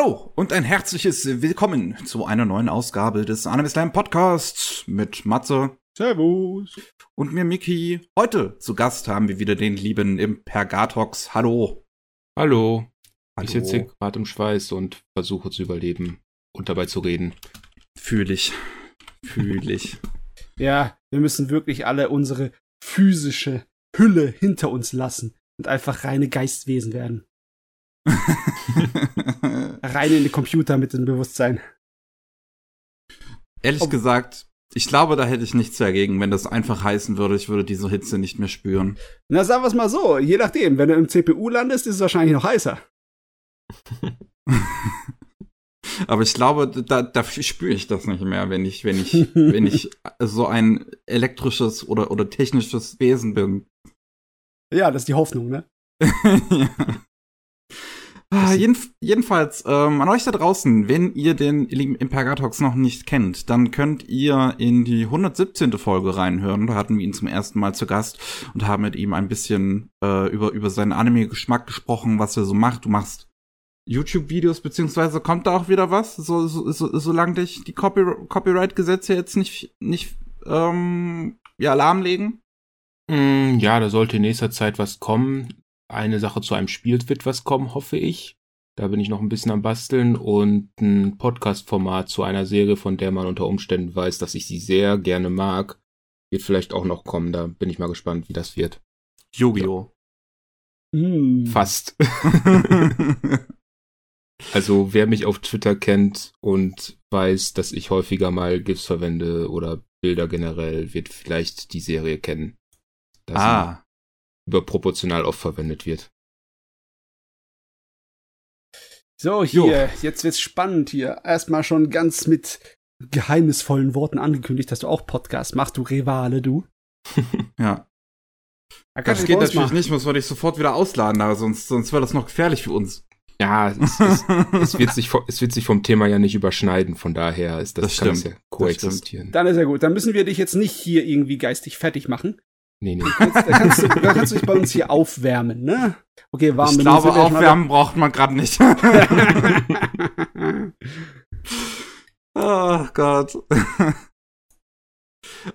Hallo und ein herzliches Willkommen zu einer neuen Ausgabe des Anime Slam Podcasts mit Matze. Servus. Und mir Miki. Heute zu Gast haben wir wieder den lieben Impergatox. Hallo. Hallo. Hallo. Ich sitze gerade im Schweiß und versuche zu überleben und dabei zu reden. Fühl ich. Fühl ich. ja, wir müssen wirklich alle unsere physische Hülle hinter uns lassen und einfach reine Geistwesen werden. Rein in die Computer mit dem Bewusstsein. Ehrlich Ob gesagt, ich glaube, da hätte ich nichts dagegen, wenn das einfach heißen würde, ich würde diese Hitze nicht mehr spüren. Na, sagen wir es mal so, je nachdem, wenn du im CPU landest, ist es wahrscheinlich noch heißer. Aber ich glaube, da, da spüre ich das nicht mehr, wenn ich, wenn ich, wenn ich so ein elektrisches oder, oder technisches Wesen bin. Ja, das ist die Hoffnung, ne? ja. Ah, jeden, jedenfalls, ähm, an euch da draußen, wenn ihr den Impergatox noch nicht kennt, dann könnt ihr in die 117. Folge reinhören. Da hatten wir ihn zum ersten Mal zu Gast und haben mit ihm ein bisschen äh, über, über seinen Anime-Geschmack gesprochen, was er so macht. Du machst YouTube-Videos, beziehungsweise kommt da auch wieder was, so, so, so, solange dich die Copy Copyright-Gesetze jetzt nicht, nicht ähm, ja, lahmlegen? Mm, ja, da sollte in nächster Zeit was kommen. Eine Sache zu einem Spiel wird was kommen, hoffe ich. Da bin ich noch ein bisschen am Basteln und ein Podcast-Format zu einer Serie, von der man unter Umständen weiß, dass ich sie sehr gerne mag, wird vielleicht auch noch kommen. Da bin ich mal gespannt, wie das wird. Yu-Gi-Oh! Mm. Fast. Also wer mich auf Twitter kennt und weiß, dass ich häufiger mal GIFs verwende oder Bilder generell, wird vielleicht die Serie kennen. Da ah. Überproportional oft verwendet wird. So, hier, jo. jetzt wird's spannend hier. Erstmal schon ganz mit geheimnisvollen Worten angekündigt, dass du auch Podcast machst, du Rivale, du. ja. Da das geht natürlich machen. nicht, muss man dich sofort wieder ausladen, aber sonst, sonst wäre das noch gefährlich für uns. Ja, es, es, es, wird sich, es wird sich vom Thema ja nicht überschneiden, von daher ist das, das kann das ja koexistieren. Dann ist ja gut. Dann müssen wir dich jetzt nicht hier irgendwie geistig fertig machen. Nee, nee. Kannst, da, kannst du, da kannst du dich bei uns hier aufwärmen, ne? Okay, warm. Ich glaube, aufwärmen braucht man gerade nicht. oh Gott.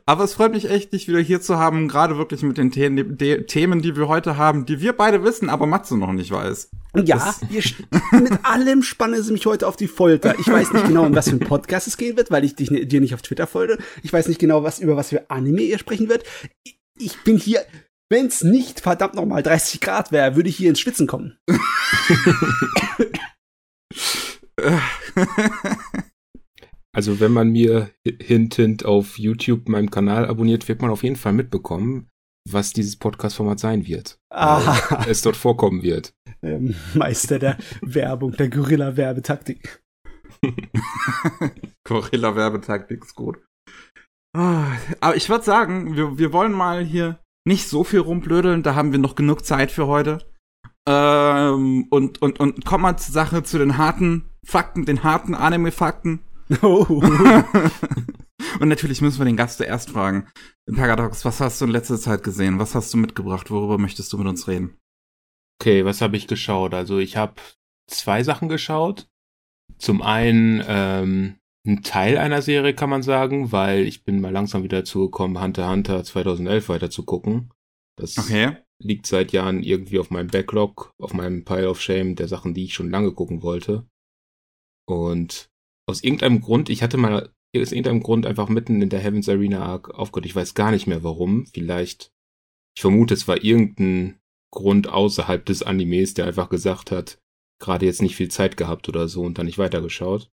Aber es freut mich echt, dich wieder hier zu haben, gerade wirklich mit den The De Themen, die wir heute haben, die wir beide wissen, aber Matze noch nicht weiß. Ja, mit allem spannen sie mich heute auf die Folter. Ich weiß nicht genau, um was für ein Podcast es gehen wird, weil ich dich, dir nicht auf Twitter folge. Ich weiß nicht genau, was über was für Anime ihr sprechen wird. Ich bin hier, wenn es nicht verdammt nochmal 30 Grad wäre, würde ich hier ins Schwitzen kommen. Also wenn man mir hintend auf YouTube meinem Kanal abonniert, wird man auf jeden Fall mitbekommen, was dieses Podcast-Format sein wird. Ah. Es dort vorkommen wird. Ähm, Meister der Werbung, der Gorilla-Werbetaktik. Gorilla-Werbetaktik ist gut. Ah, aber ich würde sagen, wir, wir wollen mal hier nicht so viel rumblödeln, da haben wir noch genug Zeit für heute. Ähm, und, und, und kommen mal zur Sache, zu den harten Fakten, den harten Anime-Fakten. Oh. Und natürlich müssen wir den Gast zuerst fragen. Paradox, was hast du in letzter Zeit gesehen? Was hast du mitgebracht? Worüber möchtest du mit uns reden? Okay, was habe ich geschaut? Also ich habe zwei Sachen geschaut. Zum einen ähm, ein Teil einer Serie kann man sagen, weil ich bin mal langsam wieder dazu gekommen, Hunter Hunter 2011 weiter zu gucken. Das okay. liegt seit Jahren irgendwie auf meinem Backlog, auf meinem Pile of Shame der Sachen, die ich schon lange gucken wollte. Und aus irgendeinem Grund, ich hatte mal aus irgendeinem Grund einfach mitten in der Heavens Arena Arc aufgehört. Ich weiß gar nicht mehr warum. Vielleicht, ich vermute, es war irgendein Grund außerhalb des Animes, der einfach gesagt hat, gerade jetzt nicht viel Zeit gehabt oder so und dann nicht weitergeschaut.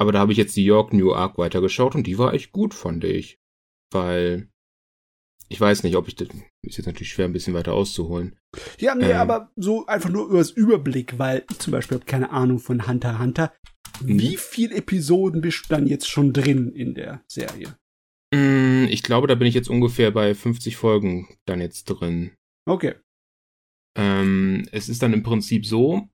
Aber da habe ich jetzt die York New Arc weitergeschaut und die war echt gut, fand ich. Weil ich weiß nicht, ob ich das ist jetzt natürlich schwer, ein bisschen weiter auszuholen. Ja, nee, ähm, aber so einfach nur übers Überblick, weil ich zum Beispiel habe keine Ahnung von Hunter Hunter. Wie mhm. viele Episoden bist du dann jetzt schon drin in der Serie? Mm, ich glaube, da bin ich jetzt ungefähr bei 50 Folgen dann jetzt drin. Okay. Ähm, es ist dann im Prinzip so,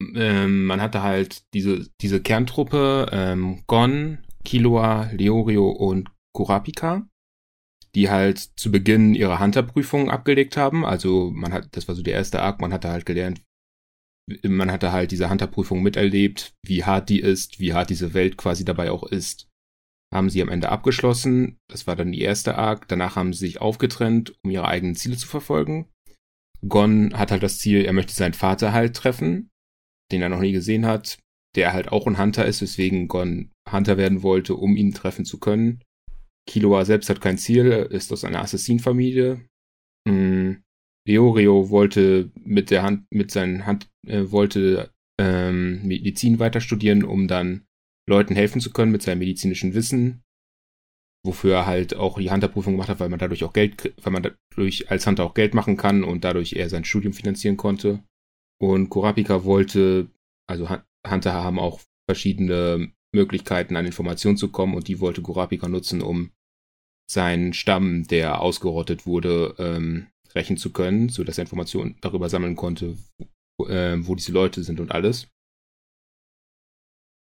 ähm, man hatte halt diese, diese Kerntruppe, ähm, Gon, Killua, Leorio und Kurapika die halt zu Beginn ihre Hunter-Prüfung abgelegt haben. Also man hat, das war so der erste Arc, man hatte halt gelernt, man hatte halt diese Hunter-Prüfung miterlebt, wie hart die ist, wie hart diese Welt quasi dabei auch ist. Haben sie am Ende abgeschlossen. Das war dann die erste Arc. Danach haben sie sich aufgetrennt, um ihre eigenen Ziele zu verfolgen. Gon hat halt das Ziel, er möchte seinen Vater halt treffen, den er noch nie gesehen hat, der halt auch ein Hunter ist, weswegen Gon Hunter werden wollte, um ihn treffen zu können. Killua selbst hat kein Ziel, ist aus einer Assassinenfamilie. Mhm. Leorio wollte mit der Hand, mit seinen Hand, äh, wollte ähm, Medizin weiter studieren, um dann Leuten helfen zu können mit seinem medizinischen Wissen. Wofür er halt auch die Hunter-Prüfung gemacht hat, weil man dadurch auch Geld, weil man dadurch als Hunter auch Geld machen kann und dadurch er sein Studium finanzieren konnte. Und Kurapika wollte, also Hunter haben auch verschiedene Möglichkeiten an Informationen zu kommen und die wollte Kurapika nutzen, um seinen Stamm, der ausgerottet wurde, ähm, rächen zu können, sodass er Informationen darüber sammeln konnte, wo, äh, wo diese Leute sind und alles.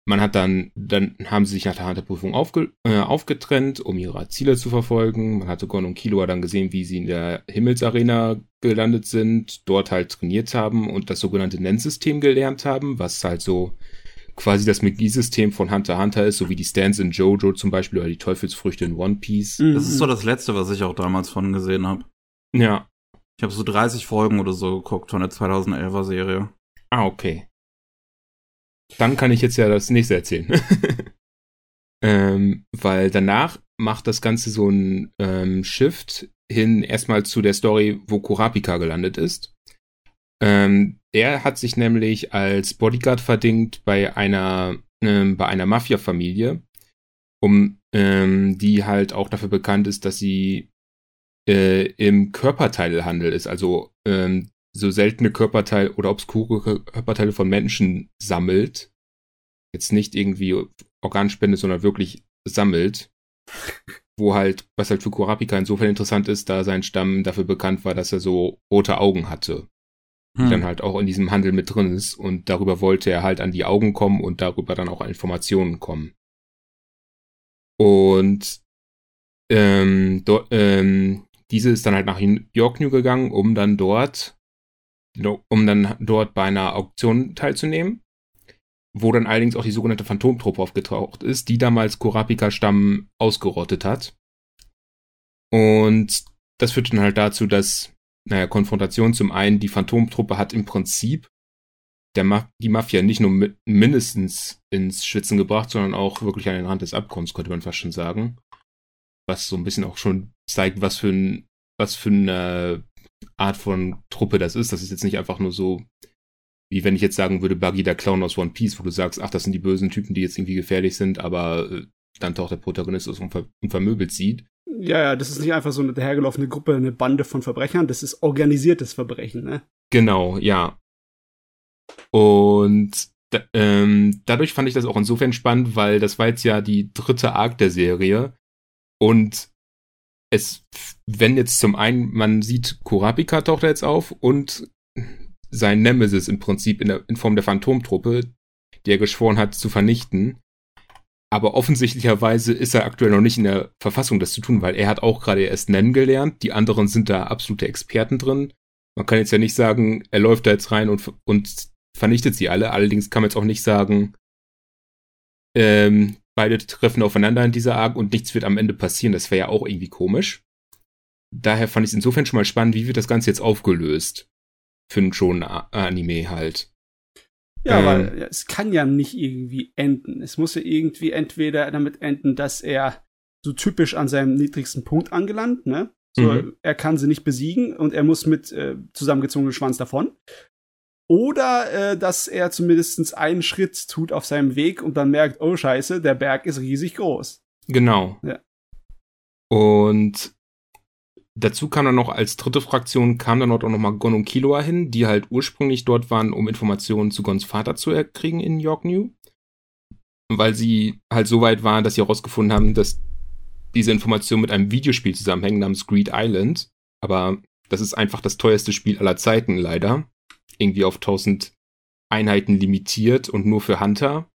Man hat dann, dann haben sie sich nach der Hunter-Prüfung aufge, äh, aufgetrennt, um ihre Ziele zu verfolgen. Man hatte Gon und Killua dann gesehen, wie sie in der Himmelsarena gelandet sind, dort halt trainiert haben und das sogenannte Nennsystem gelernt haben, was halt so quasi das Magie-System von Hunter Hunter ist, so wie die Stands in Jojo zum Beispiel oder die Teufelsfrüchte in One Piece. Das ist so das Letzte, was ich auch damals von gesehen habe. Ja. Ich habe so 30 Folgen oder so geguckt von der 2011er Serie. Ah, okay. Dann kann ich jetzt ja das nächste erzählen. ähm, weil danach macht das Ganze so ein ähm, Shift hin erstmal zu der Story, wo Kurapika gelandet ist. Ähm, er hat sich nämlich als Bodyguard verdingt bei einer, ähm, bei einer Mafia-Familie, um ähm, die halt auch dafür bekannt ist, dass sie äh, im Körperteilhandel ist, also ähm, so seltene Körperteile oder obskure Körperteile von Menschen sammelt. Jetzt nicht irgendwie Organspende, sondern wirklich sammelt. Wo halt, was halt für Kurapika insofern interessant ist, da sein Stamm dafür bekannt war, dass er so rote Augen hatte hm. die dann halt auch in diesem Handel mit drin ist. Und darüber wollte er halt an die Augen kommen und darüber dann auch an Informationen kommen. Und ähm, do, ähm, diese ist dann halt nach York New gegangen, um dann dort, um dann dort bei einer Auktion teilzunehmen, wo dann allerdings auch die sogenannte Phantomtruppe aufgetaucht ist, die damals Kurapika-Stamm ausgerottet hat. Und das führte dann halt dazu, dass naja, Konfrontation. Zum einen, die Phantomtruppe hat im Prinzip Ma die Mafia nicht nur mindestens ins Schwitzen gebracht, sondern auch wirklich an den Rand des Abgrunds, könnte man fast schon sagen. Was so ein bisschen auch schon zeigt, was für ein, was für eine Art von Truppe das ist. Das ist jetzt nicht einfach nur so, wie wenn ich jetzt sagen würde, Buggy der Clown aus One Piece, wo du sagst, ach, das sind die bösen Typen, die jetzt irgendwie gefährlich sind, aber äh, dann taucht der Protagonist aus und, ver und vermöbelt sieht. Ja, ja, das ist nicht einfach so eine dahergelaufene Gruppe, eine Bande von Verbrechern, das ist organisiertes Verbrechen, ne? Genau, ja. Und da, ähm, dadurch fand ich das auch insofern spannend, weil das war jetzt ja die dritte Arc der Serie. Und es, wenn jetzt zum einen, man sieht, Kurapika taucht jetzt auf und sein Nemesis im Prinzip in, der, in Form der Phantomtruppe, die er geschworen hat zu vernichten. Aber offensichtlicherweise ist er aktuell noch nicht in der Verfassung, das zu tun, weil er hat auch gerade erst nennen gelernt. Die anderen sind da absolute Experten drin. Man kann jetzt ja nicht sagen, er läuft da jetzt rein und, und vernichtet sie alle. Allerdings kann man jetzt auch nicht sagen, ähm, beide treffen aufeinander in dieser Arc und nichts wird am Ende passieren. Das wäre ja auch irgendwie komisch. Daher fand ich es insofern schon mal spannend, wie wird das Ganze jetzt aufgelöst? Für einen schon Anime halt. Ja, ähm, weil es kann ja nicht irgendwie enden. Es muss ja irgendwie entweder damit enden, dass er so typisch an seinem niedrigsten Punkt angelangt, ne? So, mhm. er kann sie nicht besiegen und er muss mit äh, zusammengezogenem Schwanz davon. Oder äh, dass er zumindest einen Schritt tut auf seinem Weg und dann merkt, oh scheiße, der Berg ist riesig groß. Genau. Ja. Und Dazu kam dann noch als dritte Fraktion, kam dann dort auch nochmal Gon und Killua hin, die halt ursprünglich dort waren, um Informationen zu Gons Vater zu erkriegen in York New. Weil sie halt so weit waren, dass sie herausgefunden haben, dass diese Informationen mit einem Videospiel zusammenhängen namens Greed Island. Aber das ist einfach das teuerste Spiel aller Zeiten, leider. Irgendwie auf 1000 Einheiten limitiert und nur für Hunter.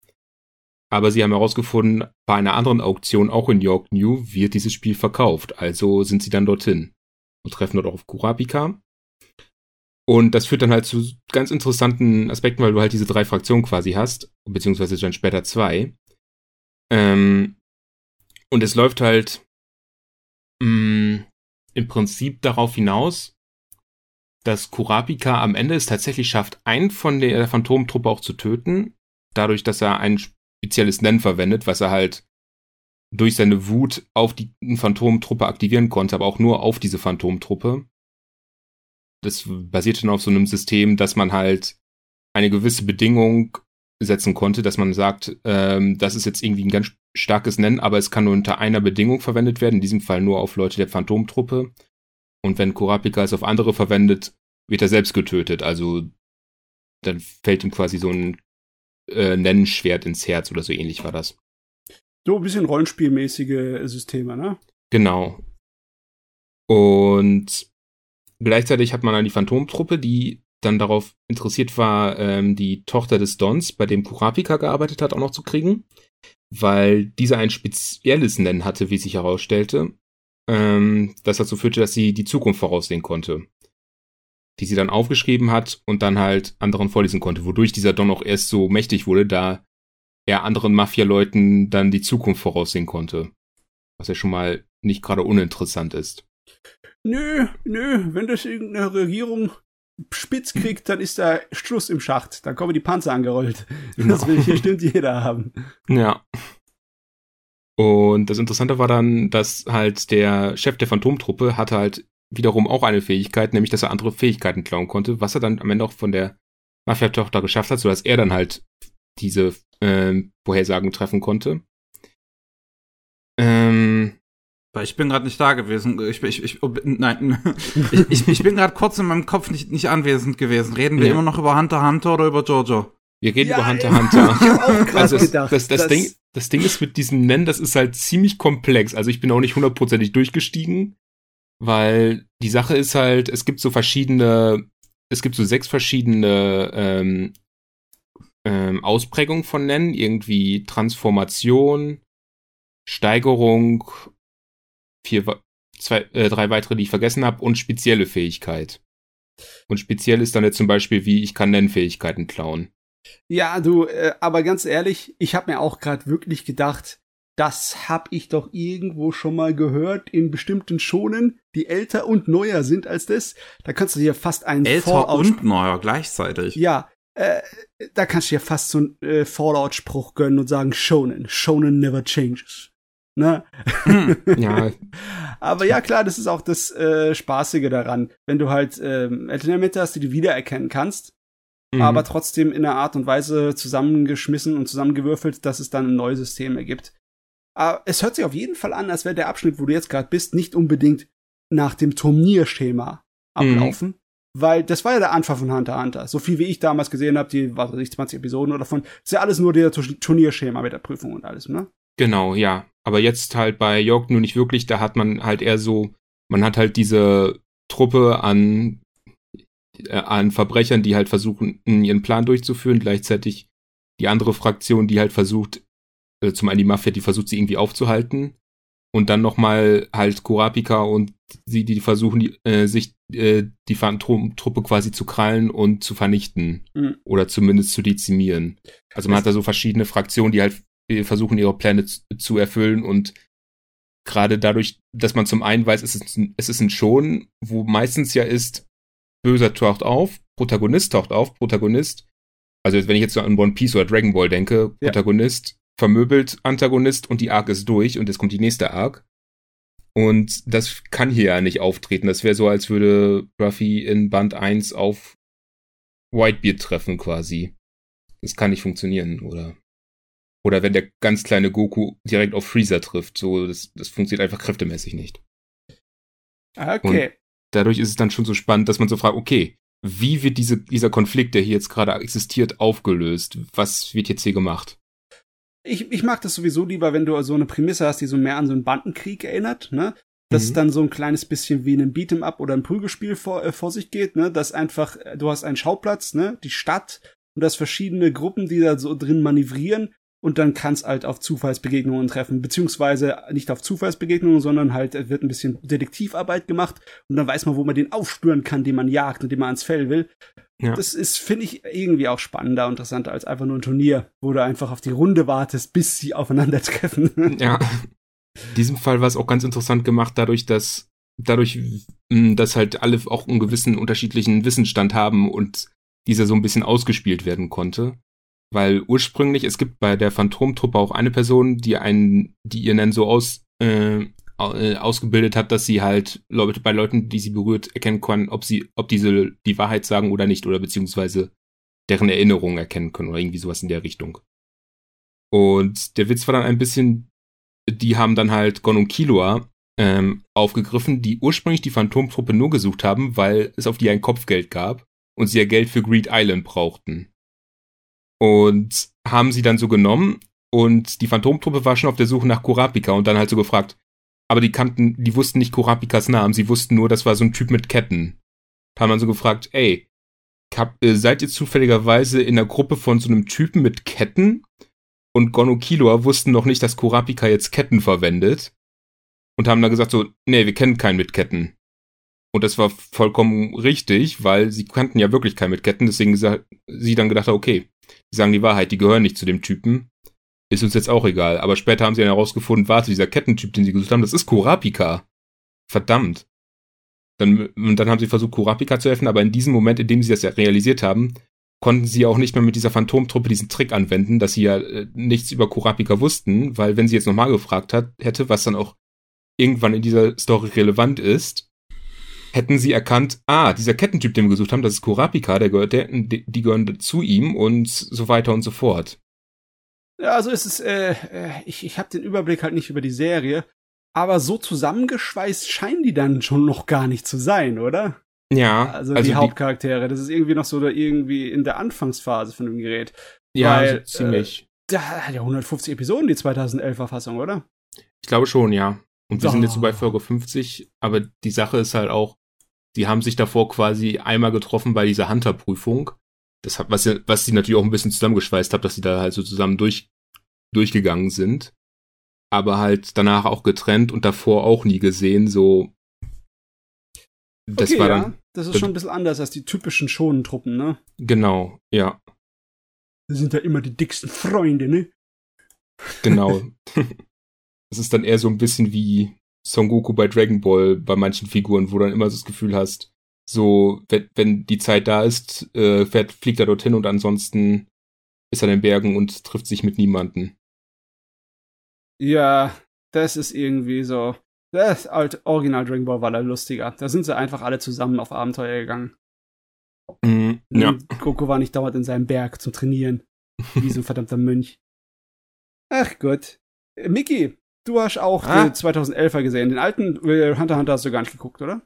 Aber sie haben herausgefunden, bei einer anderen Auktion, auch in York New, wird dieses Spiel verkauft. Also sind sie dann dorthin und treffen dort auch auf Kurapika. Und das führt dann halt zu ganz interessanten Aspekten, weil du halt diese drei Fraktionen quasi hast, beziehungsweise dann später zwei. Ähm, und es läuft halt mh, mm, im Prinzip darauf hinaus, dass Kurapika am Ende es tatsächlich schafft, einen von der Phantomtruppe auch zu töten, dadurch, dass er ein spezielles Nennen verwendet, was er halt durch seine Wut auf die Phantomtruppe aktivieren konnte, aber auch nur auf diese Phantomtruppe. Das basiert dann auf so einem System, dass man halt eine gewisse Bedingung setzen konnte, dass man sagt, ähm, das ist jetzt irgendwie ein ganz starkes Nennen, aber es kann nur unter einer Bedingung verwendet werden, in diesem Fall nur auf Leute der Phantomtruppe. Und wenn Kurapika es auf andere verwendet, wird er selbst getötet. Also dann fällt ihm quasi so ein äh, Nennenschwert ins Herz oder so ähnlich war das. So ein bisschen rollenspielmäßige Systeme, ne? Genau. Und gleichzeitig hat man dann die Phantomtruppe, die dann darauf interessiert war, ähm, die Tochter des Dons, bei dem Kurapika gearbeitet hat, auch noch zu kriegen, weil dieser ein spezielles Nennen hatte, wie sich herausstellte, ähm, das dazu führte, dass sie die Zukunft voraussehen konnte. Die sie dann aufgeschrieben hat und dann halt anderen vorlesen konnte, wodurch dieser Don auch erst so mächtig wurde, da er anderen Mafia-Leuten dann die Zukunft voraussehen konnte. Was ja schon mal nicht gerade uninteressant ist. Nö, nö, wenn das irgendeine Regierung spitz kriegt, dann ist da Schluss im Schacht. Dann kommen die Panzer angerollt. Genau. Das will hier stimmt jeder haben. Ja. Und das Interessante war dann, dass halt der Chef der Phantomtruppe hatte halt wiederum auch eine Fähigkeit, nämlich dass er andere Fähigkeiten klauen konnte, was er dann am Ende auch von der Mafia-Tochter geschafft hat, sodass er dann halt diese äh, Vorhersagen treffen konnte. Ähm, weil ich bin gerade nicht da gewesen. Ich, ich, ich oh, nein, ich, ich, ich bin gerade kurz in meinem Kopf nicht, nicht anwesend gewesen. Reden wir ja. immer noch über Hunter Hunter oder über Jojo? Wir reden ja, über Hunter Hunter. Ich hab auch also das, gedacht, das, das, das, Ding, das Ding ist mit diesem Nennen, das ist halt ziemlich komplex. Also ich bin auch nicht hundertprozentig durchgestiegen, weil die Sache ist halt, es gibt so verschiedene, es gibt so sechs verschiedene ähm, ähm, Ausprägungen von Nennen, irgendwie Transformation, Steigerung, vier, zwei, äh, drei weitere, die ich vergessen habe, und spezielle Fähigkeit. Und speziell ist dann jetzt zum Beispiel, wie ich kann Nennfähigkeiten klauen. Ja, du, äh, aber ganz ehrlich, ich habe mir auch gerade wirklich gedacht, das hab ich doch irgendwo schon mal gehört in bestimmten Schonen, die älter und neuer sind als das. Da kannst du dir fast einen älter Fallout und neuer gleichzeitig. Ja, äh, da kannst du dir fast so einen äh, Fallout-Spruch gönnen und sagen Shonen, Shonen never changes. Ne? Hm, ja. Aber ja, klar, das ist auch das äh, Spaßige daran, wenn du halt ähm, Elemente hast, die du wiedererkennen kannst, mhm. aber trotzdem in einer Art und Weise zusammengeschmissen und zusammengewürfelt, dass es dann ein neues System ergibt. Aber es hört sich auf jeden Fall an, als wäre der Abschnitt, wo du jetzt gerade bist, nicht unbedingt nach dem Turnierschema ablaufen. Mhm. Weil das war ja der Anfang von Hunter x Hunter. So viel wie ich damals gesehen habe, die, was weiß ich, 20 Episoden oder von, ist ja alles nur der Turnierschema mit der Prüfung und alles, ne? Genau, ja. Aber jetzt halt bei York nur nicht wirklich, da hat man halt eher so, man hat halt diese Truppe an, an Verbrechern, die halt versuchen, ihren Plan durchzuführen, gleichzeitig die andere Fraktion, die halt versucht, äh, zum einen die Mafia, die versucht, sie irgendwie aufzuhalten. Und dann nochmal halt Kurapika und sie, die versuchen, die, äh, sich äh, die Phantom-Truppe quasi zu krallen und zu vernichten. Mhm. Oder zumindest zu dezimieren. Also man das hat da so verschiedene Fraktionen, die halt versuchen, ihre Pläne zu erfüllen und gerade dadurch, dass man zum einen weiß, es ist, ein, es ist ein Schon, wo meistens ja ist, Böser taucht auf, Protagonist taucht auf, Protagonist, also wenn ich jetzt so an One Piece oder Dragon Ball denke, ja. Protagonist vermöbelt Antagonist und die Arc ist durch und jetzt kommt die nächste Arc. Und das kann hier ja nicht auftreten. Das wäre so, als würde Ruffy in Band 1 auf Whitebeard treffen quasi. Das kann nicht funktionieren, oder? Oder wenn der ganz kleine Goku direkt auf Freezer trifft. So, das, das funktioniert einfach kräftemäßig nicht. Okay. Dadurch ist es dann schon so spannend, dass man so fragt, okay, wie wird diese, dieser Konflikt, der hier jetzt gerade existiert, aufgelöst? Was wird jetzt hier gemacht? Ich, ich mag das sowieso lieber, wenn du so eine Prämisse hast, die so mehr an so einen Bandenkrieg erinnert, ne? Dass mhm. dann so ein kleines bisschen wie ein Beat'em Up oder ein Prügelspiel vor, äh, vor sich geht, ne? Dass einfach, du hast einen Schauplatz, ne? Die Stadt und das verschiedene Gruppen, die da so drin manövrieren und dann kann es halt auf Zufallsbegegnungen treffen, beziehungsweise nicht auf Zufallsbegegnungen, sondern halt es wird ein bisschen Detektivarbeit gemacht und dann weiß man, wo man den aufspüren kann, den man jagt und den man ans Fell will. Ja. Das ist, finde ich, irgendwie auch spannender und interessanter als einfach nur ein Turnier, wo du einfach auf die Runde wartest, bis sie aufeinandertreffen. Ja. In diesem Fall war es auch ganz interessant gemacht, dadurch, dass dadurch, hm, dass halt alle auch einen gewissen unterschiedlichen Wissensstand haben und dieser so ein bisschen ausgespielt werden konnte. Weil ursprünglich, es gibt bei der Phantomtruppe auch eine Person, die einen, die ihr dann so aus, äh, äh, ausgebildet hat, dass sie halt Leute, bei Leuten, die sie berührt, erkennen kann, ob sie, ob diese die Wahrheit sagen oder nicht, oder beziehungsweise deren Erinnerungen erkennen können oder irgendwie sowas in der Richtung. Und der Witz war dann ein bisschen, die haben dann halt Gon und Killua ähm, aufgegriffen, die ursprünglich die Phantomtruppe nur gesucht haben, weil es auf die ein Kopfgeld gab und sie ja Geld für Greed Island brauchten. Und haben sie dann so genommen und die Phantomtruppe war schon auf der Suche nach Kurapika und dann halt so gefragt, aber die kannten, die wussten nicht Kurapikas Namen, sie wussten nur, das war so ein Typ mit Ketten. Da haben dann so gefragt, ey, hab, äh, seid ihr zufälligerweise in der Gruppe von so einem Typen mit Ketten? Und Gon und Killua wussten noch nicht, dass Kurapika jetzt Ketten verwendet. Und haben dann gesagt so, nee, wir kennen keinen mit Ketten. Und das war vollkommen richtig, weil sie kannten ja wirklich keinen mit Ketten, deswegen sie dann gedacht, okay, die sagen die Wahrheit, die gehören nicht zu dem Typen. Ist uns jetzt auch egal. Aber später haben sie dann herausgefunden, warte, dieser Kettentyp, den sie gesucht haben, das ist Kurapika. Verdammt. Dann, und dann haben sie versucht, Kurapika zu helfen, aber in diesem Moment, in dem sie das ja realisiert haben, konnten sie auch nicht mehr mit dieser Phantomtruppe diesen Trick anwenden, dass sie ja äh, nichts über Kurapika wussten, weil wenn sie jetzt nochmal gefragt hat, hätte, was dann auch irgendwann in dieser Story relevant ist, hätten sie erkannt, ah, dieser Kettentyp, den wir gesucht haben, das ist Kurapika, der gehört, der, die gehören zu ihm und so weiter und so fort. Ja, also es ist, äh, äh ich, ich habe den Überblick halt nicht über die Serie, aber so zusammengeschweißt scheinen die dann schon noch gar nicht zu sein, oder? Ja. Also, also die Hauptcharaktere, das ist irgendwie noch so da irgendwie in der Anfangsphase von dem Gerät. Ja, Weil, also ziemlich. Äh, der hat ja 150 Episoden, die 2011er Fassung, oder? Ich glaube schon, ja. Und wir oh. sind jetzt so bei Folge 50, aber die Sache ist halt auch, die haben sich davor quasi einmal getroffen bei dieser Hunter-Prüfung. Das hat, was, was sie natürlich auch ein bisschen zusammengeschweißt hat, dass sie da halt so zusammen durch, durchgegangen sind. Aber halt danach auch getrennt und davor auch nie gesehen, so. Das okay, war dann. Ja. Das ist schon ein bisschen anders als die typischen Schonentruppen, ne? Genau, ja. Das sind ja immer die dicksten Freunde, ne? Genau. das ist dann eher so ein bisschen wie Son Goku bei Dragon Ball bei manchen Figuren, wo du dann immer so das Gefühl hast, so, wenn, wenn die Zeit da ist, äh, fährt, fliegt er dorthin und ansonsten ist er in den Bergen und trifft sich mit niemanden. Ja, das ist irgendwie so. Das alte Original Dragon Ball war da lustiger. Da sind sie einfach alle zusammen auf Abenteuer gegangen. Mm, ja. Goku war nicht dauernd in seinem Berg zum Trainieren. Wie so ein verdammter Mönch. Ach Gott. Äh, Mickey, Du hast auch ah. 2011er gesehen. Den alten äh, Hunter Hunter hast du gar nicht geguckt, oder?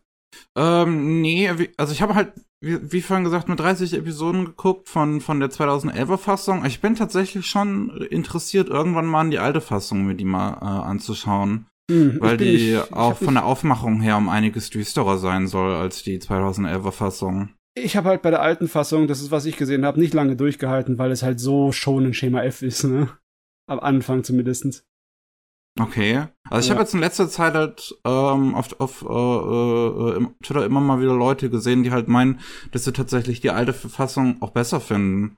Ähm, nee, also ich habe halt, wie, wie vorhin gesagt, nur 30 Episoden geguckt von, von der 2011er Fassung. Ich bin tatsächlich schon interessiert, irgendwann mal in die alte Fassung mir die mal äh, anzuschauen. Hm, weil die nicht, auch von der Aufmachung her um einiges düsterer sein soll als die 2011er Fassung. Ich habe halt bei der alten Fassung, das ist was ich gesehen habe, nicht lange durchgehalten, weil es halt so schon ein Schema F ist, ne? Am Anfang zumindestens. Okay. Also ich ja. habe jetzt in letzter Zeit halt ähm, auf, auf äh, äh, im Twitter immer mal wieder Leute gesehen, die halt meinen, dass sie tatsächlich die alte Verfassung auch besser finden.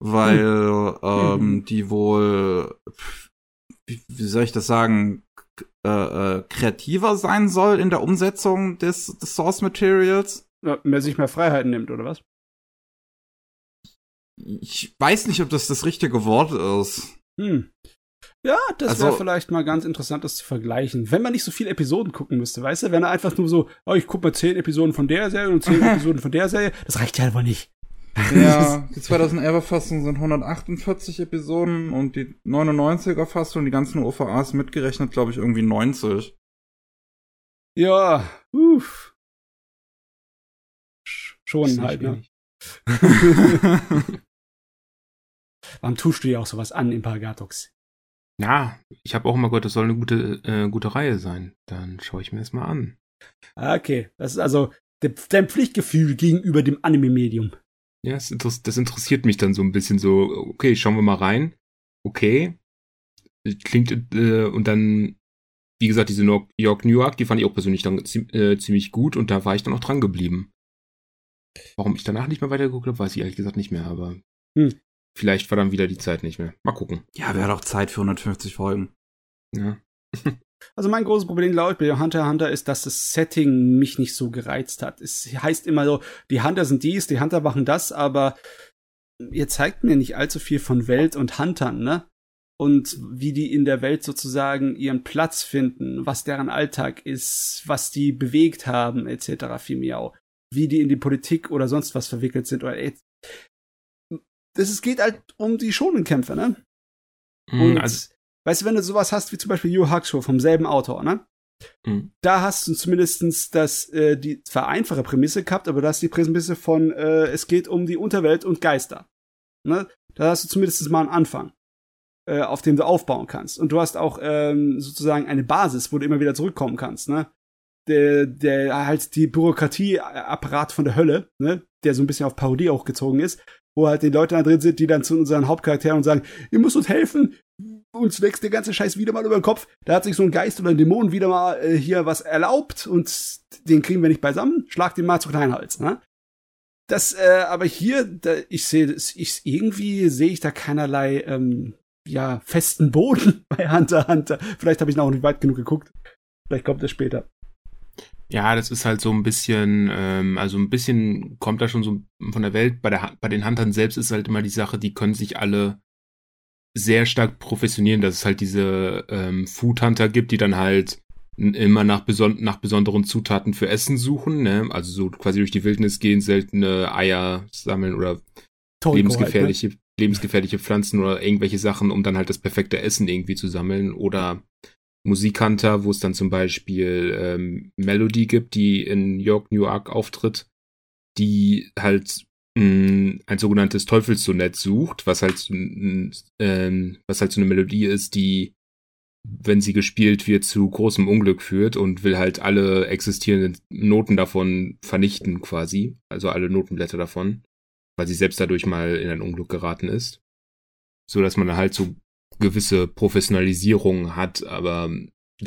Weil hm. ähm, mhm. die wohl, wie, wie soll ich das sagen, äh, äh, kreativer sein soll in der Umsetzung des, des Source Materials. Ja, mehr sich mehr Freiheiten nimmt, oder was? Ich weiß nicht, ob das das richtige Wort ist. Hm. Ja, das also, wäre vielleicht mal ganz interessant, das zu vergleichen. Wenn man nicht so viele Episoden gucken müsste, weißt du? Wenn er einfach nur so, oh, ich gucke mal zehn Episoden von der Serie und zehn Episoden von der Serie, das reicht ja wohl nicht. Ja, die 2011er Fassung sind 148 Episoden und die 99er Fassung, die ganzen OVAs mitgerechnet, glaube ich, irgendwie 90. Ja, uff. Schon halt, ne? Warum tust du dir auch sowas an, Impergatox? Ja, ich habe auch immer gehört, das soll eine gute, äh, gute Reihe sein. Dann schaue ich mir das mal an. Okay, das ist also dein Pflichtgefühl gegenüber dem Anime-Medium. Ja, das, das, interessiert mich dann so ein bisschen so, okay, schauen wir mal rein. Okay, klingt, äh, und dann, wie gesagt, diese New York New York, die fand ich auch persönlich dann äh, ziemlich gut und da war ich dann auch dran geblieben. Warum ich danach nicht mehr weitergeguckt habe, weiß ich ehrlich gesagt nicht mehr, aber hm. Vielleicht war dann wieder die Zeit nicht mehr. Mal gucken. Ja, wäre doch Zeit für 150 Folgen. Ja. Also mein großes Problem, glaube ich, bei Hunter x Hunter ist, dass das Setting mich nicht so gereizt hat. Es heißt immer so, die Hunter sind dies, die Hunter machen das, aber ihr zeigt mir nicht allzu viel von Welt und Huntern, ne? Und wie die in der Welt sozusagen ihren Platz finden, was deren Alltag ist, was die bewegt haben, etc. Vielmehr Wie die in die Politik oder sonst was verwickelt sind oder das, es geht halt um die Schonenkämpfe, ne? Mhm, und also Weißt du, wenn du sowas hast wie zum Beispiel Yu Hakusho vom selben Autor, ne? Mhm. Da hast du zumindestens das, äh, die zwar einfache Prämisse gehabt, aber da hast du die Prämisse von, äh, es geht um die Unterwelt und Geister. Ne? Da hast du zumindest mal einen Anfang, äh, auf dem du aufbauen kannst. Und du hast auch ähm, sozusagen eine Basis, wo du immer wieder zurückkommen kannst, ne? Der, der halt die Bürokratieapparat von der Hölle, ne? der so ein bisschen auf Parodie auch gezogen ist, wo halt die Leute da drin sind, die dann zu unseren Hauptcharakteren und sagen, ihr müsst uns helfen, uns wächst der ganze Scheiß wieder mal über den Kopf. Da hat sich so ein Geist oder ein Dämon wieder mal äh, hier was erlaubt und den kriegen wir nicht beisammen. Schlag den mal zu Kleinhals, ne? Das, äh, aber hier, da, ich sehe, ich irgendwie sehe ich da keinerlei ähm, ja festen Boden bei Hunter Hunter. Vielleicht habe ich noch nicht weit genug geguckt. Vielleicht kommt das später. Ja, das ist halt so ein bisschen, ähm, also ein bisschen kommt da schon so von der Welt. Bei, der, bei den Huntern selbst ist halt immer die Sache, die können sich alle sehr stark professionieren, dass es halt diese ähm, Food Hunter gibt, die dann halt immer nach, beson nach besonderen Zutaten für Essen suchen, ne? Also so quasi durch die Wildnis gehen, seltene Eier sammeln oder lebensgefährliche, halt, ne? lebensgefährliche Pflanzen oder irgendwelche Sachen, um dann halt das perfekte Essen irgendwie zu sammeln. Oder Musikhunter, wo es dann zum Beispiel ähm, Melody gibt, die in York, New York auftritt, die halt ein sogenanntes Teufelssonett sucht, was halt, ähm, was halt so eine Melodie ist, die, wenn sie gespielt wird, zu großem Unglück führt und will halt alle existierenden Noten davon vernichten quasi, also alle Notenblätter davon, weil sie selbst dadurch mal in ein Unglück geraten ist. So dass man halt so gewisse Professionalisierung hat, aber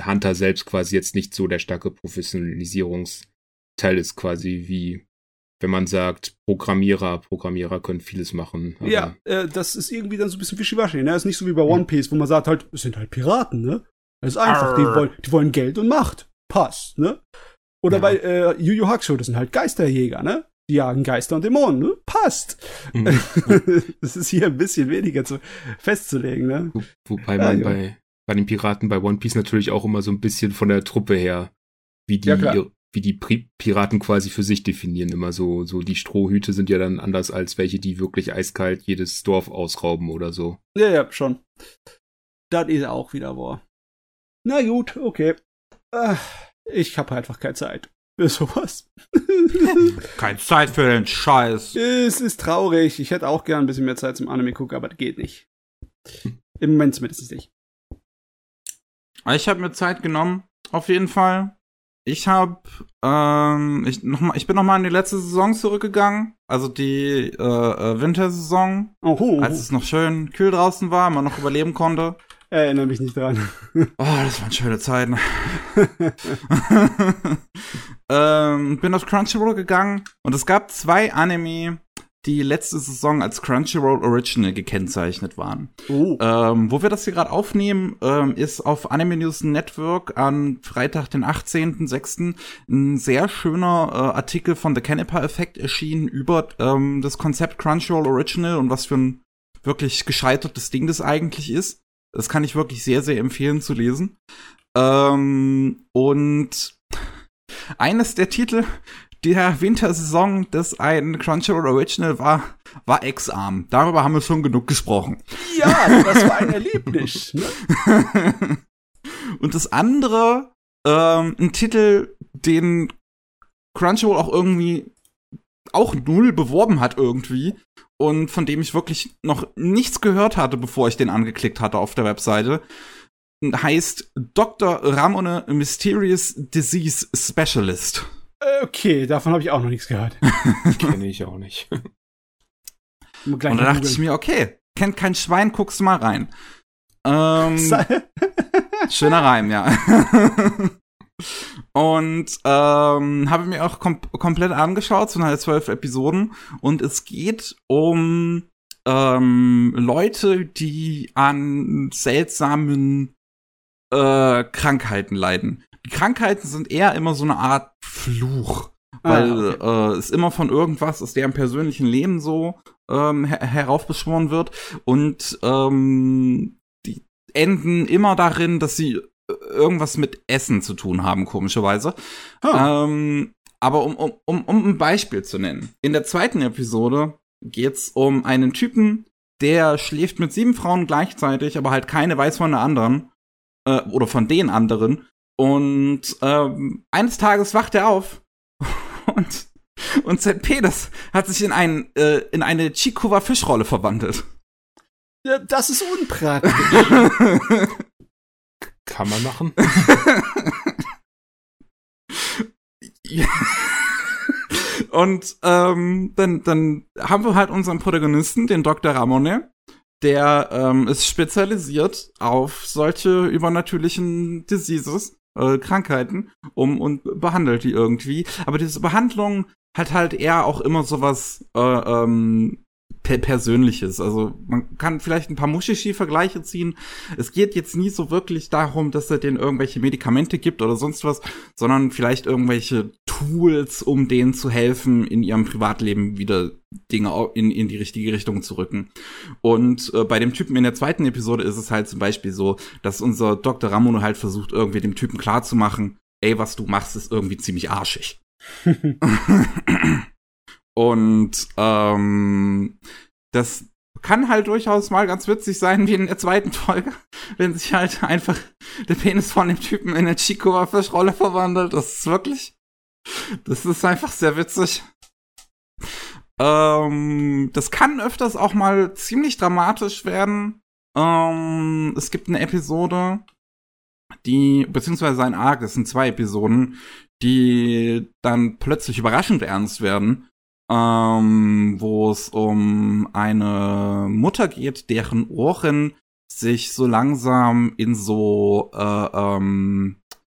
Hunter selbst quasi jetzt nicht so der starke Professionalisierungsteil ist quasi wie wenn man sagt, Programmierer, Programmierer können vieles machen. Ja, äh, das ist irgendwie dann so ein bisschen wischiwaschi, ne? Das ist nicht so wie bei One Piece, wo man sagt halt, es sind halt Piraten, ne? Das ist einfach, die wollen, die wollen Geld und Macht. Passt, ne? Oder ja. bei äh, Yu Yu Hakusho, das sind halt Geisterjäger, ne? Die jagen Geister und Dämonen, ne? Passt. Mhm. das ist hier ein bisschen weniger zu, festzulegen, ne? Wo, wobei man ja. bei, bei den Piraten bei One Piece natürlich auch immer so ein bisschen von der Truppe her, wie die ja, wie die Piraten quasi für sich definieren. Immer so, so die Strohhüte sind ja dann anders als welche, die wirklich eiskalt jedes Dorf ausrauben oder so. Ja, ja, schon. Das ist auch wieder wahr. Na gut, okay. Äh, ich habe einfach keine Zeit sowas. keine Zeit für den Scheiß. Es ist traurig. Ich hätte auch gern ein bisschen mehr Zeit zum Anime gucken, aber das geht nicht. Im Moment zumindest nicht. Ich habe mir Zeit genommen, auf jeden Fall. Ich habe, ähm, ich, noch mal, ich bin noch mal in die letzte Saison zurückgegangen, also die äh, äh Wintersaison, Oho. als es noch schön kühl draußen war, man noch überleben konnte. Erinnere mich nicht dran. oh, das waren schöne Zeiten. ähm, bin auf Crunchyroll gegangen und es gab zwei Anime, die letzte Saison als Crunchyroll Original gekennzeichnet waren. Oh. Ähm, wo wir das hier gerade aufnehmen, ähm, ist auf Anime News Network am Freitag, den 18.06. ein sehr schöner äh, Artikel von The Canepa Effect erschienen über ähm, das Konzept Crunchyroll Original und was für ein wirklich gescheitertes Ding das eigentlich ist. Das kann ich wirklich sehr, sehr empfehlen zu lesen. Ähm, und eines der Titel, der Wintersaison des ein Crunchyroll Original war, war Ex-Arm. Darüber haben wir schon genug gesprochen. Ja, das war ein Erlebnis. Ne? Und das andere, ähm, ein Titel, den Crunchyroll auch irgendwie auch null beworben hat irgendwie und von dem ich wirklich noch nichts gehört hatte, bevor ich den angeklickt hatte auf der Webseite, heißt Dr. Ramone Mysterious Disease Specialist. Okay, davon habe ich auch noch nichts gehört. Kenne ich auch nicht. Und da dachte ich mir, okay, kennt kein Schwein, guckst du mal rein. Ähm, schöner Reim, ja. Und ähm, habe mir auch kom komplett angeschaut, so halt zwölf Episoden. Und es geht um ähm, Leute, die an seltsamen äh, Krankheiten leiden. Die Krankheiten sind eher immer so eine Art Fluch, weil ah, okay. äh, es immer von irgendwas aus deren persönlichen Leben so ähm, her heraufbeschworen wird und ähm, die enden immer darin, dass sie irgendwas mit Essen zu tun haben, komischerweise. Huh. Ähm, aber um, um, um, um ein Beispiel zu nennen. In der zweiten Episode geht's um einen Typen, der schläft mit sieben Frauen gleichzeitig, aber halt keine weiß von der anderen. Äh, oder von den anderen. Und ähm, eines Tages wacht er auf und, und sein Penis hat sich in, ein, äh, in eine Chikova Fischrolle verwandelt. Ja, das ist unpraktisch. Kann man machen. ja. Und ähm, dann, dann haben wir halt unseren Protagonisten, den Dr. Ramone, der ähm, ist spezialisiert auf solche übernatürlichen Diseases, äh, Krankheiten, um und behandelt die irgendwie. Aber diese Behandlung hat halt eher auch immer sowas äh, ähm, per Persönliches. Also man kann vielleicht ein paar Mushishi-Vergleiche ziehen. Es geht jetzt nie so wirklich darum, dass er denen irgendwelche Medikamente gibt oder sonst was, sondern vielleicht irgendwelche Tools, um denen zu helfen, in ihrem Privatleben wieder Dinge in, in die richtige Richtung zu rücken. Und äh, bei dem Typen in der zweiten Episode ist es halt zum Beispiel so, dass unser Dr. Ramono halt versucht, irgendwie dem Typen klarzumachen, ey, was du machst, ist irgendwie ziemlich arschig. Und ähm, das kann halt durchaus mal ganz witzig sein, wie in der zweiten Folge, wenn sich halt einfach der Penis von dem Typen in eine Chico-Fischrolle verwandelt. Das ist wirklich, das ist einfach sehr witzig. Ähm, das kann öfters auch mal ziemlich dramatisch werden. Ähm, es gibt eine Episode, die, beziehungsweise ein Arc, es sind zwei Episoden, die dann plötzlich überraschend ernst werden ähm, wo es um eine Mutter geht, deren Ohren sich so langsam in so, äh, ähm,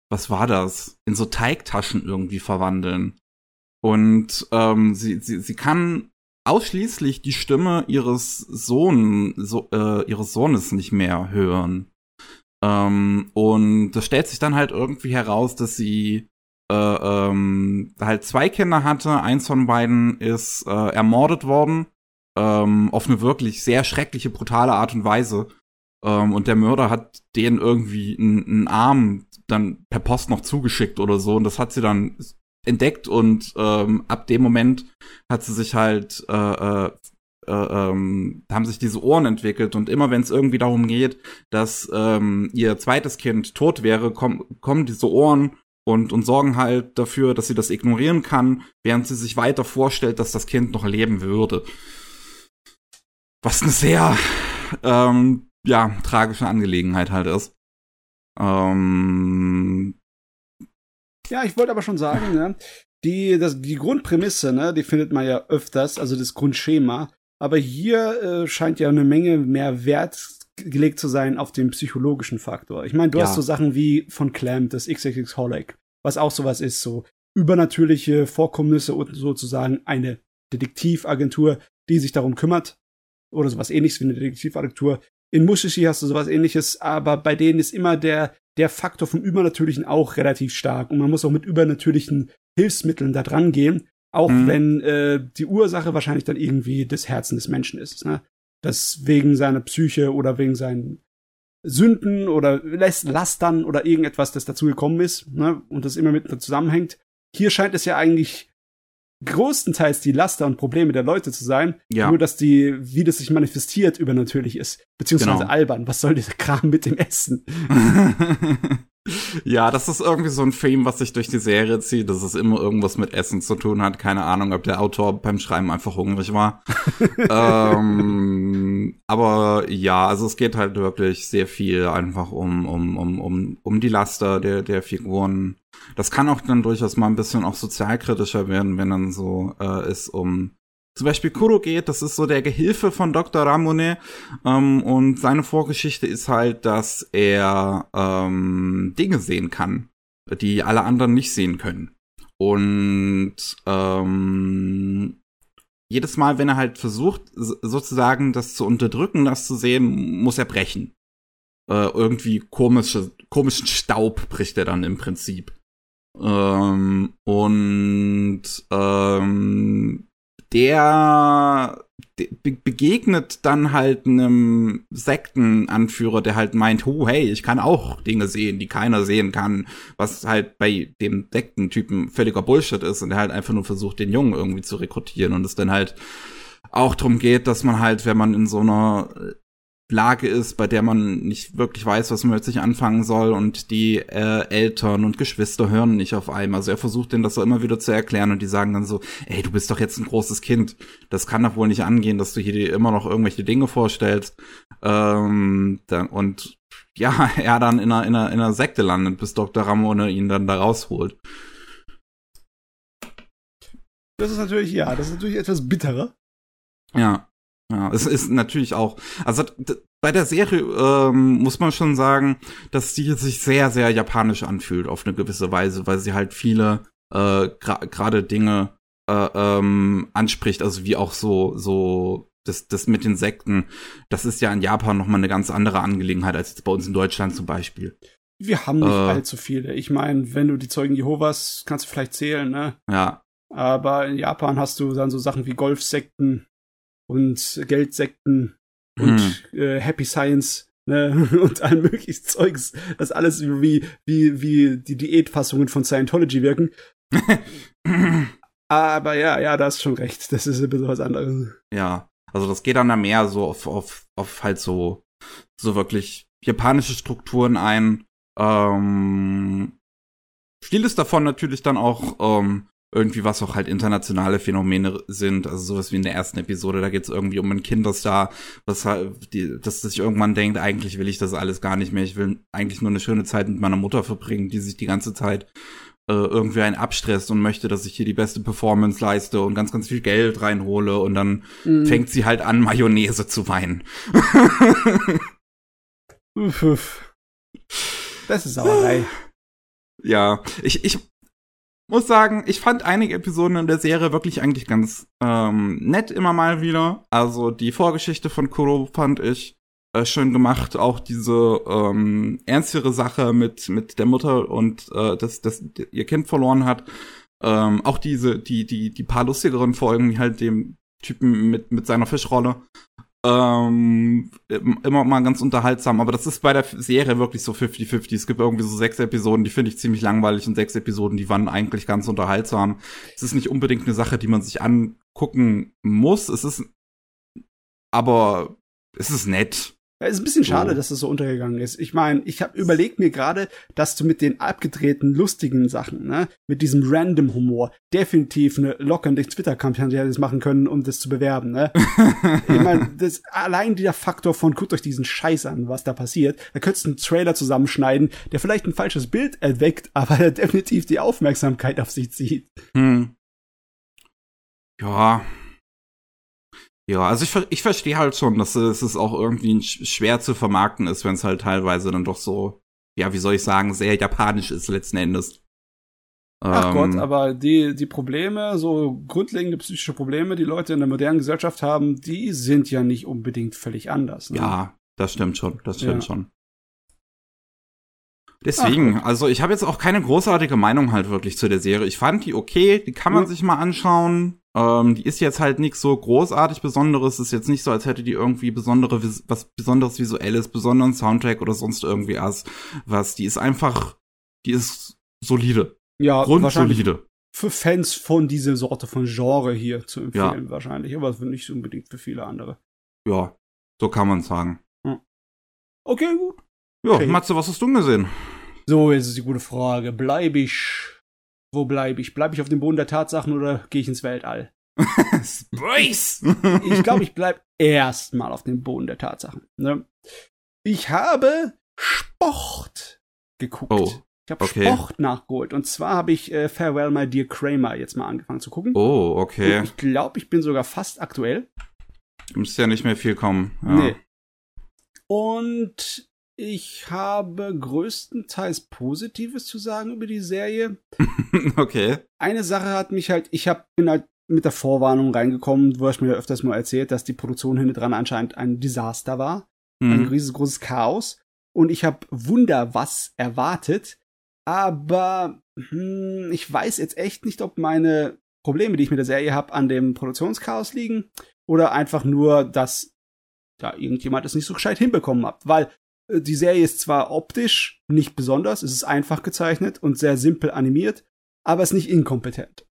was war das? In so Teigtaschen irgendwie verwandeln. Und ähm, sie, sie, sie kann ausschließlich die Stimme ihres Sohn, so, äh, ihres Sohnes nicht mehr hören. Ähm, und das stellt sich dann halt irgendwie heraus, dass sie äh, ähm, halt zwei Kinder hatte. Eins von beiden ist äh, ermordet worden. Ähm, auf eine wirklich sehr schreckliche, brutale Art und Weise. Ähm, und der Mörder hat denen irgendwie einen Arm dann per Post noch zugeschickt oder so. Und das hat sie dann entdeckt und ähm, ab dem Moment hat sie sich halt äh, äh, äh, ähm, haben sich diese Ohren entwickelt und immer wenn es irgendwie darum geht, dass ähm, ihr zweites Kind tot wäre, komm, kommen diese Ohren und, und sorgen halt dafür, dass sie das ignorieren kann, während sie sich weiter vorstellt, dass das Kind noch leben würde. Was eine sehr, ähm, ja, tragische Angelegenheit halt ist. Ähm, ja, ich wollte aber schon sagen, ne, die, das, die Grundprämisse, ne, die findet man ja öfters, also das Grundschema. Aber hier äh, scheint ja eine Menge mehr Wert gelegt zu sein auf den psychologischen Faktor. Ich meine, du ja. hast so Sachen wie von Clamp, das XXX Holic, was auch sowas ist, so übernatürliche Vorkommnisse und sozusagen eine Detektivagentur, die sich darum kümmert. Oder sowas ähnliches wie eine Detektivagentur. In Mushishi hast du sowas ähnliches, aber bei denen ist immer der, der Faktor vom Übernatürlichen auch relativ stark. Und man muss auch mit übernatürlichen Hilfsmitteln da dran gehen, auch mhm. wenn äh, die Ursache wahrscheinlich dann irgendwie des Herzen des Menschen ist. Ne? Das wegen seiner Psyche oder wegen seinen Sünden oder Lastern oder irgendetwas, das dazu gekommen ist, ne, und das immer miteinander zusammenhängt. Hier scheint es ja eigentlich größtenteils die Laster und Probleme der Leute zu sein, ja. nur dass die, wie das sich manifestiert, übernatürlich ist, beziehungsweise genau. albern. Was soll dieser Kram mit dem Essen? Ja, das ist irgendwie so ein Theme, was sich durch die Serie zieht, dass es immer irgendwas mit Essen zu tun hat. Keine Ahnung, ob der Autor beim Schreiben einfach hungrig war. ähm, aber ja, also es geht halt wirklich sehr viel einfach um, um, um, um, um die Laster der, der Figuren. Das kann auch dann durchaus mal ein bisschen auch sozialkritischer werden, wenn dann so äh, ist um zum Beispiel Kuro geht, das ist so der Gehilfe von Dr. Ramone ähm, und seine Vorgeschichte ist halt, dass er ähm, Dinge sehen kann, die alle anderen nicht sehen können. Und ähm, jedes Mal, wenn er halt versucht, sozusagen das zu unterdrücken, das zu sehen, muss er brechen. Äh, irgendwie komische, komischen Staub bricht er dann im Prinzip. Ähm, und ähm, der be begegnet dann halt einem Sektenanführer, der halt meint, oh hey, ich kann auch Dinge sehen, die keiner sehen kann, was halt bei dem Sektentypen völliger Bullshit ist und der halt einfach nur versucht, den Jungen irgendwie zu rekrutieren. Und es dann halt auch drum geht, dass man halt, wenn man in so einer Lage ist, bei der man nicht wirklich weiß, was man mit sich anfangen soll und die äh, Eltern und Geschwister hören nicht auf einmal. Also er versucht denen das so immer wieder zu erklären und die sagen dann so, ey, du bist doch jetzt ein großes Kind. Das kann doch wohl nicht angehen, dass du hier dir immer noch irgendwelche Dinge vorstellst. Ähm, dann, und ja, er dann in einer, in, einer, in einer Sekte landet, bis Dr. Ramone ihn dann da rausholt. Das ist natürlich, ja, das ist natürlich etwas bitterer. Ja. Ja, es ist natürlich auch, also bei der Serie ähm, muss man schon sagen, dass die sich sehr, sehr japanisch anfühlt auf eine gewisse Weise, weil sie halt viele äh, gerade gra Dinge äh, ähm, anspricht, also wie auch so, so das, das mit den Sekten, das ist ja in Japan nochmal eine ganz andere Angelegenheit als jetzt bei uns in Deutschland zum Beispiel. Wir haben nicht äh, allzu viele. Ich meine, wenn du die Zeugen Jehovas kannst du vielleicht zählen, ne? Ja. Aber in Japan hast du dann so Sachen wie Golfsekten, und Geldsekten hm. und äh, Happy Science ne, und all mögliches Zeugs, das alles wie, wie, wie die Diätfassungen von Scientology wirken. Aber ja, ja, da hast schon recht. Das ist ein bisschen was anderes. Ja, also das geht dann da mehr so auf, auf, auf halt so, so wirklich japanische Strukturen ein. Ähm, vieles davon natürlich dann auch ähm, irgendwie was auch halt internationale Phänomene sind, also sowas wie in der ersten Episode, da geht es irgendwie um einen Kinderstar, was halt, die, dass sich irgendwann denkt, eigentlich will ich das alles gar nicht mehr, ich will eigentlich nur eine schöne Zeit mit meiner Mutter verbringen, die sich die ganze Zeit äh, irgendwie einen abstresst und möchte, dass ich hier die beste Performance leiste und ganz, ganz viel Geld reinhole und dann mhm. fängt sie halt an, Mayonnaise zu weinen. uff, uff. Das ist Sauerei. Ja, ich, ich, muss sagen, ich fand einige Episoden in der Serie wirklich eigentlich ganz ähm, nett immer mal wieder. Also die Vorgeschichte von Kuro fand ich äh, schön gemacht. Auch diese ähm, ernstere Sache mit mit der Mutter und äh, dass dass ihr Kind verloren hat. Ähm, auch diese die die die paar lustigeren Folgen, wie halt dem Typen mit mit seiner Fischrolle ähm, immer mal ganz unterhaltsam, aber das ist bei der Serie wirklich so 50-50. Es gibt irgendwie so sechs Episoden, die finde ich ziemlich langweilig und sechs Episoden, die waren eigentlich ganz unterhaltsam. Es ist nicht unbedingt eine Sache, die man sich angucken muss. Es ist, aber es ist nett. Ja, ist ein bisschen schade, so. dass das so untergegangen ist. Ich meine, ich habe überlegt mir gerade, dass du mit den abgedrehten, lustigen Sachen, ne, mit diesem random Humor, definitiv eine lockernde Twitter-Kampagne hättest machen können, um das zu bewerben, ne? ich meine, das allein dieser Faktor von guckt euch diesen Scheiß an, was da passiert. Da könntest du einen Trailer zusammenschneiden, der vielleicht ein falsches Bild erweckt, aber der definitiv die Aufmerksamkeit auf sich zieht. Hm. Ja, ja, also ich, ich verstehe halt schon, dass es, es auch irgendwie schwer zu vermarkten ist, wenn es halt teilweise dann doch so, ja, wie soll ich sagen, sehr japanisch ist letzten Endes. Ach ähm, Gott, aber die, die Probleme, so grundlegende psychische Probleme, die Leute in der modernen Gesellschaft haben, die sind ja nicht unbedingt völlig anders. Ne? Ja, das stimmt schon, das stimmt ja. schon. Deswegen, Ach, also ich habe jetzt auch keine großartige Meinung halt wirklich zu der Serie. Ich fand die okay, die kann man ja. sich mal anschauen. Ähm, die ist jetzt halt nichts so großartig Besonderes. Ist jetzt nicht so, als hätte die irgendwie besondere, was Besonderes Visuelles, besonderen Soundtrack oder sonst irgendwie was. Was, die ist einfach, die ist solide. Ja, grundsolide. Für Fans von dieser Sorte von Genre hier zu empfehlen, ja. wahrscheinlich. Aber nicht unbedingt für viele andere. Ja, so kann man sagen. Hm. Okay, gut. Ja, okay. Matze, was hast du gesehen? So, jetzt ist die gute Frage. Bleibe ich wo bleibe ich? Bleibe ich auf dem Boden der Tatsachen oder gehe ich ins Weltall? Space! ich glaube, ich bleibe erstmal auf dem Boden der Tatsachen. Ne? Ich habe Sport geguckt. Oh. Ich habe okay. Sport nachgeholt. Und zwar habe ich äh, Farewell My Dear Kramer jetzt mal angefangen zu gucken. Oh, okay. Und ich glaube, ich bin sogar fast aktuell. Müsste ja nicht mehr viel kommen. Ja. Nee. Und ich habe größtenteils Positives zu sagen über die Serie. okay. Eine Sache hat mich halt, ich hab, bin halt mit der Vorwarnung reingekommen, wo ich mir öfters mal erzählt, dass die Produktion hinten dran anscheinend ein Desaster war. Mhm. Ein riesengroßes Chaos. Und ich habe Wunder was erwartet. Aber hm, ich weiß jetzt echt nicht, ob meine Probleme, die ich mit der Serie habe, an dem Produktionschaos liegen oder einfach nur, dass da irgendjemand es nicht so gescheit hinbekommen hat. Weil die Serie ist zwar optisch nicht besonders, es ist einfach gezeichnet und sehr simpel animiert, aber es ist nicht inkompetent.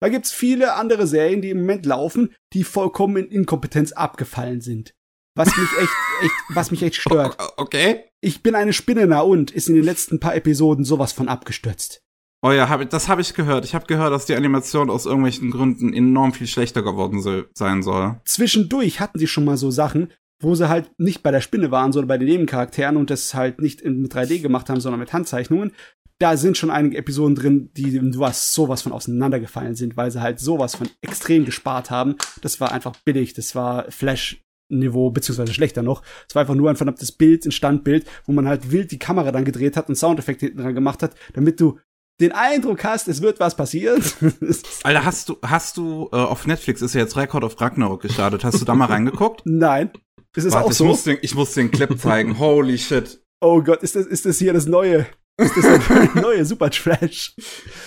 Da gibt's viele andere Serien, die im Moment laufen, die vollkommen in Inkompetenz abgefallen sind. Was mich echt, echt, was mich echt stört. Okay. Ich bin eine Spinne, na und ist in den letzten paar Episoden sowas von abgestürzt. Oh ja, hab, das habe ich gehört. Ich habe gehört, dass die Animation aus irgendwelchen Gründen enorm viel schlechter geworden so, sein soll. Zwischendurch hatten sie schon mal so Sachen, wo sie halt nicht bei der Spinne waren, sondern bei den Nebencharakteren und das halt nicht in, mit 3D gemacht haben, sondern mit Handzeichnungen. Da sind schon einige Episoden drin, die was sowas von auseinandergefallen sind, weil sie halt sowas von extrem gespart haben. Das war einfach billig, das war Flash Niveau, beziehungsweise schlechter noch. Es war einfach nur ein verdammtes Bild, ein Standbild, wo man halt wild die Kamera dann gedreht hat und Soundeffekte hinten dran gemacht hat, damit du den Eindruck hast, es wird was passieren. Alter, hast du, hast du, äh, auf Netflix ist ja jetzt Record of Ragnarok gestartet. Hast du da mal reingeguckt? Nein. Ist es auch so? Ich muss, den, ich muss den Clip zeigen. Holy shit. Oh Gott, ist das, ist das hier das neue? Ist das der neue Super Trash?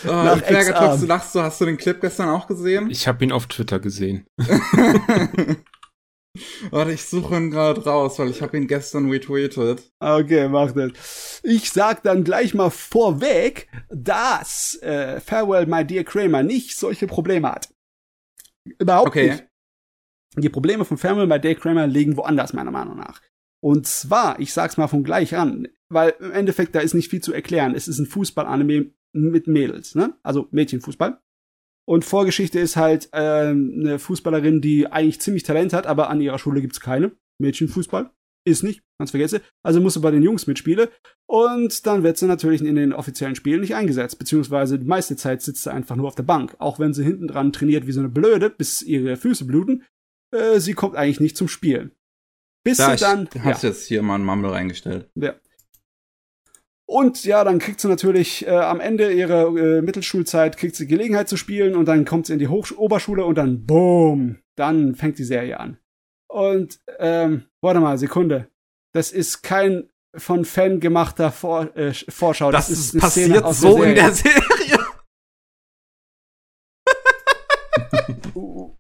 Oh, Nach Berger, du lachst so, hast du den Clip gestern auch gesehen? Ich habe ihn auf Twitter gesehen. Warte, ich suche ihn gerade raus, weil ich habe ihn gestern retweetet. Okay, mach das. Ich sag dann gleich mal vorweg, dass äh, Farewell My Dear Kramer nicht solche Probleme hat. Überhaupt okay. nicht. Die Probleme von Farewell My Dear Kramer liegen woanders, meiner Meinung nach. Und zwar, ich sag's mal von gleich an, weil im Endeffekt da ist nicht viel zu erklären. Es ist ein Fußball-Anime mit Mädels, ne? Also Mädchenfußball. Und Vorgeschichte ist halt äh, eine Fußballerin, die eigentlich ziemlich Talent hat, aber an ihrer Schule gibt's keine. Mädchenfußball. Ist nicht, ganz vergesse. Also muss sie bei den Jungs mitspielen. Und dann wird sie natürlich in den offiziellen Spielen nicht eingesetzt. Beziehungsweise die meiste Zeit sitzt sie einfach nur auf der Bank. Auch wenn sie hinten dran trainiert wie so eine Blöde, bis ihre Füße bluten. Äh, sie kommt eigentlich nicht zum Spielen. Bis da, sie dann. Du hast ja. jetzt hier mal einen Mumble reingestellt. Ja. Und ja, dann kriegt sie natürlich äh, am Ende ihrer äh, Mittelschulzeit kriegt sie Gelegenheit zu spielen und dann kommt sie in die Hoch Oberschule und dann boom, dann fängt die Serie an. Und ähm, warte mal, Sekunde. Das ist kein von Fan gemachter Vor äh, Vorschau. Das, das ist eine passiert so der in der Serie.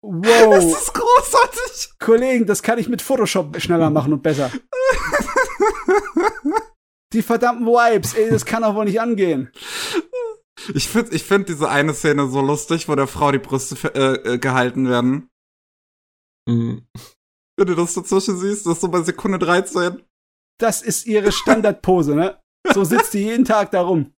wow. Das ist großartig. Kollegen, das kann ich mit Photoshop schneller machen und besser. Die verdammten Vibes, ey, das kann doch wohl nicht angehen. Ich finde ich find diese eine Szene so lustig, wo der Frau die Brüste äh, äh, gehalten werden. Mhm. Wenn du das dazwischen siehst, das ist so bei Sekunde 13. Das ist ihre Standardpose, ne? So sitzt die jeden Tag da rum.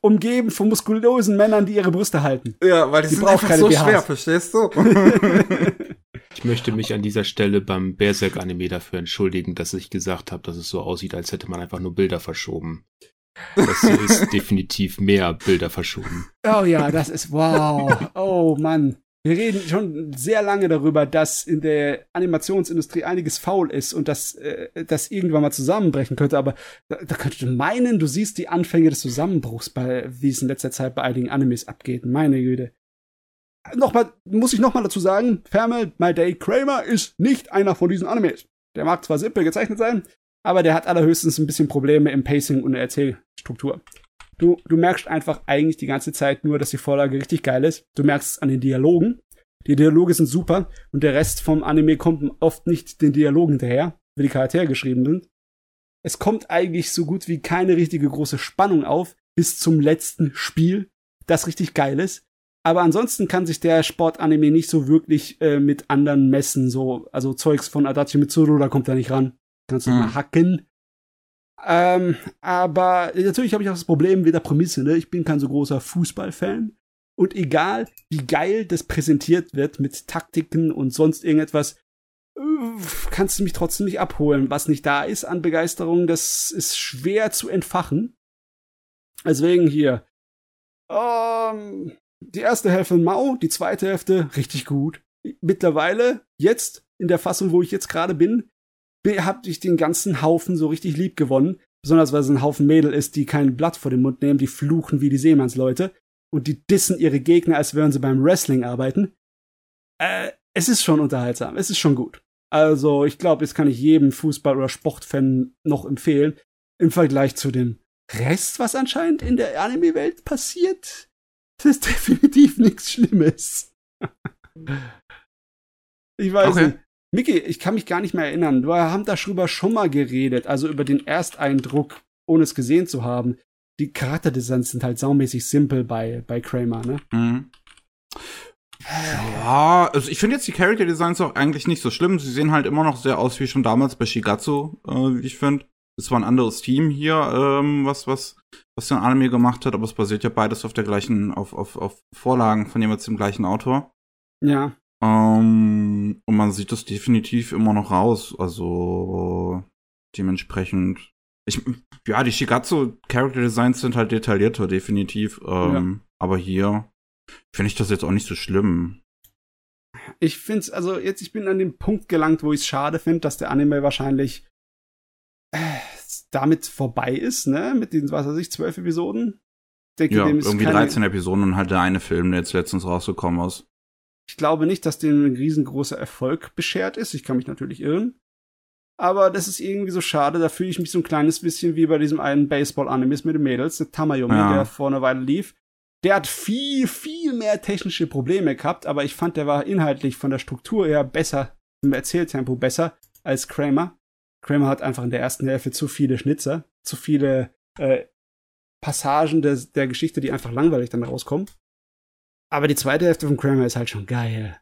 Umgeben von muskulösen Männern, die ihre Brüste halten. Ja, weil die, die sind einfach so BHs. schwer, verstehst du? Ich möchte mich an dieser Stelle beim Berserk-Anime dafür entschuldigen, dass ich gesagt habe, dass es so aussieht, als hätte man einfach nur Bilder verschoben. Das ist definitiv mehr Bilder verschoben. Oh ja, das ist wow. Oh Mann. Wir reden schon sehr lange darüber, dass in der Animationsindustrie einiges faul ist und dass äh, das irgendwann mal zusammenbrechen könnte. Aber da, da könntest du meinen, du siehst die Anfänge des Zusammenbruchs, bei, wie es in letzter Zeit bei einigen Animes abgeht. Meine Güte nochmal, muss ich nochmal dazu sagen, Fermel My Day Kramer ist nicht einer von diesen Animes. Der mag zwar simpel gezeichnet sein, aber der hat allerhöchstens ein bisschen Probleme im Pacing und der Erzählstruktur. Du, du merkst einfach eigentlich die ganze Zeit nur, dass die Vorlage richtig geil ist. Du merkst es an den Dialogen. Die Dialoge sind super und der Rest vom Anime kommt oft nicht den Dialogen hinterher, wie die Charaktere geschrieben sind. Es kommt eigentlich so gut wie keine richtige große Spannung auf bis zum letzten Spiel, das richtig geil ist. Aber ansonsten kann sich der Sportanime nicht so wirklich äh, mit anderen messen. So, also Zeugs von Adachi Mitsuru, da kommt er nicht ran. Kannst du mhm. mal hacken. Ähm, aber natürlich habe ich auch das Problem mit der Prämisse, ne? Ich bin kein so großer Fußballfan. Und egal, wie geil das präsentiert wird mit Taktiken und sonst irgendetwas, kannst du mich trotzdem nicht abholen. Was nicht da ist an Begeisterung, das ist schwer zu entfachen. Deswegen hier. Ähm, die erste Hälfte Mau, die zweite Hälfte richtig gut. Mittlerweile, jetzt, in der Fassung, wo ich jetzt gerade bin, habe ich den ganzen Haufen so richtig lieb gewonnen. Besonders weil es ein Haufen Mädel ist, die kein Blatt vor den Mund nehmen, die fluchen wie die Seemannsleute und die dissen ihre Gegner, als würden sie beim Wrestling arbeiten. Äh, es ist schon unterhaltsam, es ist schon gut. Also, ich glaube, jetzt kann ich jedem Fußball- oder Sportfan noch empfehlen, im Vergleich zu dem Rest, was anscheinend in der Anime-Welt passiert, das ist definitiv nichts Schlimmes. ich weiß okay. nicht. Miki, ich kann mich gar nicht mehr erinnern. Wir haben darüber schon mal geredet, also über den Ersteindruck, ohne es gesehen zu haben. Die Charakterdesigns sind halt saumäßig simpel bei, bei Kramer, ne? Mhm. Ja, also ich finde jetzt die Character Designs auch eigentlich nicht so schlimm. Sie sehen halt immer noch sehr aus wie schon damals bei Shigatsu, äh, wie ich finde. Es war ein anderes Team hier, ähm, was, was, was den Anime gemacht hat, aber es basiert ja beides auf der gleichen, auf, auf, auf Vorlagen von jemals dem gleichen Autor. Ja. Ähm, und man sieht das definitiv immer noch raus. Also dementsprechend. Ich, ja, die Shigatsu Character Designs sind halt detaillierter, definitiv. Ähm, ja. Aber hier finde ich das jetzt auch nicht so schlimm. Ich finde es, also jetzt, ich bin an dem Punkt gelangt, wo ich es schade finde, dass der Anime wahrscheinlich damit vorbei ist, ne? Mit diesen, was weiß ich, zwölf Episoden. Denke, ja, irgendwie keine... 13 Episoden und halt der eine Film, der jetzt letztens rausgekommen ist. Ich glaube nicht, dass dem ein riesengroßer Erfolg beschert ist. Ich kann mich natürlich irren. Aber das ist irgendwie so schade. Da fühle ich mich so ein kleines bisschen wie bei diesem einen Baseball-Animes mit den Mädels, der Tamayomi, ja. der vor einer Weile lief. Der hat viel, viel mehr technische Probleme gehabt, aber ich fand, der war inhaltlich von der Struktur her besser, im Erzähltempo besser als Kramer. Kramer hat einfach in der ersten Hälfte zu viele Schnitzer, zu viele äh, Passagen des, der Geschichte, die einfach langweilig dann rauskommen. Aber die zweite Hälfte von Kramer ist halt schon geil.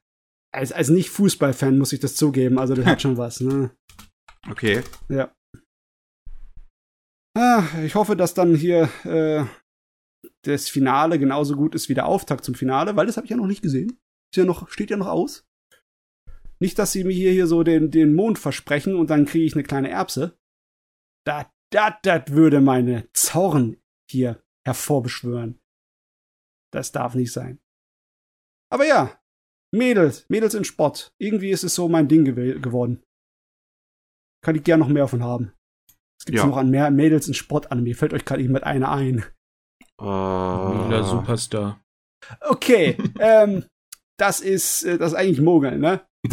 Als, als Nicht-Fußballfan muss ich das zugeben, also das hat schon was, ne? Okay. Ja. Ah, ich hoffe, dass dann hier äh, das Finale genauso gut ist wie der Auftakt zum Finale, weil das habe ich ja noch nicht gesehen. Ist ja noch, steht ja noch aus. Nicht, dass sie mir hier, hier so den, den Mond versprechen und dann kriege ich eine kleine Erbse. Das, das, das würde meine Zorn hier hervorbeschwören. Das darf nicht sein. Aber ja, Mädels, Mädels in Sport. Irgendwie ist es so mein Ding gew geworden. Kann ich gern noch mehr von haben. Es gibt ja. noch an mehr Mädels in Sport an. Mir fällt euch gerade jemand eine ein. Uh. Mila Superstar. Okay, ähm, das ist, äh, das ist eigentlich Mogel, ne?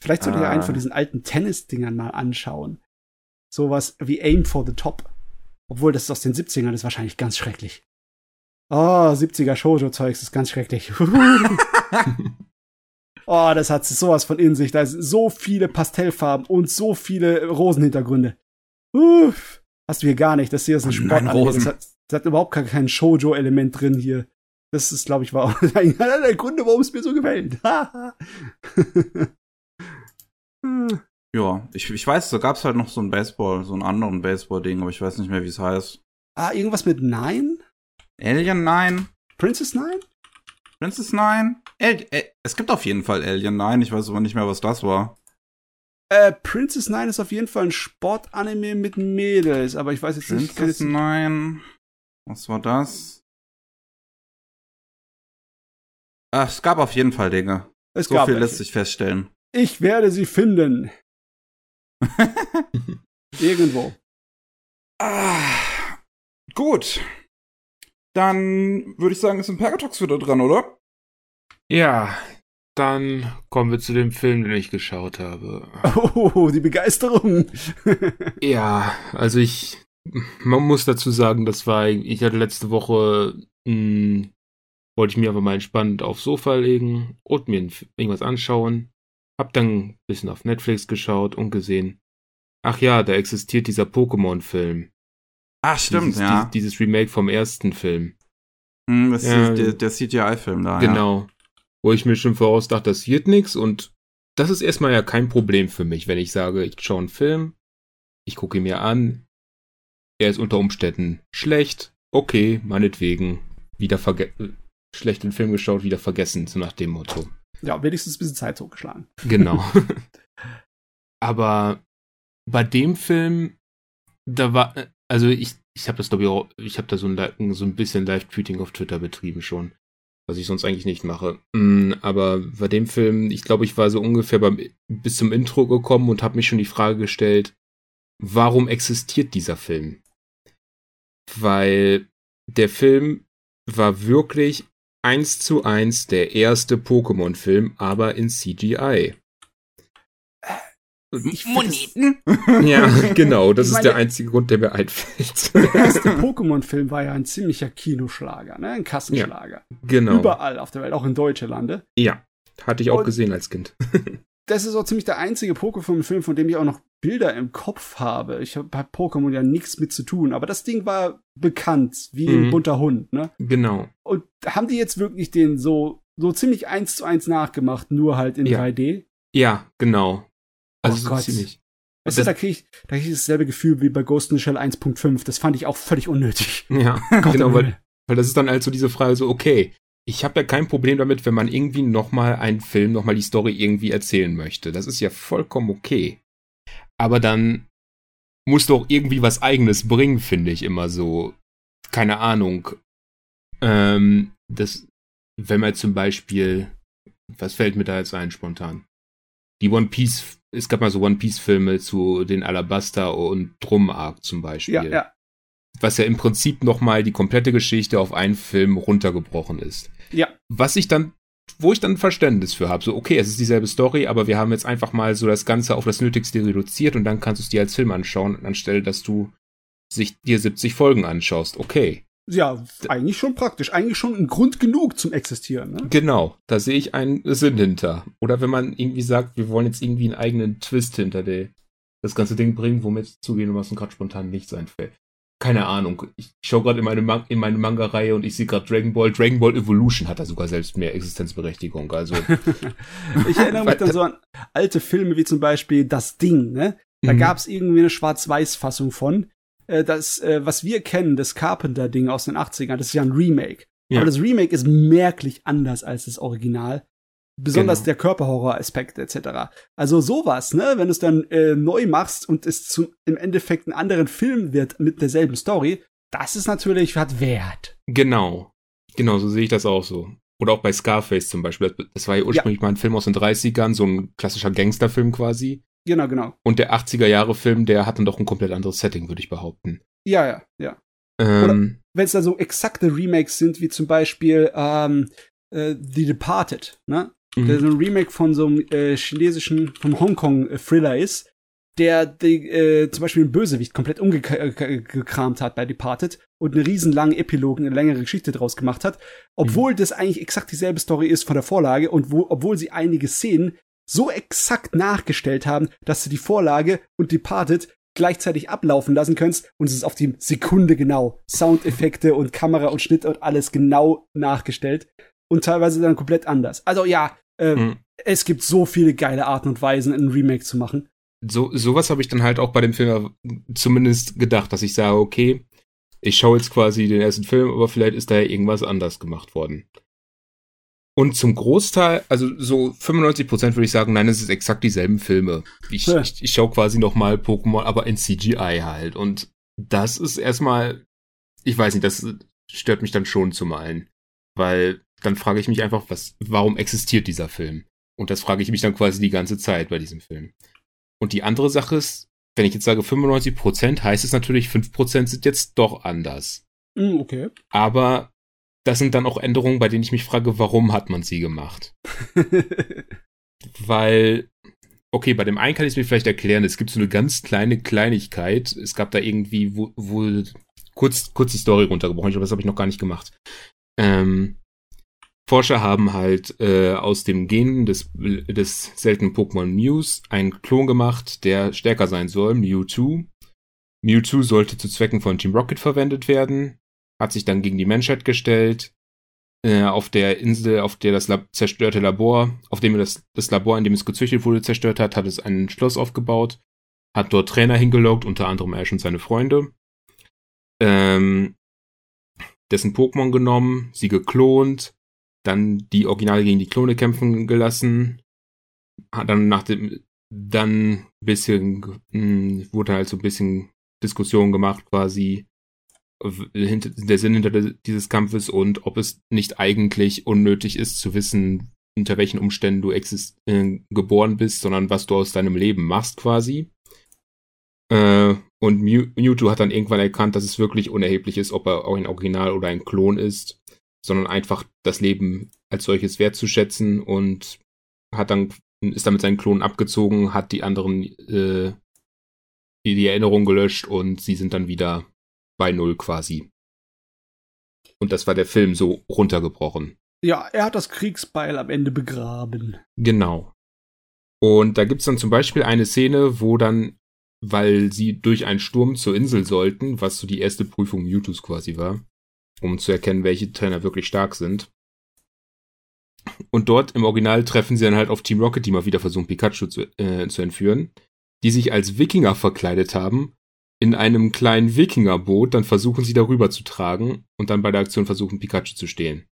Vielleicht sollte ich uh. einen von diesen alten Tennis-Dingern mal anschauen. Sowas wie Aim for the Top. Obwohl das ist aus den 70ern, das ist wahrscheinlich ganz schrecklich. Oh, 70er Shoujo-Zeugs ist ganz schrecklich. oh, das hat sowas von in sich. Da sind so viele Pastellfarben und so viele Rosenhintergründe. Uff, hast du hier gar nicht. Das hier ist ein Sport. Das hat, das hat überhaupt kein Shoujo-Element drin hier. Das ist, glaube ich, war auch einer der Gründe, warum es mir so gefällt. ja, ich, ich weiß, da gab es halt noch so ein Baseball, so einen anderen Baseball-Ding, aber ich weiß nicht mehr, wie es heißt. Ah, irgendwas mit Nein? Alien 9. Princess 9? Princess 9? El äh, es gibt auf jeden Fall Alien 9, ich weiß aber nicht mehr, was das war. Äh, Princess 9 ist auf jeden Fall ein Sportanime mit Mädels, aber ich weiß jetzt Princess nicht. Princess 9. Was war das? Ach, es gab auf jeden Fall Dinge. Es so viel welche. lässt sich feststellen. Ich werde sie finden. Irgendwo. Ah, gut. Dann würde ich sagen, ist ein Pergatox wieder dran, oder? Ja, dann kommen wir zu dem Film, den ich geschaut habe. Oh, die Begeisterung. ja, also ich, man muss dazu sagen, das war, ich hatte letzte Woche, mh, hm, wollte ich mir einfach mal entspannt aufs Sofa legen und mir irgendwas anschauen. Hab dann ein bisschen auf Netflix geschaut und gesehen, ach ja, da existiert dieser Pokémon-Film. Ach, stimmt, dieses, ja. Dieses, dieses, Remake vom ersten Film. Hm, das ja, ist der, der CGI-Film da. Genau. Ja. Wo ich mir schon voraus dachte, das wird nix und das ist erstmal ja kein Problem für mich, wenn ich sage, ich schaue einen Film, ich gucke ihn mir an, er ist unter Umständen schlecht, okay, meinetwegen, wieder vergessen, schlecht den Film geschaut, wieder vergessen, so nach dem Motto. Ja, wenigstens ein bisschen Zeit totgeschlagen. Genau. Aber bei dem Film, da war, also ich, ich habe das glaube ich auch, ich habe da so ein, so ein bisschen Live-Tweeting auf Twitter betrieben schon, was ich sonst eigentlich nicht mache. Mm, aber bei dem Film, ich glaube, ich war so ungefähr beim, bis zum Intro gekommen und habe mich schon die Frage gestellt, warum existiert dieser Film? Weil der Film war wirklich eins zu eins der erste Pokémon-Film, aber in CGI. Moneten? Ja, genau, das ist der einzige Grund, der mir einfällt. Der erste Pokémon-Film war ja ein ziemlicher Kinoschlager, ne? Ein Kassenschlager. Ja, genau. Überall auf der Welt, auch in deutsche Lande. Ja, hatte ich auch Und- gesehen als Kind. Das ist auch ziemlich der einzige Pokémon-Film, von dem ich auch noch Bilder im Kopf habe. Ich habe hab Pokémon ja nichts mit zu tun, aber das Ding war bekannt, wie ein Mhm. bunter Hund, ne? Genau. Und haben die jetzt wirklich den so, so ziemlich eins zu eins nachgemacht, nur halt in Ja. 3D? Ja, genau. Also Oh so Gott. ziemlich. Weißt du, da kriege ich, da krieg ich dasselbe Gefühl wie bei Ghost in the Shell 1.5. Das fand ich auch völlig unnötig. Ja, genau, im weil, weil das ist dann halt so diese Frage so, okay, ich habe ja kein Problem damit, wenn man irgendwie nochmal einen Film, nochmal die Story irgendwie erzählen möchte. Das ist ja vollkommen okay. Aber dann muss doch irgendwie was eigenes bringen, finde ich immer so. Keine Ahnung. Ähm, das, wenn man zum Beispiel, was fällt mir da jetzt ein spontan? Die One Piece, es gab mal so One Piece Filme zu den Alabaster und Drum Arc zum Beispiel Ja, ja. was ja im Prinzip nochmal die komplette Geschichte auf einen Film runtergebrochen ist. Ja. Was ich dann, wo ich dann Verständnis für habe, so, okay, es ist dieselbe Story, aber wir haben jetzt einfach mal so das Ganze auf das Nötigste reduziert und dann kannst du es dir als Film anschauen, anstelle, dass du sich dir 70 Folgen anschaust. Okay. Ja, eigentlich schon praktisch. Eigentlich schon ein Grund genug zum Existieren, ne? Genau, da sehe ich einen Sinn hinter. Oder wenn man irgendwie sagt, wir wollen jetzt irgendwie einen eigenen Twist hinter der, das ganze Ding bringen, womit zugehen, was mir gerade spontan nichts einfällt. Keine Ahnung. Ich schaue gerade in meine, Man in meine Manga-Reihe und ich sehe gerade Dragon Ball. Dragon Ball Evolution hat da sogar selbst mehr Existenzberechtigung. Also, Ich erinnere mich dann so an alte Filme wie zum Beispiel Das Ding, ne? Da Mhm. gab's irgendwie eine Schwarz-Weiß-Fassung von. Äh, Das, äh, was wir kennen, das Carpenter-Ding aus den 80ern, das ist ja ein Remake. Ja. Aber das Remake ist merklich anders als das Original. Besonders Genau. der Körperhorror-Aspekt etc. Also sowas, ne? Wenn du es dann äh, neu machst und es zum, im Endeffekt einen anderen Film wird mit derselben Story, das ist natürlich hat Wert. genau. Genau, so sehe ich das auch so. Oder auch bei Scarface zum Beispiel. Das- war ja ursprünglich mal ein Film aus den 30ern, so ein klassischer Gangsterfilm quasi. Genau, genau. Und der 80er-Jahre-Film, der hat dann doch ein komplett anderes Setting, würde ich behaupten. Ja, ja, ja. Ähm, wenn es da so exakte Remakes sind, wie zum Beispiel ähm, äh, The Departed, ne? Mhm. Der so ein Remake von so einem äh, chinesischen, vom Hongkong-Thriller ist, der die, äh, zum Beispiel einen Bösewicht komplett umgekramt hat bei Departed und einen riesenlangen Epilog, eine längere Geschichte draus gemacht hat, obwohl das eigentlich exakt dieselbe Story ist von der Vorlage und wo, obwohl sie einige Szenen so exakt nachgestellt haben, dass du die Vorlage und Departed gleichzeitig ablaufen lassen kannst und es ist auf die Sekunde genau. Soundeffekte und Kamera und Schnitt und alles genau nachgestellt und teilweise dann komplett anders. Also ja, äh, Mhm. es gibt so viele geile Arten und Weisen, ein Remake zu machen. so sowas habe ich dann halt auch bei dem Film zumindest gedacht, dass ich sage, okay, ich schaue jetzt quasi den ersten Film, aber vielleicht ist da ja irgendwas anders gemacht worden. Und zum Großteil, also so 95% würde ich sagen, nein, es ist exakt dieselben Filme. Ich, Ja. ich, ich schaue quasi noch mal Pokémon, aber in CGI halt. Und das ist erstmal, ich weiß nicht, das stört mich dann schon zum einen. Weil dann frage ich mich einfach, was, warum existiert dieser Film? Und das frage ich mich dann quasi die ganze Zeit bei diesem Film. Und die andere Sache ist, wenn ich jetzt sage 95%, heißt es natürlich, 5% sind jetzt doch anders. Mm, okay. Aber das sind dann auch Änderungen, bei denen ich mich frage, warum hat man sie gemacht? Weil, okay, bei dem einen kann ich es mir vielleicht erklären, es gibt so eine ganz kleine Kleinigkeit. Es gab da irgendwie, wo, wo kurz, kurz die Story runtergebrochen, ich glaube, das habe ich noch gar nicht gemacht. Ähm, Forscher haben halt äh, aus dem Gen des, des seltenen Pokémon Mews einen Klon gemacht, der stärker sein soll, Mewtwo. Mewtwo sollte zu Zwecken von Team Rocket verwendet werden, hat sich dann gegen die Menschheit gestellt. Äh, auf der Insel, auf der das Lab zerstörte Labor, auf dem das, das Labor, in dem es gezüchtet wurde, zerstört hat, hat es ein Schloss aufgebaut, hat dort Trainer hingelockt, unter anderem Ash und seine Freunde. Ähm, dessen Pokémon genommen, sie geklont, dann die Originale gegen die Klone kämpfen gelassen, dann nach dem, dann bisschen, mh, hm, wurde halt so ein bisschen Diskussion gemacht quasi, der Sinn hinter dieses Kampfes und ob es nicht eigentlich unnötig ist zu wissen, unter welchen Umständen du äh, geboren bist, sondern was du aus deinem Leben machst quasi. Äh, und Mew Mewtwo hat dann irgendwann erkannt, dass es wirklich unerheblich ist, ob er auch ein Original oder ein Klon ist, sondern einfach das Leben als solches wertzuschätzen und hat dann ist damit seinen Klon abgezogen, hat die anderen äh, die Erinnerung gelöscht und sie sind dann wieder bei Null quasi. Und das war der Film so runtergebrochen. Ja, er hat das Kriegsbeil am Ende begraben. Genau. Und da gibt's dann zum Beispiel eine Szene, wo dann, weil sie durch einen Sturm zur Insel sollten, was so die erste Prüfung Mewtwo's quasi war, um zu erkennen, welche Trainer wirklich stark sind. Und dort im Original treffen sie dann halt auf Team Rocket, die mal wieder versuchen, Pikachu zu, äh, zu entführen, die sich als Wikinger verkleidet haben in einem kleinen Wikingerboot, dann versuchen sie darüber zu tragen und dann bei der Aktion versuchen, Pikachu zu stehlen.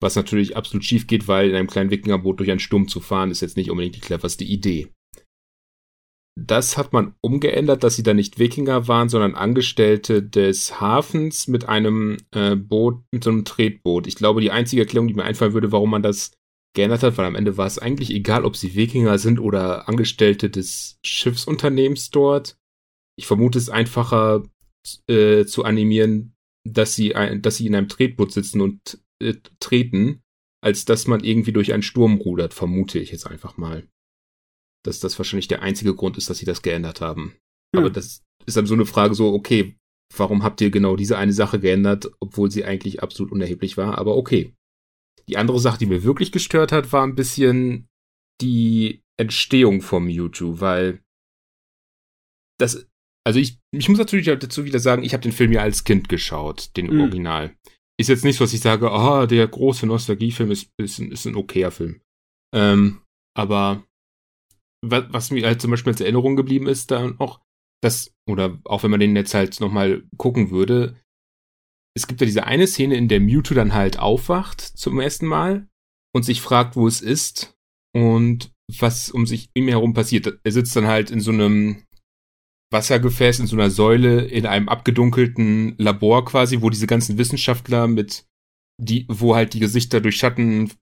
Was natürlich absolut schief geht, weil in einem kleinen Wikingerboot durch einen Sturm zu fahren, ist jetzt nicht unbedingt die cleverste Idee. Das hat man umgeändert, dass sie da nicht Wikinger waren, sondern Angestellte des Hafens mit einem äh, Boot, mit so einem Tretboot. Ich glaube, die einzige Erklärung, die mir einfallen würde, warum man das geändert hat, weil am Ende war es eigentlich egal, ob sie Wikinger sind oder Angestellte des Schiffsunternehmens dort ich vermute es einfacher äh, zu animieren, dass sie, ein, dass sie in einem Tretboot sitzen und äh, treten, als dass man irgendwie durch einen Sturm rudert, vermute ich jetzt einfach mal. Dass das wahrscheinlich der einzige Grund ist, dass sie das geändert haben. Hm. Aber das ist dann so eine Frage so, okay, warum habt ihr genau diese eine Sache geändert, obwohl sie eigentlich absolut unerheblich war, aber okay. Die andere Sache, die mir wirklich gestört hat, war ein bisschen die Entstehung vom Mewtwo, weil das also ich, ich muss natürlich dazu wieder sagen, ich habe den Film ja als Kind geschaut, den mhm. Original. Ist jetzt nicht so, dass ich sage, ah, oh, der große Nostalgiefilm ist, ist, ist ein okayer Film. Ähm, aber was, was mir halt zum Beispiel als Erinnerung geblieben ist, da auch, dass, oder auch wenn man den jetzt halt nochmal gucken würde, es gibt ja diese eine Szene, in der Mewtwo dann halt aufwacht zum ersten Mal und sich fragt, wo es ist und was um sich ihm herum passiert. Er sitzt dann halt in so einem Wassergefäß in so einer Säule in einem abgedunkelten Labor quasi, wo diese ganzen Wissenschaftler mit die, wo halt die Gesichter durch Schatten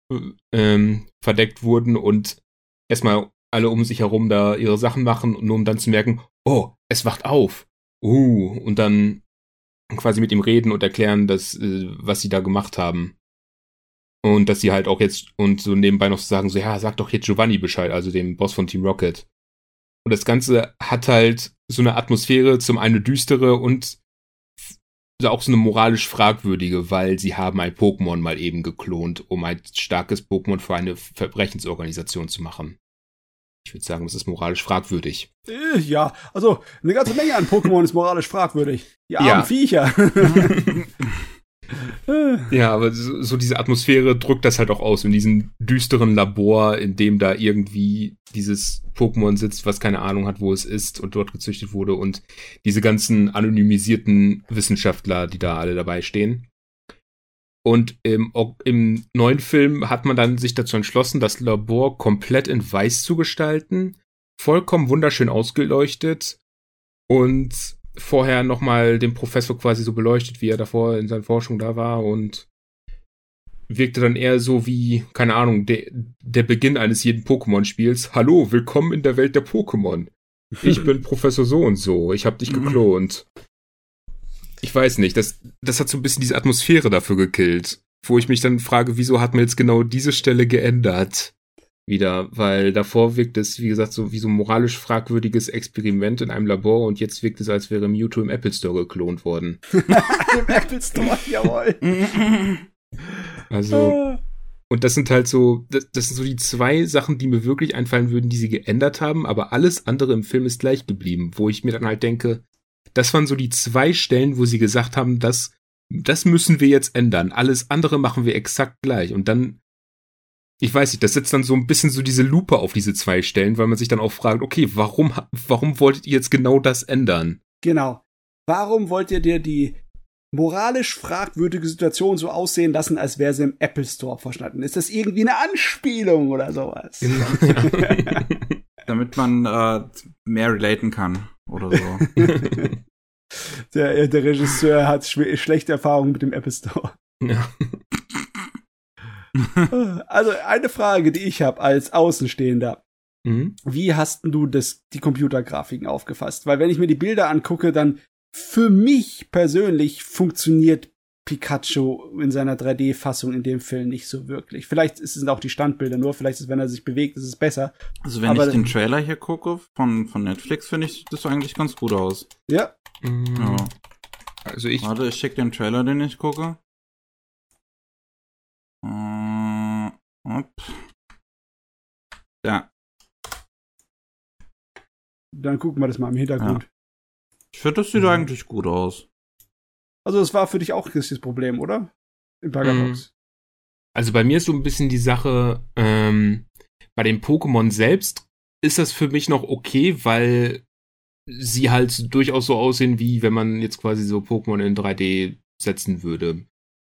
ähm, verdeckt wurden und erstmal alle um sich herum da ihre Sachen machen, nur um dann zu merken, oh, es wacht auf. Uh, und dann quasi mit ihm reden und erklären, dass, äh, was sie da gemacht haben. Und dass sie halt auch jetzt und so nebenbei noch sagen, so, ja, sag doch jetzt Giovanni Bescheid, also dem Boss von Team Rocket. Und das Ganze hat halt so eine Atmosphäre, zum einen düstere und auch so eine moralisch fragwürdige, weil sie haben ein Pokémon mal eben geklont, um ein starkes Pokémon für eine Verbrechensorganisation zu machen. Ich würde sagen, das ist moralisch fragwürdig. Äh, ja, also eine ganze Menge an Pokémon ist moralisch fragwürdig. Die armen ja. Viecher. ja, aber so, so, diese Atmosphäre drückt das halt auch aus in diesem düsteren Labor, in dem da irgendwie dieses Pokémon sitzt, was keine Ahnung hat, wo es ist und dort gezüchtet wurde und diese ganzen anonymisierten Wissenschaftler, die da alle dabei stehen. Und im, im neuen Film hat man dann sich dazu entschlossen, das Labor komplett in weiß zu gestalten, vollkommen wunderschön ausgeleuchtet und vorher nochmal den Professor quasi so beleuchtet, wie er davor in seiner Forschung da war und wirkte dann eher so wie, keine Ahnung, de, der Beginn eines jeden Pokémon-Spiels. Hallo, willkommen in der Welt der Pokémon. Ich bin Professor so und so, ich hab dich geklont. Ich weiß nicht, das, das hat so ein bisschen diese Atmosphäre dafür gekillt, wo ich mich dann frage, wieso hat man jetzt genau diese Stelle geändert? wieder, weil davor wirkt es, wie gesagt, so wie so ein moralisch fragwürdiges Experiment in einem Labor und jetzt wirkt es, als wäre Mewtwo im Apple Store geklont worden. Im Apple Store, jawohl. Also, und das sind halt so, das, das sind so die zwei Sachen, die mir wirklich einfallen würden, die sie geändert haben, aber alles andere im Film ist gleich geblieben, wo ich mir dann halt denke, das waren so die zwei Stellen, wo sie gesagt haben, das, das müssen wir jetzt ändern. Alles andere machen wir exakt gleich. Und dann ich weiß nicht, das setzt dann so ein bisschen so diese Lupe auf diese zwei Stellen, weil man sich dann auch fragt, okay, warum, warum wolltet ihr jetzt genau das ändern? Genau. Warum wollt ihr dir die moralisch fragwürdige Situationen so aussehen lassen, als wäre sie im Apple Store verschnitten. Ist das irgendwie eine Anspielung oder sowas? Damit man äh, mehr relaten kann oder so. der, der Regisseur hat sch schlechte Erfahrungen mit dem Apple Store. Ja. Also eine Frage, die ich habe als Außenstehender. Mhm. Wie hast du das, die Computergrafiken aufgefasst? Weil wenn ich mir die Bilder angucke, dann für mich persönlich funktioniert Pikachu in seiner 3D-Fassung in dem Film nicht so wirklich. Vielleicht sind auch die Standbilder nur, vielleicht ist, wenn er sich bewegt, ist es besser. Also wenn Aber- ich den Trailer hier gucke von, von Netflix, finde ich das eigentlich ganz gut aus. Ja, Mhm. Ja. Also ich, Warte, ich schicke den Trailer, den ich gucke. Äh, hopp. Ja, dann gucken wir das mal im Hintergrund. ich finde, das sieht Mhm. eigentlich gut aus. Also es war für dich auch das Problem, oder? Im Paradox. also bei mir ist so ein bisschen die Sache, ähm, bei den Pokémon selbst ist das für mich noch okay, weil sie halt durchaus so aussehen, wie wenn man jetzt quasi so Pokémon in 3D setzen würde.